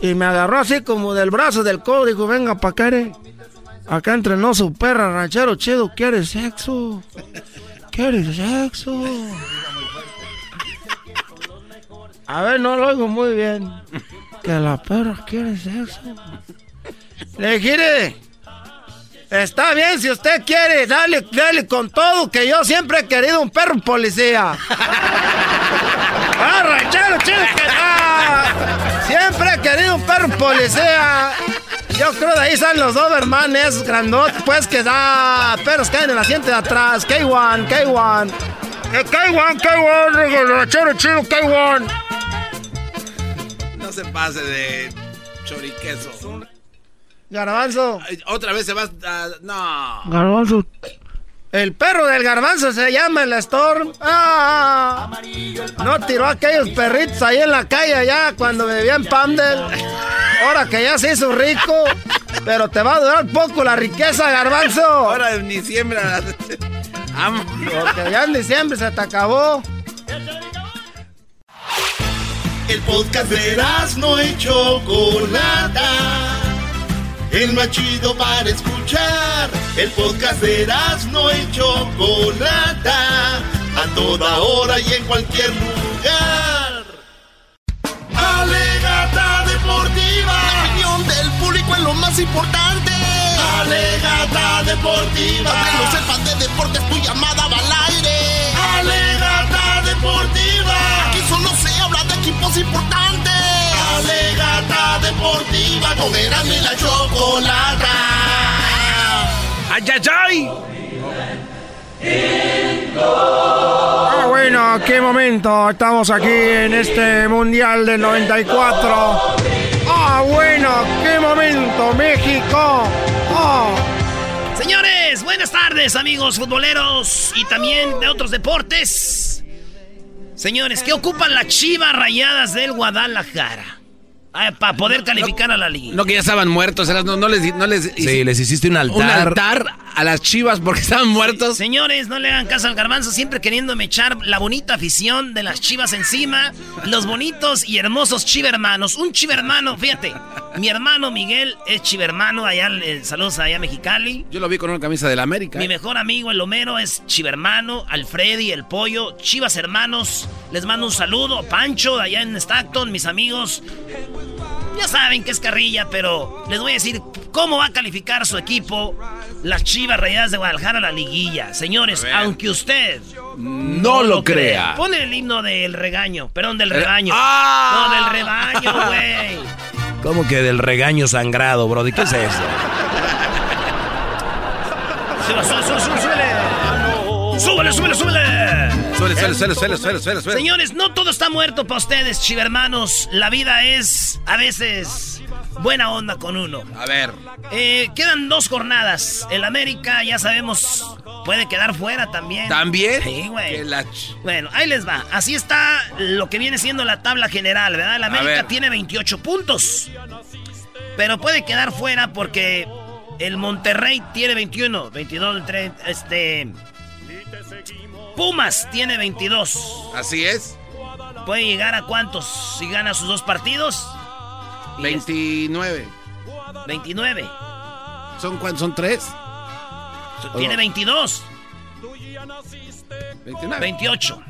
Speaker 25: Y me agarró así como del brazo del codo. Dijo, venga pa' acá, eh. Acá entrenó su perra, ranchero chido. ¿Quieres sexo? ¿Quieres sexo? A ver, no lo oigo muy bien. Que la perra quiere sexo. Le dije, está bien si usted quiere, dale, dale con todo, que yo siempre he querido un perro policía. ¡Ah, ranchero chido que está! Siempre he querido un perro policía. Yo creo de ahí salen los Doberman, esos grandotes, pues que da perros caen en el asiento de atrás. K1, K1. Eh, K1, K1, ranchero chido, K1.
Speaker 5: No se pase de choriqueso.
Speaker 25: Garbanzo.
Speaker 5: Otra vez se va a... No.
Speaker 25: Garbanzo. El perro del garbanzo se llama el Storm. Ah, no tiró a aquellos perritos ahí en la calle allá cuando bebía en Pandel. Ahora que ya se hizo rico. Pero te va a durar poco la riqueza, garbanzo.
Speaker 5: Ahora en diciembre.
Speaker 25: Porque ya en diciembre se te acabó.
Speaker 1: El podcast de no y Chocolata. El más chido para escuchar. El podcast de no y Chocolata. A toda hora y en cualquier lugar. Alegata deportiva.
Speaker 27: La opinión del público es lo más importante.
Speaker 1: Alegata deportiva.
Speaker 27: Aunque no sepas de deportes, tu llamada va al aire.
Speaker 1: Alegata deportiva.
Speaker 27: Aquí solo se habla de equipos importantes.
Speaker 1: Alegata deportiva. Con Erasmo y la chocolata.
Speaker 5: ¡Ay, ay, ay!
Speaker 25: Ah, bueno, qué momento. Estamos aquí en este Mundial del 94. Ah, bueno, qué momento, México. Ah.
Speaker 3: Señores, buenas tardes, amigos futboleros y también de otros deportes. Señores, ¿qué ocupan las chivas rayadas del Guadalajara? Para poder calificar a la liga.
Speaker 5: No, que ya estaban muertos, eras- no, no les, no les
Speaker 4: Sí, les hiciste un altar.
Speaker 5: un altar a las chivas porque estaban muertos.
Speaker 3: Señores, no le hagan caso al garbanzo, siempre queriéndome echar la bonita afición de las chivas encima. Los bonitos y hermosos chivermanos. Un chivermano, fíjate. Mi hermano Miguel es chivermano, allá, eh, saludos allá a Mexicali.
Speaker 5: Yo lo vi con una camisa del América.
Speaker 3: Mi mejor amigo, el Homero, es chivermano. Alfredi, el pollo, chivas hermanos. Les mando un saludo. Pancho, de allá en Stockton, mis amigos. Ya saben que es carrilla, pero les voy a decir cómo va a calificar su equipo las Chivas Rayadas de Guadalajara a la liguilla. Señores, aunque usted
Speaker 5: No lo crea.
Speaker 3: Pon el himno del regaño, perdón, del
Speaker 4: Eh,
Speaker 3: rebaño.
Speaker 4: ¡ah!
Speaker 3: No, del rebaño, güey.
Speaker 4: ¿Cómo que del regaño sangrado, Brody? ¿Qué es eso?
Speaker 3: Súbele, súbele, súbele. Súbele, súbele, súbele.
Speaker 5: Suele, suele, suele, suele, suele, suele, suele.
Speaker 3: Señores, no todo está muerto para ustedes, chivermanos. La vida es a veces buena onda con uno.
Speaker 5: A ver.
Speaker 3: Eh, quedan dos jornadas. El América, ya sabemos, puede quedar fuera también.
Speaker 5: ¿También?
Speaker 3: Sí, güey. Bueno, ahí les va. Así está lo que viene siendo la tabla general, ¿verdad? El América tiene 28 puntos. Pero puede quedar fuera porque el Monterrey tiene 21, 22, 30, este... Pumas tiene 22.
Speaker 5: Así es.
Speaker 3: ¿Puede llegar a cuántos si gana sus dos partidos?
Speaker 5: 29.
Speaker 3: 29.
Speaker 5: ¿Son cuántos? ¿Son tres?
Speaker 3: Tiene 22.
Speaker 5: 29.
Speaker 3: 28.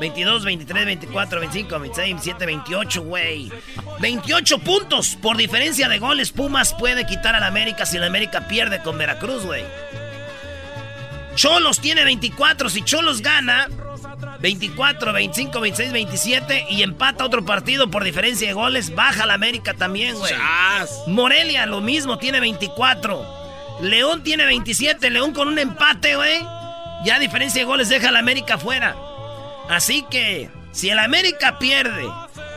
Speaker 3: 22, 23, 24, 25, 26, 27, 28, güey. 28 puntos por diferencia de goles. Pumas puede quitar al América si el América pierde con Veracruz, güey. Cholos tiene 24. Si Cholos gana, 24, 25, 26, 27 y empata otro partido por diferencia de goles, baja la América también, güey. Morelia lo mismo, tiene 24. León tiene 27. León con un empate, güey. Ya a diferencia de goles deja a la América fuera. Así que, si el América pierde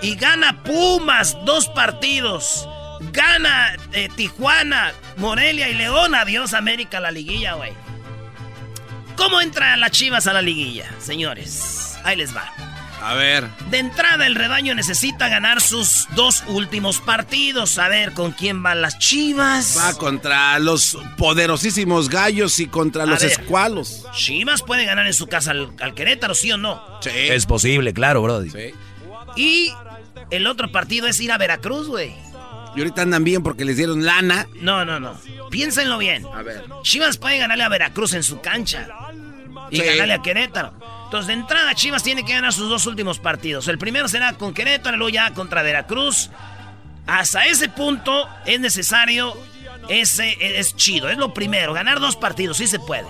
Speaker 3: y gana Pumas dos partidos, gana eh, Tijuana, Morelia y León, adiós América la liguilla, güey. ¿Cómo entra las Chivas a la liguilla, señores? Ahí les va.
Speaker 5: A ver.
Speaker 3: De entrada, el rebaño necesita ganar sus dos últimos partidos. A ver con quién van las Chivas.
Speaker 5: Va contra los poderosísimos gallos y contra los
Speaker 3: ver.
Speaker 5: escualos.
Speaker 3: Chivas puede ganar en su casa al, al Querétaro, ¿sí o no?
Speaker 4: Es posible, claro, Brody.
Speaker 3: Y el otro partido es ir a Veracruz, güey.
Speaker 5: Y ahorita andan bien porque les dieron lana.
Speaker 3: No, no, no. Piénsenlo bien.
Speaker 5: A ver.
Speaker 3: Chivas puede ganarle a Veracruz en su cancha. Y
Speaker 5: Sí.
Speaker 3: ganarle a Querétaro. Entonces, de entrada, Chivas tiene que ganar sus dos últimos partidos. El primero será con Querétaro, luego ya contra Veracruz. Hasta ese punto es necesario, ese es chido, es lo primero, ganar dos partidos, sí se puede.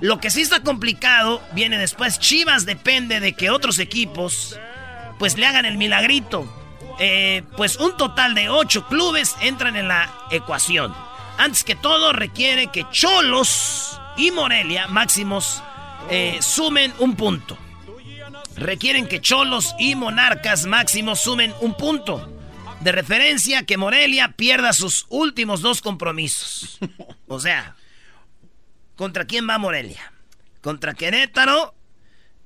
Speaker 3: Lo que sí está complicado viene después. Chivas depende de que otros equipos pues le hagan el milagrito. Eh, pues un total de ocho clubes entran en la ecuación. Antes que todo requiere que Cholos y Morelia, máximos, eh, sumen un punto. Requieren que Cholos y Monarcas máximos sumen un punto. De referencia que Morelia pierda sus últimos dos compromisos. O sea, ¿contra quién va Morelia? Contra Querétaro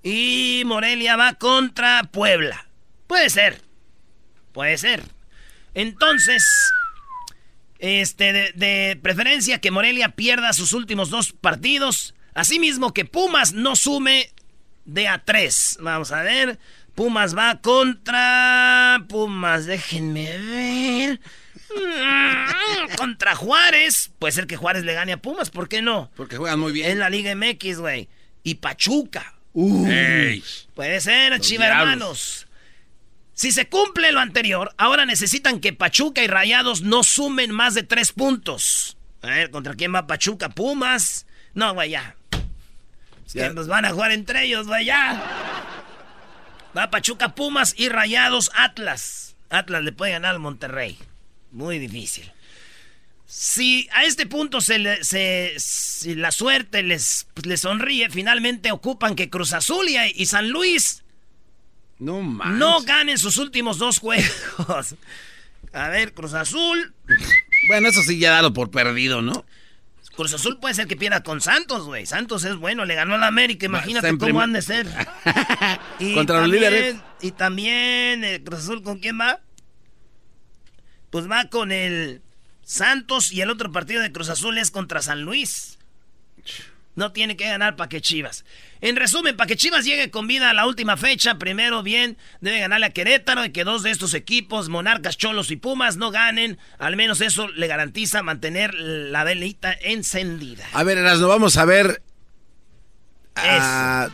Speaker 3: y Morelia va contra Puebla. Puede ser. Puede ser. Entonces, este, de, de preferencia que Morelia pierda sus últimos dos partidos. Asimismo que Pumas no sume de a tres. Vamos a ver. Pumas va contra... Pumas, déjenme ver. Mm, Contra Juárez. Puede ser que Juárez le gane a Pumas, ¿por qué no?
Speaker 5: Porque juegan muy bien.
Speaker 3: En la Liga MX, güey. Y Pachuca. Puede ser,
Speaker 5: Los
Speaker 3: Chiva
Speaker 5: diablos.
Speaker 3: hermanos. Si se cumple lo anterior, ahora necesitan que Pachuca y Rayados no sumen más de tres puntos. A ver, ¿contra quién va Pachuca? ¿Pumas? No, güey, ya. Es que nos van a jugar entre ellos, güey, ya. Va Pachuca, Pumas y Rayados Atlas. Atlas le puede ganar al Monterrey. Muy difícil. Si a este punto se, le- se- si la suerte les, les sonríe, finalmente ocupan que Cruz Azul y, y San Luis
Speaker 5: No manches.
Speaker 3: no ganen sus últimos dos juegos. A ver, Cruz Azul.
Speaker 5: Bueno, eso sí ya dado por perdido, ¿no?
Speaker 3: Cruz Azul puede ser que pierda con Santos, güey. Santos es bueno, le ganó a la América, imagínate cómo han de ser. Y
Speaker 5: Contra los líderes.
Speaker 3: Y también eh, Cruz Azul, ¿con quién va? Pues va con el Santos y el otro partido de Cruz Azul es contra San Luis. No tiene que ganar para que Chivas. En resumen, para que Chivas llegue con vida a la última fecha, primero bien, debe ganarle a Querétaro y que dos de estos equipos, Monarcas, Cholos y Pumas, no ganen. Al menos eso le garantiza mantener la velita encendida.
Speaker 5: A ver, Erasno, vamos a ver. ah,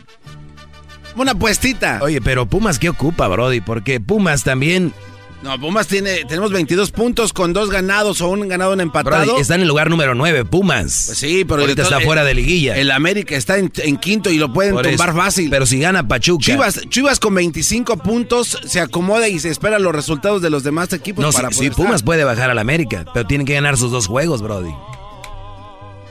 Speaker 5: una puestita.
Speaker 4: Oye, pero Pumas, ¿qué ocupa, Brody? Porque Pumas también.
Speaker 5: No, Pumas tiene, tenemos 22 puntos con dos ganados o un ganado, un empatado.
Speaker 4: Brody, está en el lugar número 9, Pumas.
Speaker 5: Pues sí, pero
Speaker 4: Ahorita está fuera de liguilla.
Speaker 5: El América está en, en quinto y lo pueden
Speaker 4: Por
Speaker 5: tumbar
Speaker 4: eso.
Speaker 5: fácil.
Speaker 4: Pero si gana Pachuca.
Speaker 5: Chivas, Chivas con 25 puntos se acomoda y se espera los resultados de los demás equipos
Speaker 4: No,
Speaker 5: para
Speaker 4: si,
Speaker 5: poder
Speaker 4: si Pumas
Speaker 5: estar.
Speaker 4: puede bajar al América, pero tienen que ganar sus dos juegos, Brody.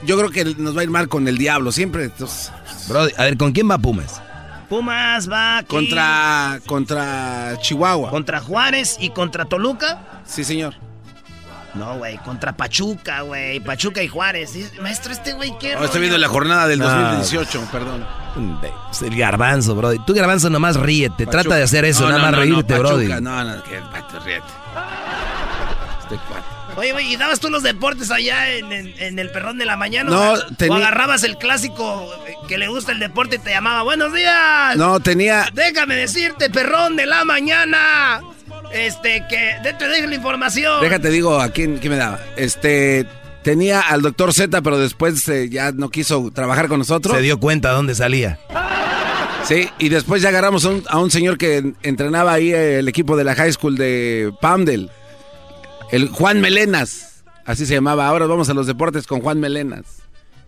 Speaker 5: Yo creo que nos va a ir mal con el diablo, siempre. entonces,
Speaker 4: Brody, a ver, ¿con quién va Pumas?
Speaker 3: Pumas va aquí
Speaker 5: contra, contra Chihuahua.
Speaker 3: contra Juárez y contra Toluca.
Speaker 5: Sí, señor.
Speaker 3: No, güey, contra Pachuca, güey. Pachuca y Juárez. Maestro, este güey, ¿qué?
Speaker 5: Oh, estoy viendo la jornada del
Speaker 4: No.
Speaker 5: 2018, perdón.
Speaker 4: Es el garbanzo, Brody. Tú, garbanzo, nomás ríete. Trata de hacer eso,
Speaker 5: No,
Speaker 4: nada
Speaker 5: no,
Speaker 4: más
Speaker 5: no, no,
Speaker 4: reírte,
Speaker 5: Pachuca,
Speaker 4: Brody.
Speaker 5: No, no, que ríete. Este cuate.
Speaker 3: Oye, güey, ¿y dabas tú los deportes allá en, en- en el perrón de la mañana?
Speaker 5: No,
Speaker 3: o,
Speaker 5: tenía-
Speaker 3: o agarrabas el clásico que le gusta el deporte y te llamaba, buenos días.
Speaker 5: No, tenía.
Speaker 3: Déjame decirte, perrón de la mañana. Este, que de- te dejo la información.
Speaker 5: Déjate, digo, ¿a quién, quién me daba? Este. Tenía al doctor Z, pero después eh, ya no quiso trabajar con nosotros.
Speaker 4: Se dio cuenta dónde salía.
Speaker 5: Sí, y después ya agarramos a un, a un señor que entrenaba ahí el equipo de la high school de Pamdel. El Juan Melenas. Así se llamaba. Ahora vamos a los deportes con Juan Melenas.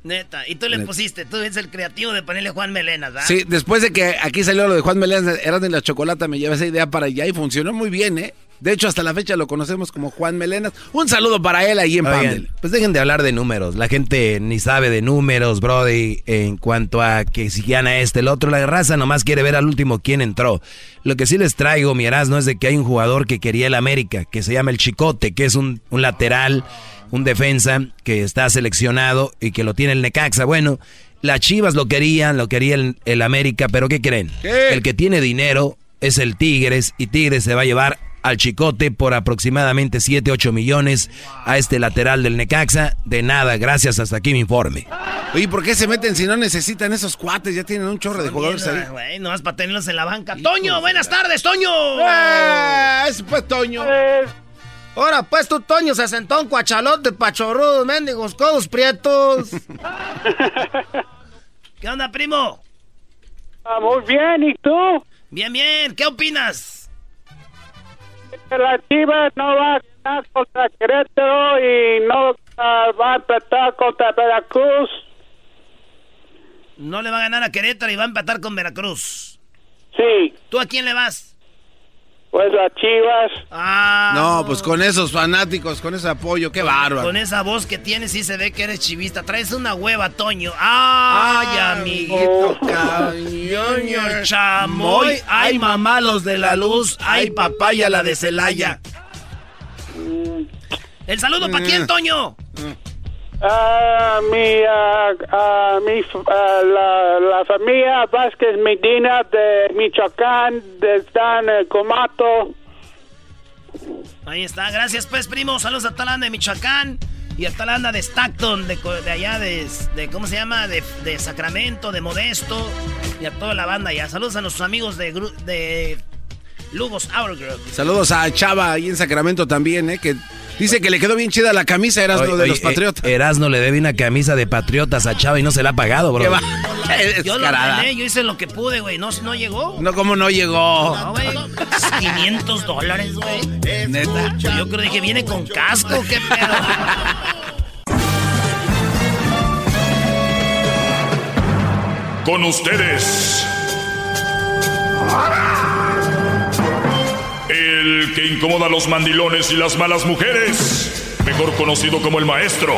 Speaker 3: Neta, y tú le
Speaker 5: Neta.
Speaker 3: pusiste, tú eres el creativo de ponerle Juan Melenas, ¿verdad?
Speaker 5: Sí, después de que aquí salió lo de Juan Melenas, eran de la chocolata, me llevé esa idea para allá y funcionó muy bien, ¿eh? De hecho, hasta la fecha lo conocemos como Juan Melenas. Un saludo para él ahí en Pamdel.
Speaker 4: pues dejen de hablar de números. La gente ni sabe de números, Brody, en cuanto a que si gana este, el otro. La raza nomás quiere ver al último quién entró. Lo que sí les traigo, mi no es de que hay un jugador que quería el América, que se llama el Chicote, que es un, un lateral, un defensa, que está seleccionado y que lo tiene el Necaxa. Bueno, las Chivas lo querían, lo quería el, el América, pero ¿qué creen?
Speaker 5: ¿Qué?
Speaker 4: El que tiene dinero es el Tigres y Tigres se va a llevar al Chicote por aproximadamente 7, 8 millones a este lateral del Necaxa. De nada, gracias, hasta aquí mi informe.
Speaker 5: Oye, ¿por qué se meten si no necesitan esos cuates? Ya tienen un chorro de jugadores ahí.
Speaker 3: Güey, nomás para tenerlos en la banca. Toño, buenas tardes, Toño.
Speaker 25: ¡Eh! ¡Es pues Toño! Ahora pues tu Toño se sentó un cuachalote pachorrudo, mendigos codos prietos.
Speaker 3: ¿Qué onda, primo?
Speaker 18: Muy bien, ¿y tú?
Speaker 3: Bien, bien, ¿qué opinas?
Speaker 18: La Chivas no va a ganar contra Querétaro y no va a empatar contra Veracruz.
Speaker 3: No le va a ganar a Querétaro y va a empatar con Veracruz.
Speaker 18: Sí.
Speaker 3: ¿Tú a quién le vas?
Speaker 18: Pues a Chivas.
Speaker 3: Ah.
Speaker 5: No, pues con esos fanáticos, con ese apoyo, qué bárbaro.
Speaker 3: Con esa voz que tienes sí se ve que eres chivista. Traes una hueva, Toño. ¡Ay, amiguito! Cañoño, chamoy. ¡Ay, mamá, los de la luz! ¡Ay, papaya, la de Celaya! ¿El saludo para quién, Toño?
Speaker 18: Ah, mi, ah, ah, mi, la, la familia Vázquez Medina de Michoacán, de en Comato.
Speaker 3: Ahí está, gracias pues primo, saludos a Talanda de Michoacán y a Talanda de Stockton, de, de allá de, de, ¿cómo se llama? De, de Sacramento, de Modesto y a toda la banda ya. Saludos a nuestros amigos de, de Lugos Hour Group.
Speaker 5: Saludos a Chava ahí en Sacramento también, ¿eh? Que dice que le quedó bien chida la camisa Erasmo
Speaker 4: Oye,
Speaker 5: de
Speaker 4: oye,
Speaker 5: los Patriotas.
Speaker 4: eh, Erasmo le debe una camisa de Patriotas a Chava y no se la ha pagado, bro.
Speaker 5: Qué va-
Speaker 3: Yo lo ordené, yo hice lo que pude, güey. ¿No, ¿No llegó?
Speaker 5: No, como no llegó.
Speaker 3: No, güey. 500 dólares, güey.
Speaker 5: Neta.
Speaker 3: Yo creo que viene con casco, qué pedo.
Speaker 1: Con ustedes. El que incomoda a los mandilones y las malas mujeres. Mejor conocido como el maestro.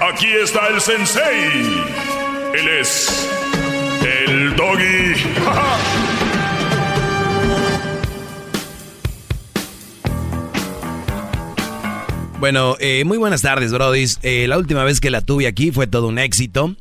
Speaker 1: Aquí está el sensei. Él es. El doggy.
Speaker 4: Bueno, eh, muy buenas tardes, brodis. Eh, la última vez que la tuve aquí fue todo un éxito.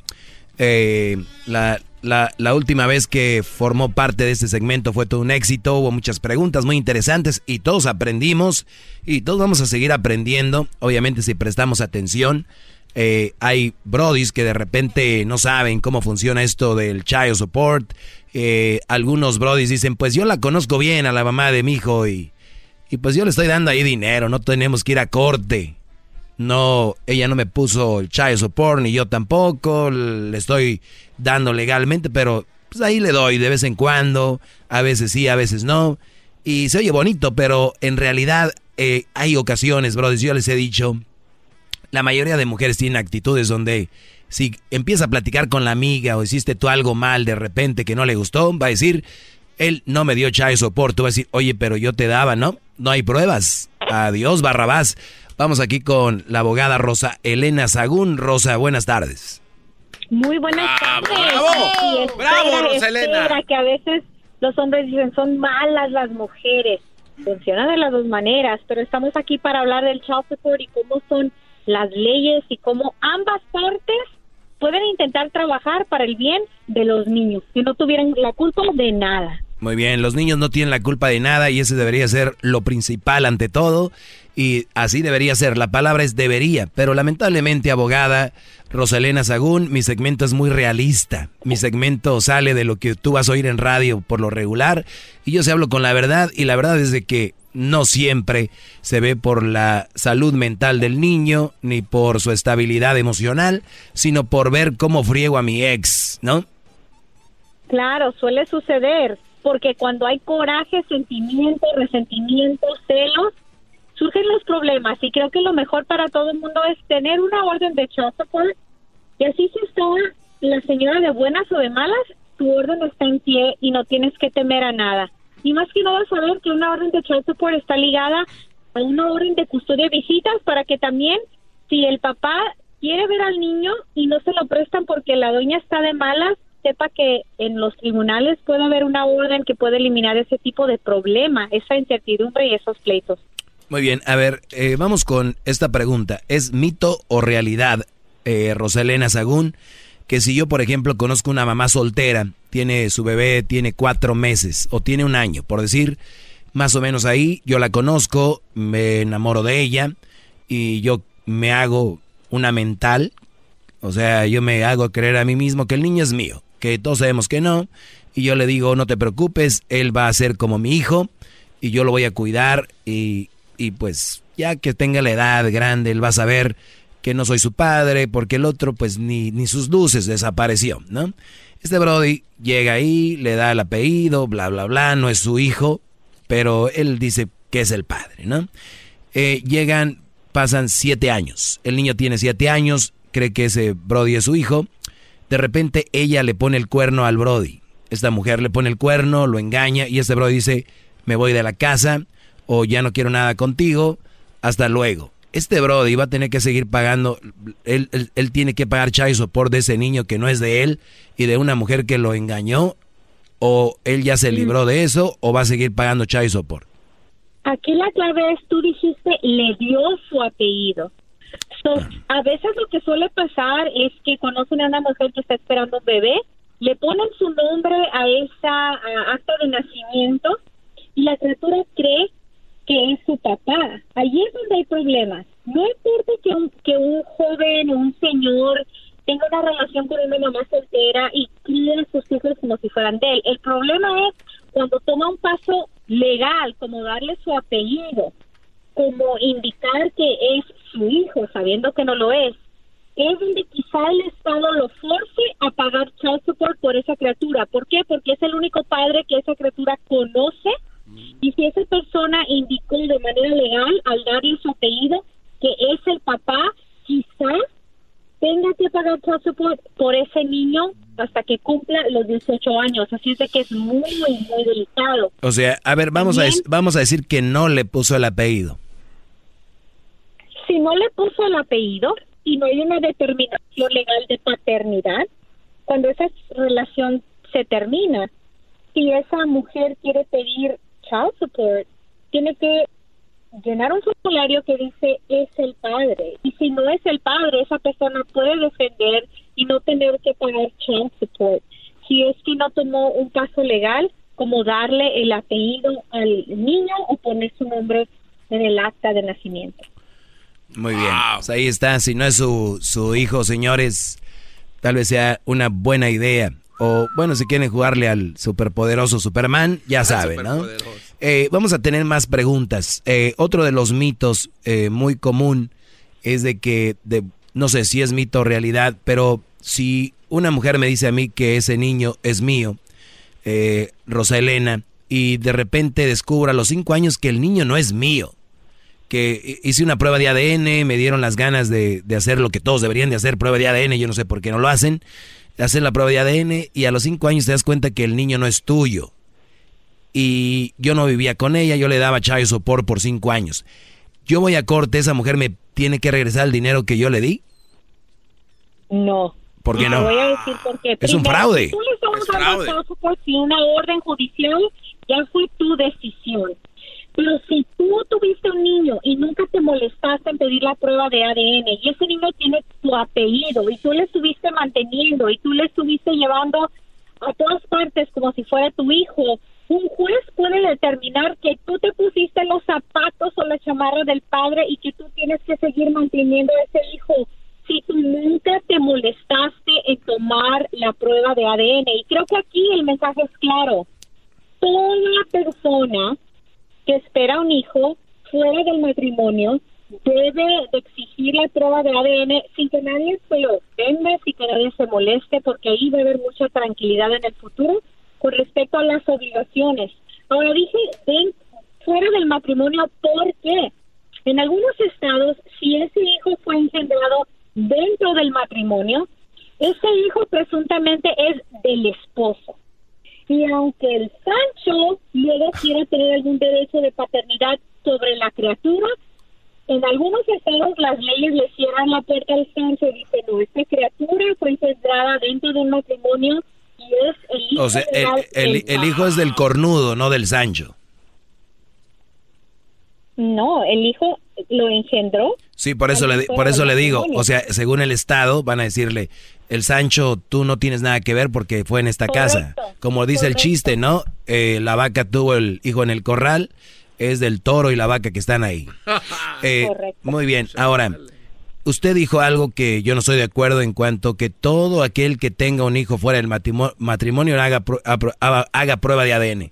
Speaker 4: Eh, la, la- última vez que formó parte de este segmento fue todo un éxito. Hubo muchas preguntas muy interesantes y todos aprendimos y todos vamos a seguir aprendiendo. Obviamente si prestamos atención. Eh, hay brodis que de repente no saben cómo funciona esto del child support. Eh, algunos brodis dicen, pues yo la conozco bien a la mamá de mi hijo y... Y pues yo le estoy dando ahí dinero, no tenemos que ir a corte. No, ella no me puso el child support, ni yo tampoco, le estoy dando legalmente, pero pues ahí le doy de vez en cuando, a veces sí, a veces no. Y se oye bonito, pero en realidad eh, hay ocasiones, brothers, yo les he dicho, la mayoría de mujeres tienen actitudes donde si empieza a platicar con la amiga o hiciste tú algo mal de repente que no le gustó, va a decir, él no me dio child support, tú vas a decir, oye, pero yo te daba, ¿no? No hay pruebas. Adiós, Barrabás. Vamos aquí con la abogada Rosa Elena Sagún. Rosa, buenas tardes.
Speaker 28: Muy buenas tardes.
Speaker 5: bravo,
Speaker 28: Y espera,
Speaker 5: bravo, Roselena.
Speaker 28: espera, que a veces los hombres dicen son malas las mujeres. Funciona de las dos maneras, pero estamos aquí para hablar del child support y cómo son las leyes y cómo ambas partes pueden intentar trabajar para el bien de los niños, que no tuvieran la culpa de nada.
Speaker 4: Muy bien, los niños no tienen la culpa de nada y ese debería ser lo principal ante todo. Y así debería ser. La palabra es debería. Pero lamentablemente, abogada Rosalena Sagún, mi segmento es muy realista. Mi segmento sale de lo que tú vas a oír en radio por lo regular. Y yo se hablo con la verdad. Y la verdad es de que no siempre se ve por la salud mental del niño, ni por su estabilidad emocional, sino por ver cómo friego a mi ex, ¿no?
Speaker 28: Claro, suele suceder, porque cuando hay coraje, sentimiento, resentimiento, celos, surgen los problemas y creo que lo mejor para todo el mundo es tener una orden de child support y así si está la señora de buenas o de malas, tu orden está en pie y no tienes que temer a nada. Y más que nada saber que una orden de child support está ligada a una orden de custodia de visitas para que también si el papá quiere ver al niño y no se lo prestan porque la doña está de malas, sepa que en los tribunales puede haber una orden que puede eliminar ese tipo de problema, esa incertidumbre y esos pleitos.
Speaker 4: Muy bien, a ver, eh, vamos con esta pregunta. ¿Es mito o realidad, eh, Rosalena Sagún, que si yo, por ejemplo, conozco una mamá soltera, tiene su bebé, tiene cuatro meses o tiene un año, por decir, más o menos ahí, yo la conozco, me enamoro de ella y yo me hago una mental, o sea, yo me hago creer a mí mismo que el niño es mío, que todos sabemos que no, y yo le digo, no te preocupes, él va a ser como mi hijo y yo lo voy a cuidar y, y pues ya que tenga la edad grande, él va a saber que no soy su padre, porque el otro pues ni, ni sus luces desapareció, ¿no? Este Brody llega ahí, le da el apellido, bla, bla, bla, no es su hijo, pero él dice que es el padre, ¿no? Eh, llegan, pasan siete años, el niño tiene siete años, cree que ese Brody es su hijo, de repente ella le pone el cuerno al Brody, esta mujer le pone el cuerno, lo engaña y este Brody dice, me voy de la casa o ya no quiero nada contigo, hasta luego. Este Brody va a tener que seguir pagando, él, él, tiene que pagar child support de ese niño que no es de él y de una mujer que lo engañó, o él ya se libró de eso, o va a seguir pagando child support.
Speaker 28: Aquí la clave es, tú dijiste, le dio su apellido. a veces lo que suele pasar es que conocen a una mujer que está esperando un bebé, le ponen su nombre a esa acta de nacimiento y la criatura cree que es su papá. Allí es donde hay problemas. No importa que un, que un joven o un señor tenga una relación con una mamá soltera y críe a sus hijos como si fueran de él. El problema es cuando toma un paso legal, como darle su apellido, como indicar que es su hijo, sabiendo que no lo es, es donde quizá el Estado lo force a pagar child support por esa criatura. ¿Por qué? Porque es el único padre que esa criatura conoce y si esa persona indicó de manera legal al darle su apellido que es el papá, quizás tenga que pagar por, por ese niño hasta que cumpla los 18 años. Así es de que es muy, muy delicado.
Speaker 4: O sea, a ver, vamos, a, vamos a decir que no le puso el apellido.
Speaker 28: Si no le puso el apellido y no hay una determinación legal de paternidad, cuando esa relación se termina, si esa mujer quiere pedir child support, tiene que llenar un formulario que dice es el padre. Y si no es el padre, esa persona puede defender y no tener que pagar child support. Si es que no tomó un caso legal, como darle el apellido al niño o poner su nombre en el acta de nacimiento.
Speaker 4: Muy bien, pues ahí está. Si no es su, su hijo, señores, tal vez sea una buena idea o bueno, si quieren jugarle al superpoderoso Superman, ya saben, ¿no? Eh, vamos a tener más preguntas. Eh, otro de los mitos eh, muy común es de que, de, no sé si es mito o realidad, pero si una mujer me dice a mí que ese niño es mío, Rosa Elena, y de repente descubro a los cinco años que el niño no es mío, que hice una prueba de ADN, me dieron las ganas de, de hacer lo que todos deberían de hacer, prueba de ADN, yo no sé por qué no lo hacen hacer la prueba de ADN y a los cinco años te das cuenta que el niño no es tuyo. Y yo no vivía con ella, yo le daba chayo sopor por cinco años. Yo voy a corte, esa mujer me tiene que regresar el dinero que yo le di.
Speaker 28: No.
Speaker 4: ¿Por qué no?
Speaker 28: Voy a decir por qué.
Speaker 4: Es un fraude.
Speaker 28: Si tú le estás dando si una orden judicial, ya fue tu decisión. Pero si tú tuviste un niño y nunca te molestaste en pedir la prueba de ADN y ese niño tiene tu apellido y tú le estuviste manteniendo y tú le estuviste llevando a todas partes como si fuera tu hijo, un juez puede determinar que tú te pusiste los zapatos o la chamarra del padre y que tú tienes que seguir manteniendo a ese hijo si tú nunca te molestaste en tomar la prueba de ADN. Y creo que aquí el mensaje es claro. Toda persona que espera un hijo fuera del matrimonio debe de exigir la prueba de ADN sin que nadie se lo ofenda, sin que nadie se moleste, porque ahí va a haber mucha tranquilidad en el futuro con respecto a las obligaciones. Ahora dije, ven fuera del matrimonio, ¿por qué? En algunos estados, si ese hijo fue engendrado dentro del matrimonio, ese hijo presuntamente es del esposo. Y aunque el Sancho luego quiera tener algún derecho de paternidad sobre la criatura, en algunos estados las leyes le cierran la puerta al Sancho y dicen, no, esta criatura fue engendrada dentro de un matrimonio y es el hijo.
Speaker 4: O sea, el, el, hijo es del cornudo, no del Sancho.
Speaker 28: No, el hijo lo engendró.
Speaker 4: Sí, por eso, le, por eso le digo, o sea, según el Estado van a decirle, el Sancho, tú no tienes nada que ver porque fue en esta casa. Como dice el chiste, ¿no? Eh, la vaca tuvo el hijo en el corral, es del toro y la vaca que están ahí. Eh, muy bien, ahora, usted dijo algo que yo no estoy de acuerdo en cuanto que todo aquel que tenga un hijo fuera del matrimonio, haga, haga prueba de ADN.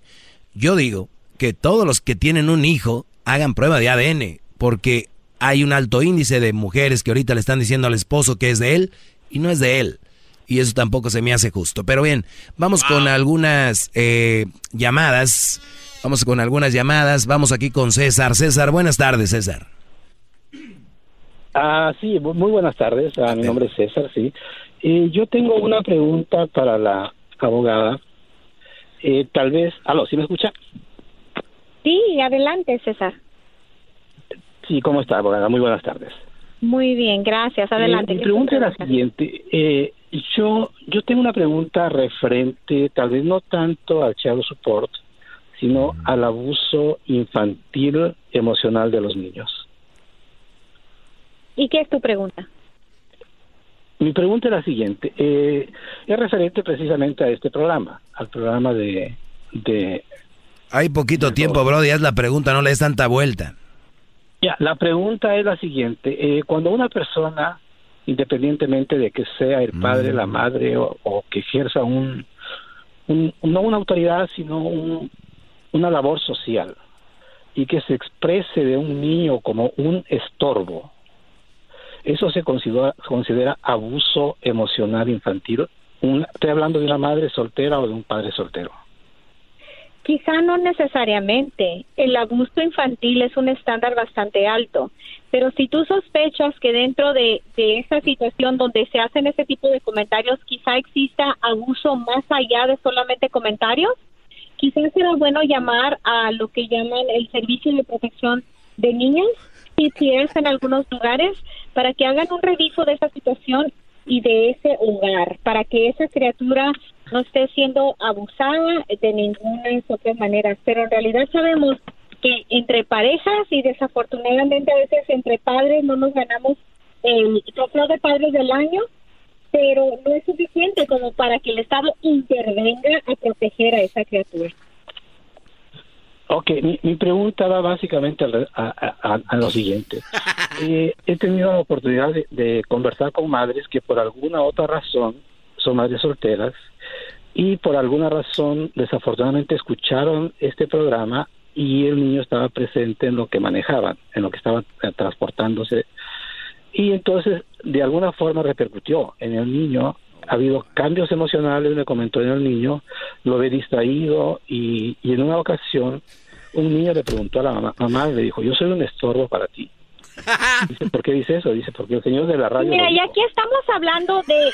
Speaker 4: Yo digo que todos los que tienen un hijo hagan prueba de ADN, porque hay un alto índice de mujeres que ahorita le están diciendo al esposo que es de él y no es de él. Y eso tampoco se me hace justo. Pero bien, vamos con algunas eh, llamadas. Vamos con algunas llamadas. Vamos aquí con César. César, buenas tardes, César.
Speaker 29: Ah, sí, muy buenas tardes. Ah, mi nombre es César, sí. Eh, yo tengo una pregunta para la abogada. Eh, tal vez, aló, ¿sí me escucha?
Speaker 28: Sí, adelante, César.
Speaker 29: Sí, ¿cómo está, abogada? Muy buenas tardes.
Speaker 28: Muy bien, gracias. Adelante.
Speaker 29: Eh, mi pregunta es la siguiente. Eh, yo, yo tengo una pregunta referente, tal vez no tanto al child support, sino al abuso infantil emocional de los niños.
Speaker 28: ¿Y qué es tu pregunta?
Speaker 29: Mi pregunta es la siguiente. Eh, es referente precisamente a este programa, al programa de... de
Speaker 4: Hay poquito tiempo, Brody, haz la pregunta, no le des tanta vuelta.
Speaker 29: Ya, la pregunta es la siguiente. Eh, cuando una persona, independientemente de que sea el padre, la mm. madre o, que ejerza un, no una autoridad, sino una labor social, y que se exprese de un niño como un estorbo, eso se considera, considera abuso emocional infantil. estoy hablando de una madre soltera o de un padre soltero.
Speaker 28: Quizá no necesariamente. El abuso infantil es un estándar bastante alto, pero si tú sospechas que dentro de, esa situación donde se hacen ese tipo de comentarios, quizá exista abuso más allá de solamente comentarios, quizás será bueno llamar a lo que llaman el Servicio de Protección de Niños, CPS en algunos lugares, para que hagan un reviso de esa situación y de ese hogar, para que esa criatura no esté siendo abusada de ninguna de otras maneras. Pero en realidad sabemos que entre parejas y desafortunadamente a veces entre padres no nos ganamos el trofeo de padres del año, pero no es suficiente como para que el Estado intervenga a proteger a esa criatura.
Speaker 29: Ok, mi, pregunta va básicamente a, lo siguiente. Eh, he tenido la oportunidad de, conversar con madres que por alguna otra razón son madres solteras y por alguna razón desafortunadamente escucharon este programa y el niño estaba presente en lo que manejaban, en lo que estaban eh, transportándose. Y entonces de alguna forma repercutió en el niño. Ha habido cambios emocionales, me comentó en el niño, lo ve distraído y, y en una ocasión un niño le preguntó a la mamá, mamá le dijo, yo soy un estorbo para ti. Dice, ¿por qué dice eso? Dice, porque el señor de la radio...
Speaker 28: Mira, y aquí estamos hablando de...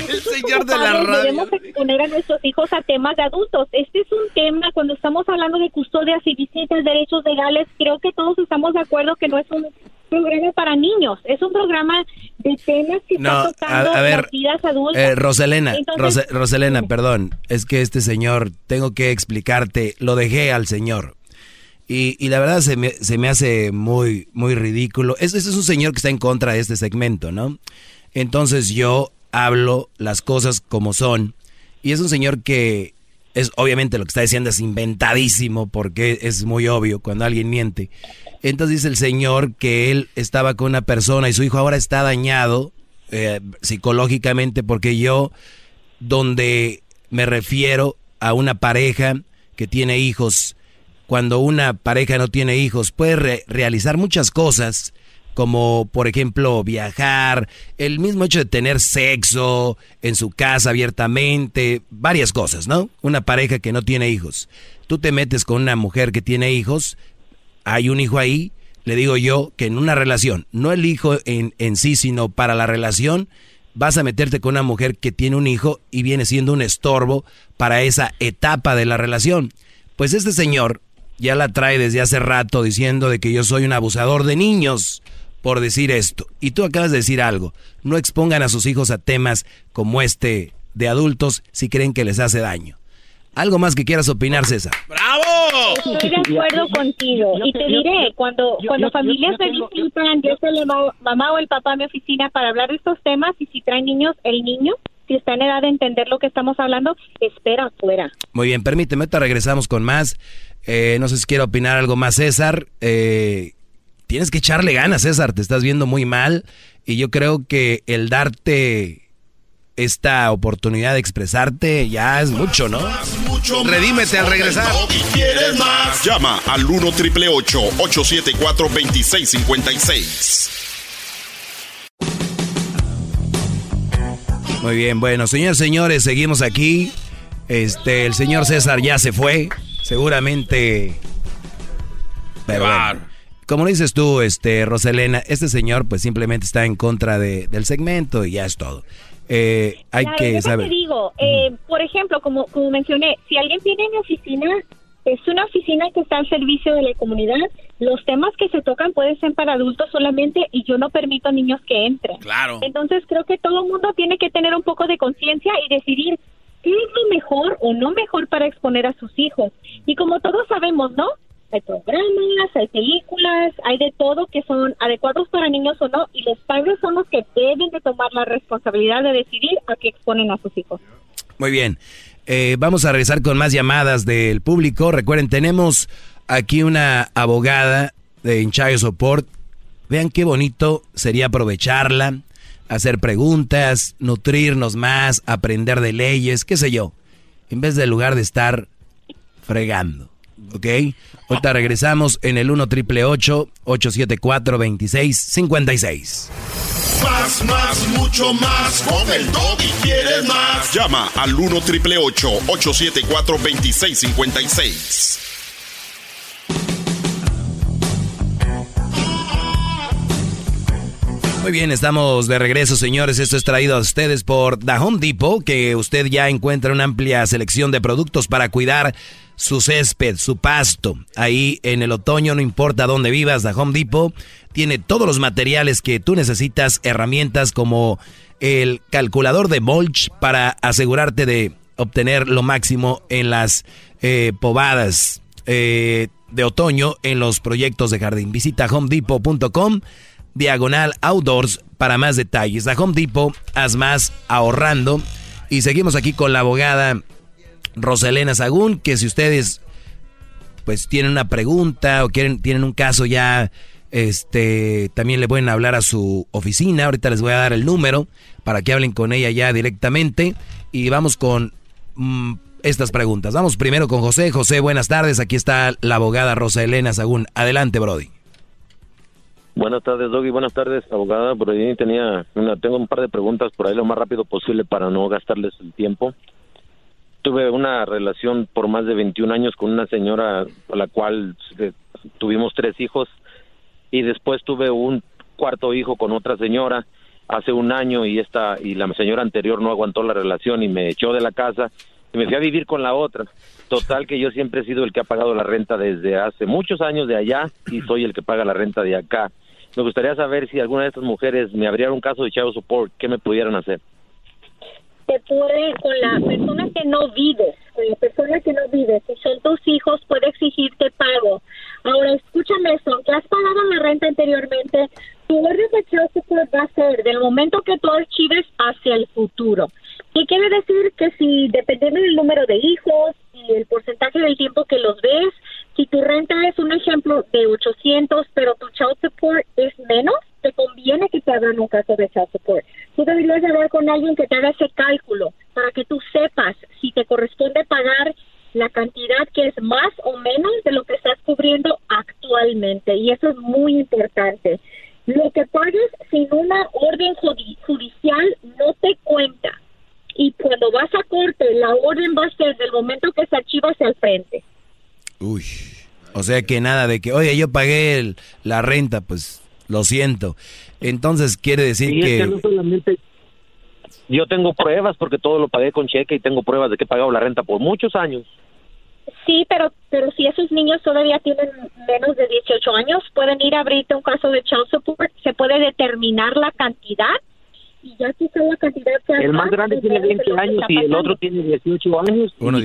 Speaker 4: el señor de la radio.
Speaker 28: Debemos exponer a nuestros hijos a temas de adultos. Este es un tema, cuando estamos hablando de custodias y visitas, derechos legales, creo que todos estamos de acuerdo que no es un programa para niños, es un programa de temas que no, está tocando a, ver, vidas adultas.
Speaker 4: Eh, Roselena, Roselena, perdón, es que este señor, tengo que explicarte, lo dejé al señor. Y, la verdad se me, se me, hace muy, muy ridículo. Ese es un señor que está en contra de este segmento, ¿no? Entonces yo hablo las cosas como son. Y es un señor que es obviamente lo que está diciendo es inventadísimo porque es muy obvio cuando alguien miente. Entonces dice el señor que él estaba con una persona y su hijo ahora está dañado eh, psicológicamente porque yo, donde me refiero a una pareja que tiene hijos, cuando una pareja no tiene hijos, puede realizar muchas cosas como por ejemplo viajar, el mismo hecho de tener sexo en su casa abiertamente, varias cosas, ¿no? Una pareja que no tiene hijos. Tú te metes con una mujer que tiene hijos, hay un hijo ahí, le digo yo que en una relación, no el hijo en, en sí, sino para la relación, vas a meterte con una mujer que tiene un hijo y viene siendo un estorbo para esa etapa de la relación. Pues este señor ya la trae desde hace rato diciendo de que yo soy un abusador de niños por decir esto. Y tú acabas de decir algo. No expongan a sus hijos a temas como este de adultos si creen que les hace daño. Algo más que quieras opinar, César.
Speaker 3: ¡Bravo!
Speaker 28: Estoy de acuerdo contigo. Y te diré, cuando, cuando familias se visitan, yo soy la mamá o el papá a mi oficina para hablar de estos temas y si traen niños, el niño, si está en edad de entender lo que estamos hablando, espera afuera.
Speaker 4: Muy bien, permíteme, te regresamos con más. Eh, no sé si quiere opinar algo más, César. Eh, tienes que echarle ganas, César. Te estás viendo muy mal. Y yo creo que el darte esta oportunidad de expresarte ya es mucho, ¿no?
Speaker 21: Redímete al regresar.
Speaker 1: ¿Quieres más? Llama al 1 triple 874 2656.
Speaker 4: Muy bien, bueno, señores, señores, seguimos aquí. Este, el señor César ya se fue. Seguramente. Pero bueno, como dices tú, este, Roselena, este señor pues simplemente está en contra de, del segmento y ya es todo. Eh, hay que saber.
Speaker 28: te digo, eh, por ejemplo, como, como mencioné, si alguien viene a mi oficina, es una oficina que está al servicio de la comunidad. Los temas que se tocan pueden ser para adultos solamente y yo no permito a niños que entren.
Speaker 3: Claro.
Speaker 28: Entonces creo que todo el mundo tiene que tener un poco de conciencia y decidir qué es lo mejor o no mejor para exponer a sus hijos. Y como todos sabemos, ¿no? Hay programas, hay películas, hay de todo que son adecuados para niños o no, y los padres son los que deben de tomar la responsabilidad de decidir a qué exponen a sus hijos.
Speaker 4: Muy bien. Eh, vamos a regresar con más llamadas del público. Recuerden, tenemos aquí una abogada de Enchayo Support. Vean qué bonito sería aprovecharla, hacer preguntas, nutrirnos más, aprender de leyes, qué sé yo, en vez del lugar de estar fregando. ¿Ok? Ahorita regresamos en el 1 triple 874 2656.
Speaker 1: Más, más, mucho más. Con el y quieres más. Llama al 1 triple 874 2656.
Speaker 4: Muy bien, estamos de regreso, señores. Esto es traído a ustedes por The Home Depot, que usted ya encuentra una amplia selección de productos para cuidar su césped, su pasto. Ahí en el otoño, no importa dónde vivas, The Home Depot tiene todos los materiales que tú necesitas, herramientas como el calculador de mulch para asegurarte de obtener lo máximo en las eh, pobadas eh, de otoño en los proyectos de jardín. Visita homedepot.com diagonal outdoors para más detalles. A Home Depot, haz más ahorrando. Y seguimos aquí con la abogada Roselena Sagún, que si ustedes pues tienen una pregunta o quieren, tienen un caso ya, este, también le pueden hablar a su oficina. Ahorita les voy a dar el número para que hablen con ella ya directamente. Y vamos con mm, estas preguntas. Vamos primero con José. José, buenas tardes. Aquí está la abogada Rosa Elena Sagún. Adelante, Brody.
Speaker 30: Buenas tardes, Doggy. Buenas tardes, abogada. Por ahí tenía tengo un par de preguntas por ahí lo más rápido posible para no gastarles el tiempo. Tuve una relación por más de 21 años con una señora con la cual eh, tuvimos tres hijos y después tuve un cuarto hijo con otra señora hace un año y esta y la señora anterior no aguantó la relación y me echó de la casa y me fui a vivir con la otra. Total que yo siempre he sido el que ha pagado la renta desde hace muchos años de allá y soy el que paga la renta de acá. Me gustaría saber si alguna de estas mujeres me abriera un caso de child support, ¿qué me pudieran hacer?
Speaker 28: Te puede, con la persona que no vives, con la persona que no vives, si son tus hijos, puede exigirte pago. Ahora, escúchame eso, que has pagado la renta anteriormente, tu orden de child support va a ser del momento que tú archives hacia el futuro. ¿Qué quiere decir? Que si, dependiendo del número de hijos y el porcentaje del tiempo que los ves, si tu renta es un ejemplo de 800, pero tu child support es menos, te conviene que te hagan un caso de child support. Tú deberías hablar con alguien que te haga ese cálculo para que tú sepas si te corresponde pagar la cantidad que es más o menos de lo que estás cubriendo actualmente. Y eso es muy importante. Lo que pagues sin una orden judicial no te cuenta. Y cuando vas a corte, la orden va a ser del momento que se archiva hacia el frente.
Speaker 4: Uy. O sea que nada de que, oye, yo pagué la renta, pues lo siento. Entonces quiere decir que...
Speaker 30: yo tengo pruebas porque todo lo pagué con cheque y tengo pruebas de que he pagado la renta por muchos años.
Speaker 28: Sí, pero pero si esos niños todavía tienen menos de 18 años, pueden ir a abrirte un caso de child support, se puede determinar la cantidad y ya si la cantidad
Speaker 30: El más grande tiene 20 años y el otro tiene 18 años.
Speaker 4: Uno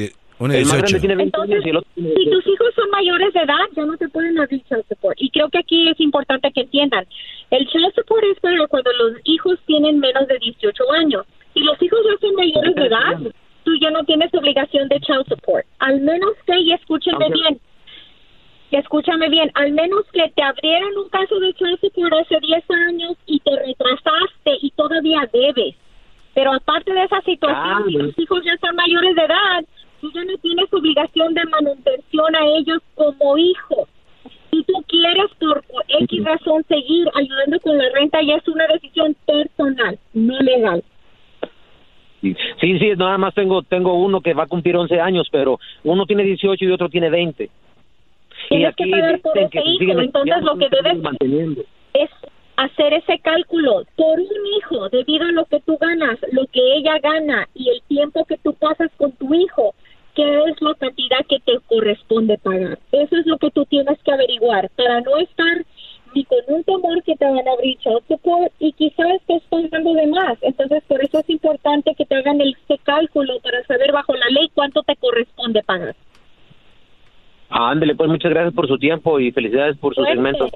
Speaker 4: de
Speaker 30: El más
Speaker 4: 18.
Speaker 30: grande tiene 20 años y el otro tiene
Speaker 28: Si tus hijos son mayores de edad, ya no te pueden abrir child support. Y creo que aquí es importante que entiendan, el child support es para cuando los hijos tienen menos de 18 años. Si los hijos ya son mayores de edad, tú ya no tienes obligación de child support. Al menos que, y escúchenme
Speaker 30: Aunque-
Speaker 28: bien, escúchame bien, al menos que te abrieran un caso de child support hace 10 años y te retrasaste y todavía debes. Pero aparte de esa situación,
Speaker 30: Ah,
Speaker 28: si tus hijos ya son mayores de edad, tú ya no tienes obligación de manutención a ellos como hijos. Si tú quieres por X razón seguir ayudando con la renta, ya es una decisión personal, no legal.
Speaker 30: Sí, sí, nada más tengo tengo uno que va a cumplir 11 años, pero uno tiene 18 y otro tiene 20.
Speaker 28: Tienes que pagar por ese
Speaker 30: si
Speaker 28: hijo,
Speaker 30: siguen
Speaker 28: entonces lo que debes- es hacer ese cálculo por un hijo, debido a lo que tú ganas, lo que ella gana y el tiempo que tú pasas con tu hijo, qué es la cantidad que te corresponde pagar. Eso es lo que tú tienes que averiguar para no estar ni con un temor que te van a abrir child support y quizás te estás dando de más. Entonces, por eso es importante que te hagan ese cálculo para saber bajo la ley cuánto te corresponde pagar.
Speaker 30: Ah, ándele, pues muchas gracias por su tiempo y felicidades por su segmento.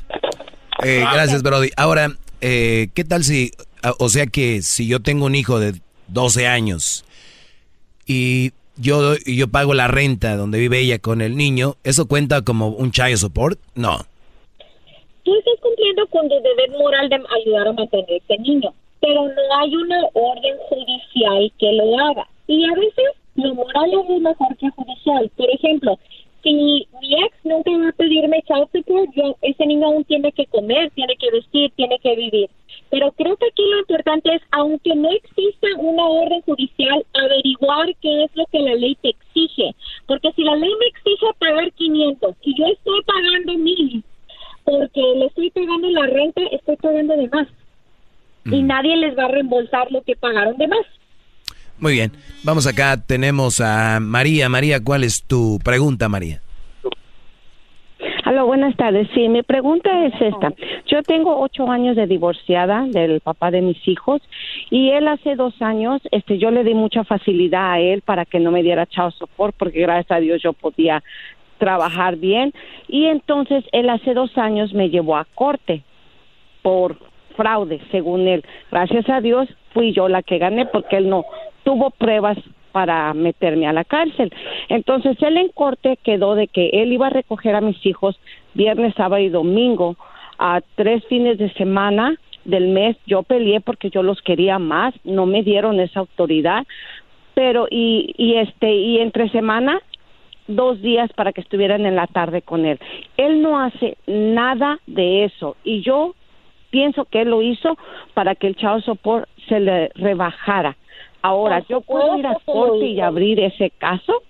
Speaker 4: Eh, gracias, Brody. Ahora, eh, ¿qué tal si, ah, o sea que si yo tengo un hijo de 12 años y yo, yo pago la renta donde vive ella con el niño, ¿eso cuenta como un child support? No.
Speaker 28: tú estás cumpliendo con tu deber moral de ayudar a mantener a este niño, pero no hay una orden judicial que lo haga. Y a veces lo moral es mejor que judicial. Por ejemplo, si mi ex nunca va a pedirme child support, yo, ese niño aún tiene que comer, tiene que vestir, tiene que vivir. Pero creo que aquí lo importante es, aunque no exista una orden judicial, averiguar qué es lo que la ley te exige. Porque si la ley me exige pagar 500 y yo estoy pagando 1000, porque le estoy pagando la renta, estoy pagando de más. Y nadie les va a reembolsar lo que pagaron de más.
Speaker 4: Muy bien. Vamos acá, tenemos a María. María, ¿cuál es tu pregunta, María?
Speaker 31: Buenas tardes. Sí, mi pregunta es esta. Yo tengo ocho años de divorciada del papá de mis hijos y él hace dos años, este, yo le di mucha facilidad a él para que no me diera chao support porque gracias a Dios yo podía trabajar bien y entonces él hace dos años me llevó a corte por fraude, según él. Gracias a Dios fui yo la que gané porque él no tuvo pruebas para meterme a la cárcel. Entonces él en corte quedó de que él iba a recoger a mis hijos viernes, sábado y domingo a tres fines de semana del mes. Yo peleé porque yo los quería más, no me dieron esa autoridad, pero y, y este y entre semana dos días para que estuvieran en la tarde con él. Él no hace nada de eso y yo pienso que él lo hizo para que el chavo sopor se le rebajara. Ahora, ¿yo puedo ir a corte y abrir ese caso?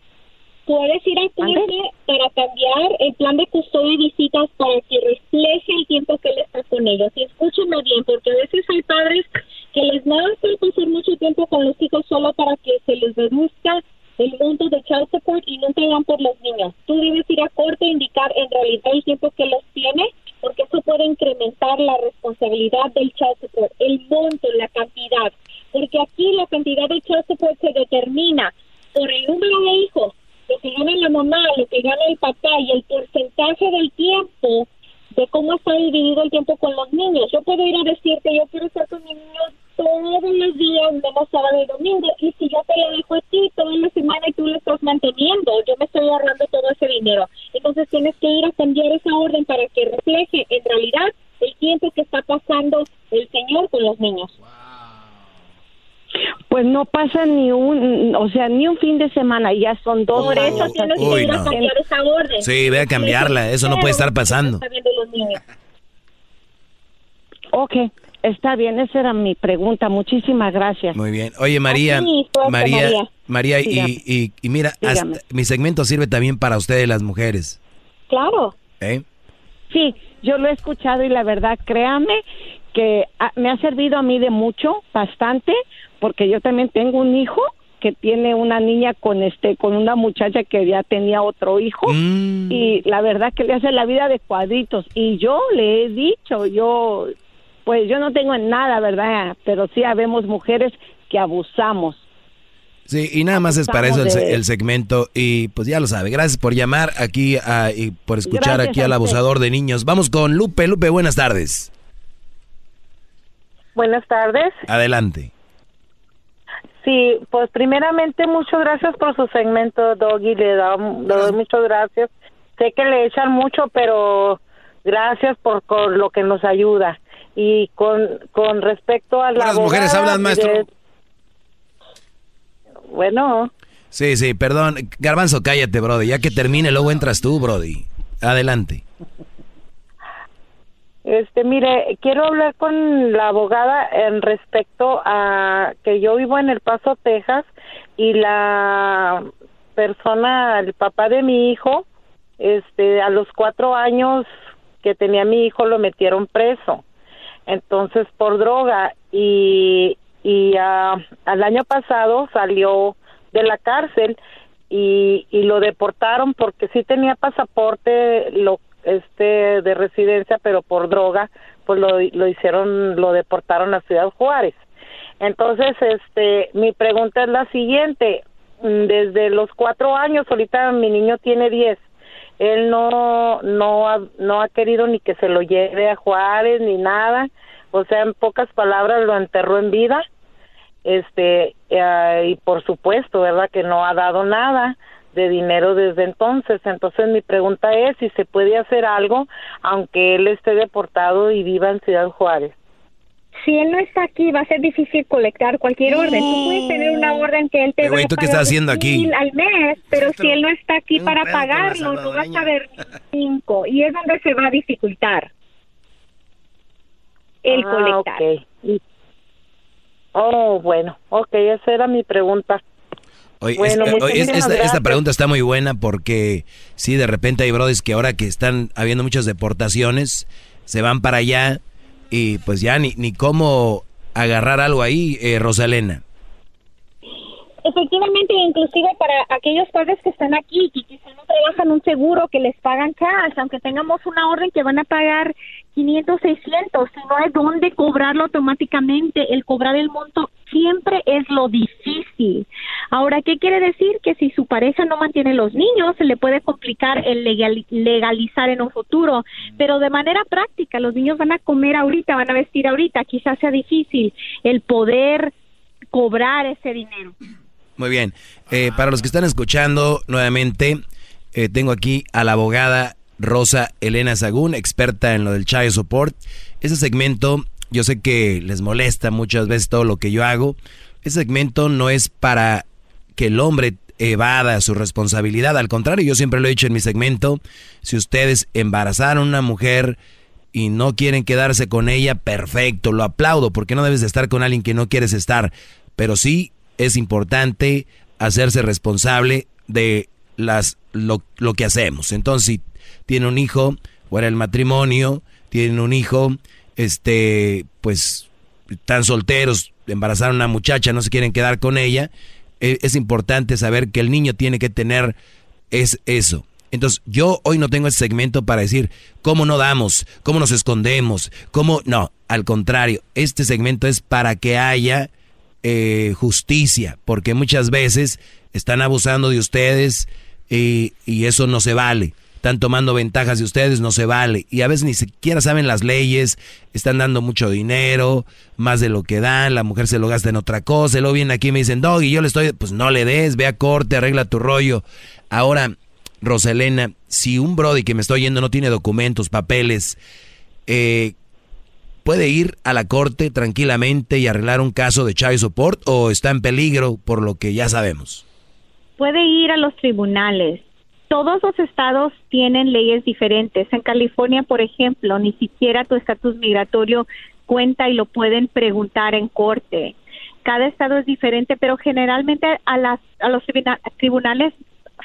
Speaker 28: Puedes ir a corte para cambiar el plan de custodia y visitas para que refleje el tiempo que él está con ellos. Y escúchenme bien, porque a veces hay padres que les nada más pasar mucho tiempo con los hijos solo para que se les reduzca el monto de child support y nunca van por los niños. Tú debes ir a corte e indicar en realidad el tiempo que los tiene, porque eso puede incrementar la responsabilidad del child support, el monto, la cantidad. Porque aquí la cantidad de child support se determina por el número de hijos, lo que gana la mamá, lo que gana el papá y el porcentaje del tiempo de cómo está dividido el tiempo con los niños. Yo puedo ir a decirte, yo quiero estar con mi niño todos los días, menos sábado y domingo, y si yo te lo dejo a ti toda la semana y tú lo estás manteniendo, yo me estoy ahorrando todo ese dinero. Entonces tienes que ir a cambiar esa orden para que refleje en realidad el tiempo que está pasando el señor con los niños.
Speaker 31: Pues no pasa ni un, o sea, ni un fin de semana, ya son dos
Speaker 28: Por eso tienes que ir a cambiar esa orden.
Speaker 4: Sí, ve a cambiarla, eso no puede estar pasando.
Speaker 31: Ok, está bien, esa era mi pregunta. Muchísimas gracias.
Speaker 4: Muy bien. Oye, María, María,
Speaker 31: María.
Speaker 4: María, y, y, y mira, hasta- mi segmento sirve también para ustedes las mujeres.
Speaker 31: Claro.
Speaker 4: ¿eh?
Speaker 31: Sí, yo lo he escuchado y la verdad, créame que me ha servido a mí de mucho, bastante, porque yo también tengo un hijo que tiene una niña con este con una muchacha que ya tenía otro hijo y la verdad que le hace la vida de cuadritos y yo le he dicho, yo pues yo no tengo nada, ¿verdad? Pero sí habemos mujeres que abusamos.
Speaker 4: Sí, y nada más es para eso el, segmento. Y pues ya lo sabe. Gracias por llamar aquí y por escuchar aquí al abusador de niños. Vamos con Lupe. Lupe, buenas tardes.
Speaker 32: Buenas tardes.
Speaker 4: Adelante.
Speaker 32: Sí, pues primeramente muchas gracias por su segmento, Doggy. Le, da, le doy muchas gracias. Sé que le echan mucho, pero gracias por, lo que nos ayuda. Y con, con respecto a la...
Speaker 4: Las mujeres hablan, maestro.
Speaker 32: Bueno.
Speaker 4: Sí, sí, perdón. Garbanzo, cállate, Brody. Ya que termine, luego entras tú, Brody. Adelante.
Speaker 32: Este, mire, quiero hablar con la abogada en respecto a que yo vivo en El Paso, Texas, y la persona, el papá de mi hijo, este, a los cuatro años que tenía mi hijo lo metieron preso, entonces por droga y y uh, al año pasado salió de la cárcel y, y lo deportaron porque sí tenía pasaporte lo este de residencia pero por droga pues lo, lo hicieron lo deportaron a Ciudad Juárez. Entonces este mi pregunta es la siguiente. Mm, desde los cuatro años ahorita mi niño tiene diez él no no ha, no ha querido ni que se lo lleve a Juárez ni nada. O sea en pocas palabras lo enterró en vida. Este eh, y por supuesto verdad que no ha dado nada de dinero desde entonces entonces mi pregunta es si se puede hacer algo aunque él esté deportado y viva en Ciudad Juárez
Speaker 28: si él no está aquí, va a ser difícil colectar cualquier orden. Tú puedes tener una orden que él te va a
Speaker 4: ¿tú qué estás haciendo aquí?
Speaker 28: al mes, pero si él no está aquí para pagarlo, no vas a ver cinco. Y es donde se va a dificultar el ah, colectar.
Speaker 32: Oh, bueno, ok, esa era mi pregunta.
Speaker 4: Oye, esta, pregunta está muy buena porque sí, de repente hay brodis que ahora que están habiendo muchas deportaciones, se van para allá y pues ya ni, ni cómo agarrar algo ahí, eh, Rosalena.
Speaker 28: Efectivamente, inclusive para aquellos padres que están aquí y quizá no trabajan un seguro que les pagan cash, aunque tengamos una orden que van a pagar 500, 600, si no hay dónde cobrarlo automáticamente, el cobrar el monto siempre es lo difícil. Ahora, ¿qué quiere decir? Que si su pareja no mantiene los niños, se le puede complicar el legalizar en un futuro, pero de manera práctica, los niños van a comer ahorita, van a vestir ahorita, quizás sea difícil el poder cobrar ese dinero.
Speaker 4: Muy bien. Eh, para los que están escuchando, nuevamente, eh, tengo aquí a la abogada Rosa Elena Sagún, experta en lo del child support. Ese segmento, yo sé que les molesta muchas veces todo lo que yo hago. Ese segmento no es para que el hombre evada su responsabilidad. Al contrario, yo siempre lo he dicho en mi segmento, si ustedes embarazaron a una mujer y no quieren quedarse con ella, perfecto, lo aplaudo, porque no debes de estar con alguien que no quieres estar. Pero sí es importante hacerse responsable de las lo, que hacemos. Entonces, si tiene un hijo, o era el matrimonio, tienen un hijo, este, pues están solteros, embarazaron a una muchacha, no se quieren quedar con ella, e, es, importante saber que el niño tiene que tener es eso. Entonces, yo hoy no tengo ese segmento para decir cómo no damos, cómo nos escondemos, cómo no, al contrario, este segmento es para que haya eh, justicia, porque muchas veces están abusando de ustedes y, eso no se vale. Están tomando ventajas de ustedes, no se vale. Y a veces ni siquiera saben las leyes, están dando mucho dinero, más de lo que dan, la mujer se lo gasta en otra cosa, y luego vienen aquí y me dicen, Dog, y yo le estoy, pues no le des, ve a corte, arregla tu rollo. Ahora, Roselena, si un Brody que me estoy yendo no tiene documentos, papeles, eh, puede ir a la corte tranquilamente y arreglar un caso de child support o está en peligro por lo que ya sabemos?
Speaker 28: Puede ir a los tribunales. Todos los estados tienen leyes diferentes. En California, por ejemplo, ni siquiera tu estatus migratorio cuenta y lo pueden preguntar en corte. Cada estado es diferente, pero generalmente a, las, a los tribunales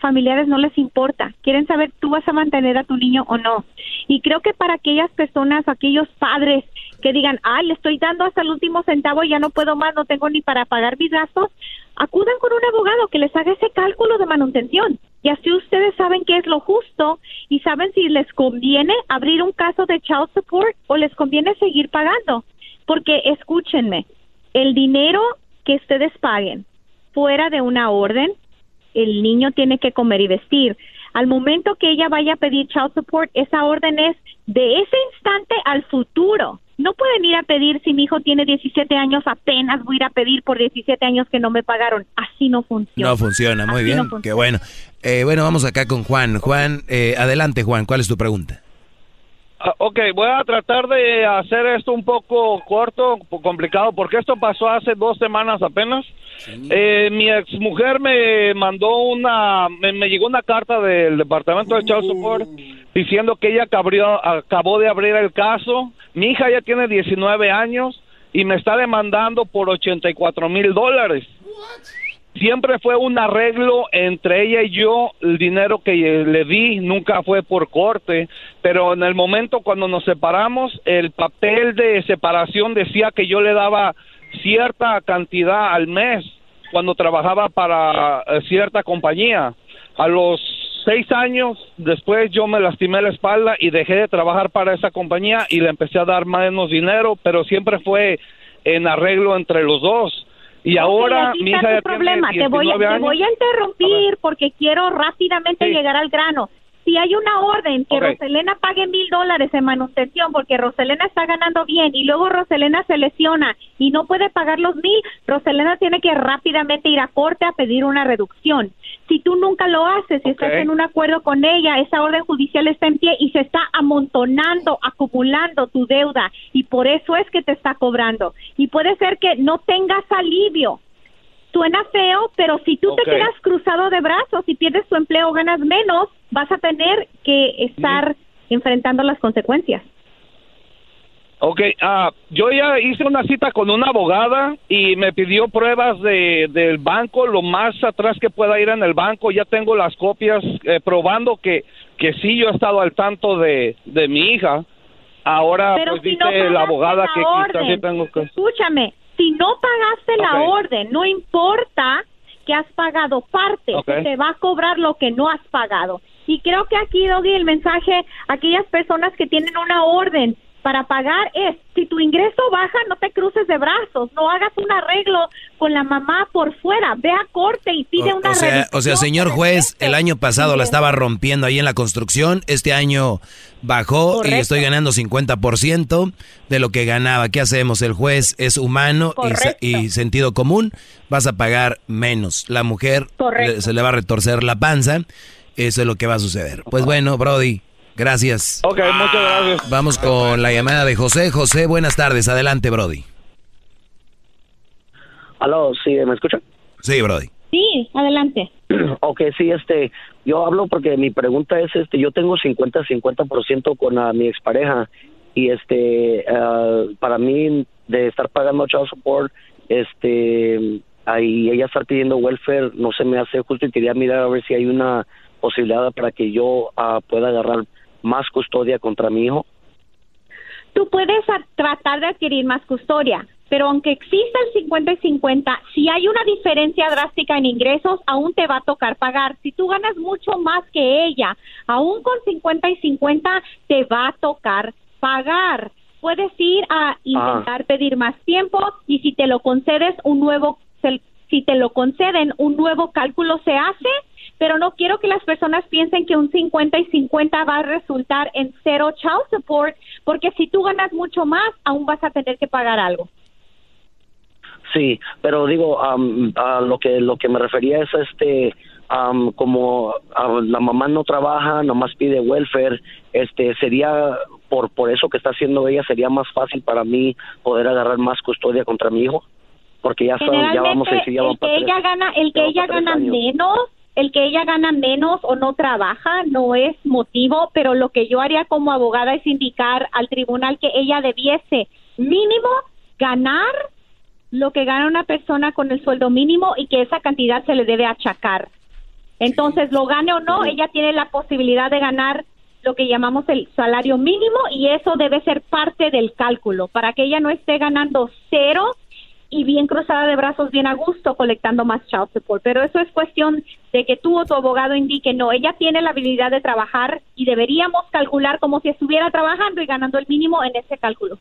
Speaker 28: familiares no les importa. Quieren saber tú vas a mantener a tu niño o no. Y creo que para aquellas personas, aquellos padres que digan, ah, le estoy dando hasta el último centavo y ya no puedo más, no tengo ni para pagar mis gastos, acudan con un abogado que les haga ese cálculo de manutención. Y así ustedes saben qué es lo justo y saben si les conviene abrir un caso de child support o les conviene seguir pagando. Porque escúchenme, el dinero que ustedes paguen fuera de una orden, el niño tiene que comer y vestir. Al momento que ella vaya a pedir child support, esa orden es de ese instante al futuro. No pueden ir a pedir si mi hijo tiene 17 años, apenas voy a ir a pedir por 17 años que no me pagaron. Así no funciona.
Speaker 4: No funciona, muy
Speaker 28: Así
Speaker 4: bien.
Speaker 28: no funciona.
Speaker 4: Qué bueno. Eh, bueno, vamos acá con Juan. Juan, eh, adelante Juan, ¿cuál es tu pregunta?
Speaker 33: Ah, ok, voy a tratar de hacer esto un poco corto, complicado, porque esto pasó hace dos semanas apenas. Eh, mi ex mujer me mandó una, me, me llegó una carta del departamento de Child Support diciendo que ella acabrió- acabó de abrir el caso. Mi hija ya tiene 19 años y me está demandando por 84 mil dólares siempre fue un arreglo entre ella y yo, el dinero que le di nunca fue por corte, pero en el momento cuando nos separamos, el papel de separación decía que yo le daba cierta cantidad al mes cuando trabajaba para eh, cierta compañía. A los seis años después yo me lastimé la espalda y dejé de trabajar para esa compañía y le empecé a dar menos dinero, pero siempre fue en arreglo entre los dos. Y ahora
Speaker 28: aquí
Speaker 33: mi hija ya
Speaker 28: problema.
Speaker 33: tiene
Speaker 28: Te voy, a,
Speaker 33: 19
Speaker 28: te
Speaker 33: años.
Speaker 28: voy a interrumpir porque quiero rápidamente
Speaker 33: Sí.
Speaker 28: llegar al grano. Si hay una orden que. Roselena pague mil dólares en manutención porque Roselena está ganando bien y luego Roselena se lesiona y no puede pagar los mil, Roselena tiene que rápidamente ir a corte a pedir una reducción. Si tú nunca lo haces, si estás en un acuerdo con ella, esa orden judicial está en pie y se está amontonando, acumulando tu deuda y por eso es que te está cobrando. Y puede ser que no tengas alivio suena feo, pero si tú te quedas cruzado de brazos y pierdes tu empleo o ganas menos, vas a tener que estar enfrentando las consecuencias.
Speaker 33: Ok, ah, yo ya hice una cita con una abogada y me pidió pruebas de, del banco, lo más atrás que pueda ir en el banco. Ya tengo las copias eh, probando que, que sí yo he estado al tanto de, de mi hija. Ahora,
Speaker 28: Pero
Speaker 33: pues
Speaker 28: si
Speaker 33: dice
Speaker 28: no
Speaker 33: la abogada
Speaker 28: la
Speaker 33: que quizás sí tengo que...
Speaker 28: Escúchame, si no pagaste la orden, no importa que has pagado parte, se te va a cobrar lo que no has pagado. Y creo que aquí, Doggy, el mensaje a aquellas personas que tienen una orden para pagar es, si tu ingreso baja, no te cruces de brazos, no hagas un arreglo con la mamá por fuera, ve a corte y pide una
Speaker 4: O sea,
Speaker 28: reducción
Speaker 4: o sea, señor juez, el año pasado la estaba rompiendo ahí en la construcción, este año bajó y estoy ganando 50% de lo que ganaba. ¿Qué hacemos? El juez es humano y, y sentido común, vas a pagar menos. La mujer le- se le va a retorcer la panza, eso es lo que va a suceder. Pues bueno, Brody, gracias.
Speaker 33: Ok, muchas gracias.
Speaker 4: Vamos con la llamada de José. José, buenas tardes, adelante, Brody.
Speaker 34: Aló, sí, ¿me escuchan?
Speaker 4: Sí, Brody.
Speaker 28: Sí, adelante.
Speaker 34: ok, sí, este, yo hablo porque mi pregunta es, este, yo tengo 50-50% con ah, mi expareja y este, ah, para mí de estar pagando child support, este, ahí ella estar pidiendo welfare, no se me hace justo y quería mirar a ver si hay una posibilidad para que yo ah, pueda agarrar más custodia contra mi hijo.
Speaker 28: Tú puedes tratar de adquirir más custodia, pero aunque exista el 50 y 50, si hay una diferencia drástica en ingresos, aún te va a tocar pagar. Si tú ganas mucho más que ella, aún con 50 y 50, te va a tocar pagar. Puedes ir a intentar pedir más tiempo y si te lo concedes, un nuevo, si te lo conceden, un nuevo cálculo se hace, pero no quiero que las personas piensen que un 50 y 50 va a resultar en cero child support, porque si tú ganas mucho más, aún vas a tener que pagar algo.
Speaker 34: Sí, pero digo, am, a lo que lo que me refería es este am, como la mamá no trabaja, nomás pide welfare, este sería por por eso que está haciendo ella sería más fácil para mí poder agarrar más custodia contra mi hijo, porque ya son, ya vamos a decir ya
Speaker 28: el que
Speaker 34: para tres.
Speaker 28: ella gana, el que ella gana menos, el que ella gana menos o no trabaja no es motivo, pero lo que yo haría como abogada es indicar al tribunal que ella debiese mínimo ganar lo que gana una persona con el sueldo mínimo y que esa cantidad se le debe achacar. Entonces, lo gane o no, ella tiene la posibilidad de ganar lo que llamamos el salario mínimo y eso debe ser parte del cálculo para que ella no esté ganando cero y bien cruzada de brazos, bien a gusto, colectando más child support. Pero eso es cuestión de que tú o tu abogado indique, no, ella tiene la habilidad de trabajar y deberíamos calcular como si estuviera trabajando y ganando el mínimo en ese cálculo.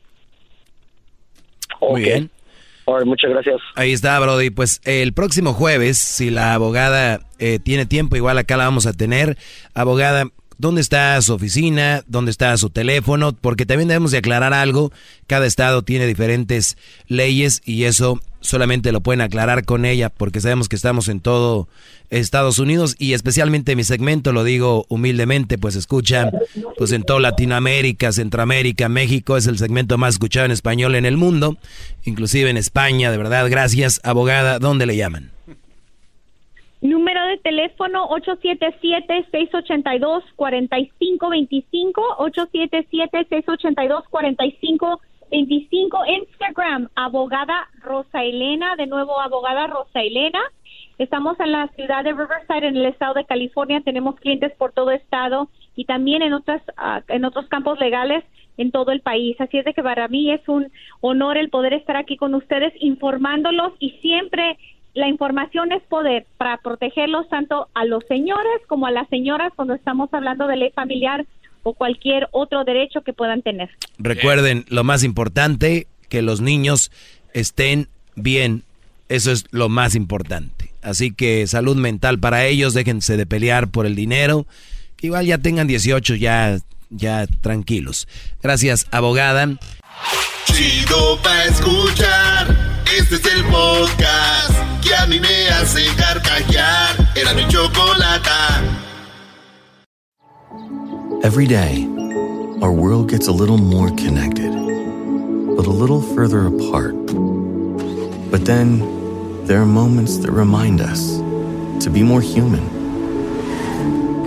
Speaker 4: Muy bien.
Speaker 34: muchas gracias.
Speaker 4: Ahí está, Brody. Pues el próximo jueves, si la abogada eh, tiene tiempo, igual acá la vamos a tener. Abogada, ¿dónde está su oficina? ¿Dónde está su teléfono? Porque también debemos de aclarar algo. Cada estado tiene diferentes leyes y eso solamente lo pueden aclarar con ella porque sabemos que estamos en todo Estados Unidos y especialmente mi segmento, lo digo humildemente, pues escuchan pues en toda Latinoamérica, Centroamérica, México, es el segmento más escuchado en español en el mundo, inclusive en España, de verdad, gracias, abogada, ¿dónde le llaman?
Speaker 28: Número de teléfono 877-682-4525, 877-682-4525. 25 Instagram, abogada Rosa Elena, de nuevo abogada Rosa Elena. Estamos en la ciudad de Riverside, en el estado de California. Tenemos clientes por todo estado y también en otras ah, en otros campos legales en todo el país. Así es de que para mí es un honor el poder estar aquí con ustedes informándolos y siempre la información es poder para protegerlos tanto a los señores como a las señoras cuando estamos hablando de ley familiar o cualquier otro derecho que puedan tener.
Speaker 4: Recuerden, lo más importante, que los niños estén bien. Eso es lo más importante. Así que salud mental para ellos, déjense de pelear por el dinero. Igual ya tengan 18, ya, ya tranquilos. Gracias, abogada.
Speaker 1: Chido pa escuchar. Este es el podcast que a mí me hace carcajear. Era mi.
Speaker 35: Every day, our world gets a little more connected, but a little further apart. But then, there are moments that remind us to be more human.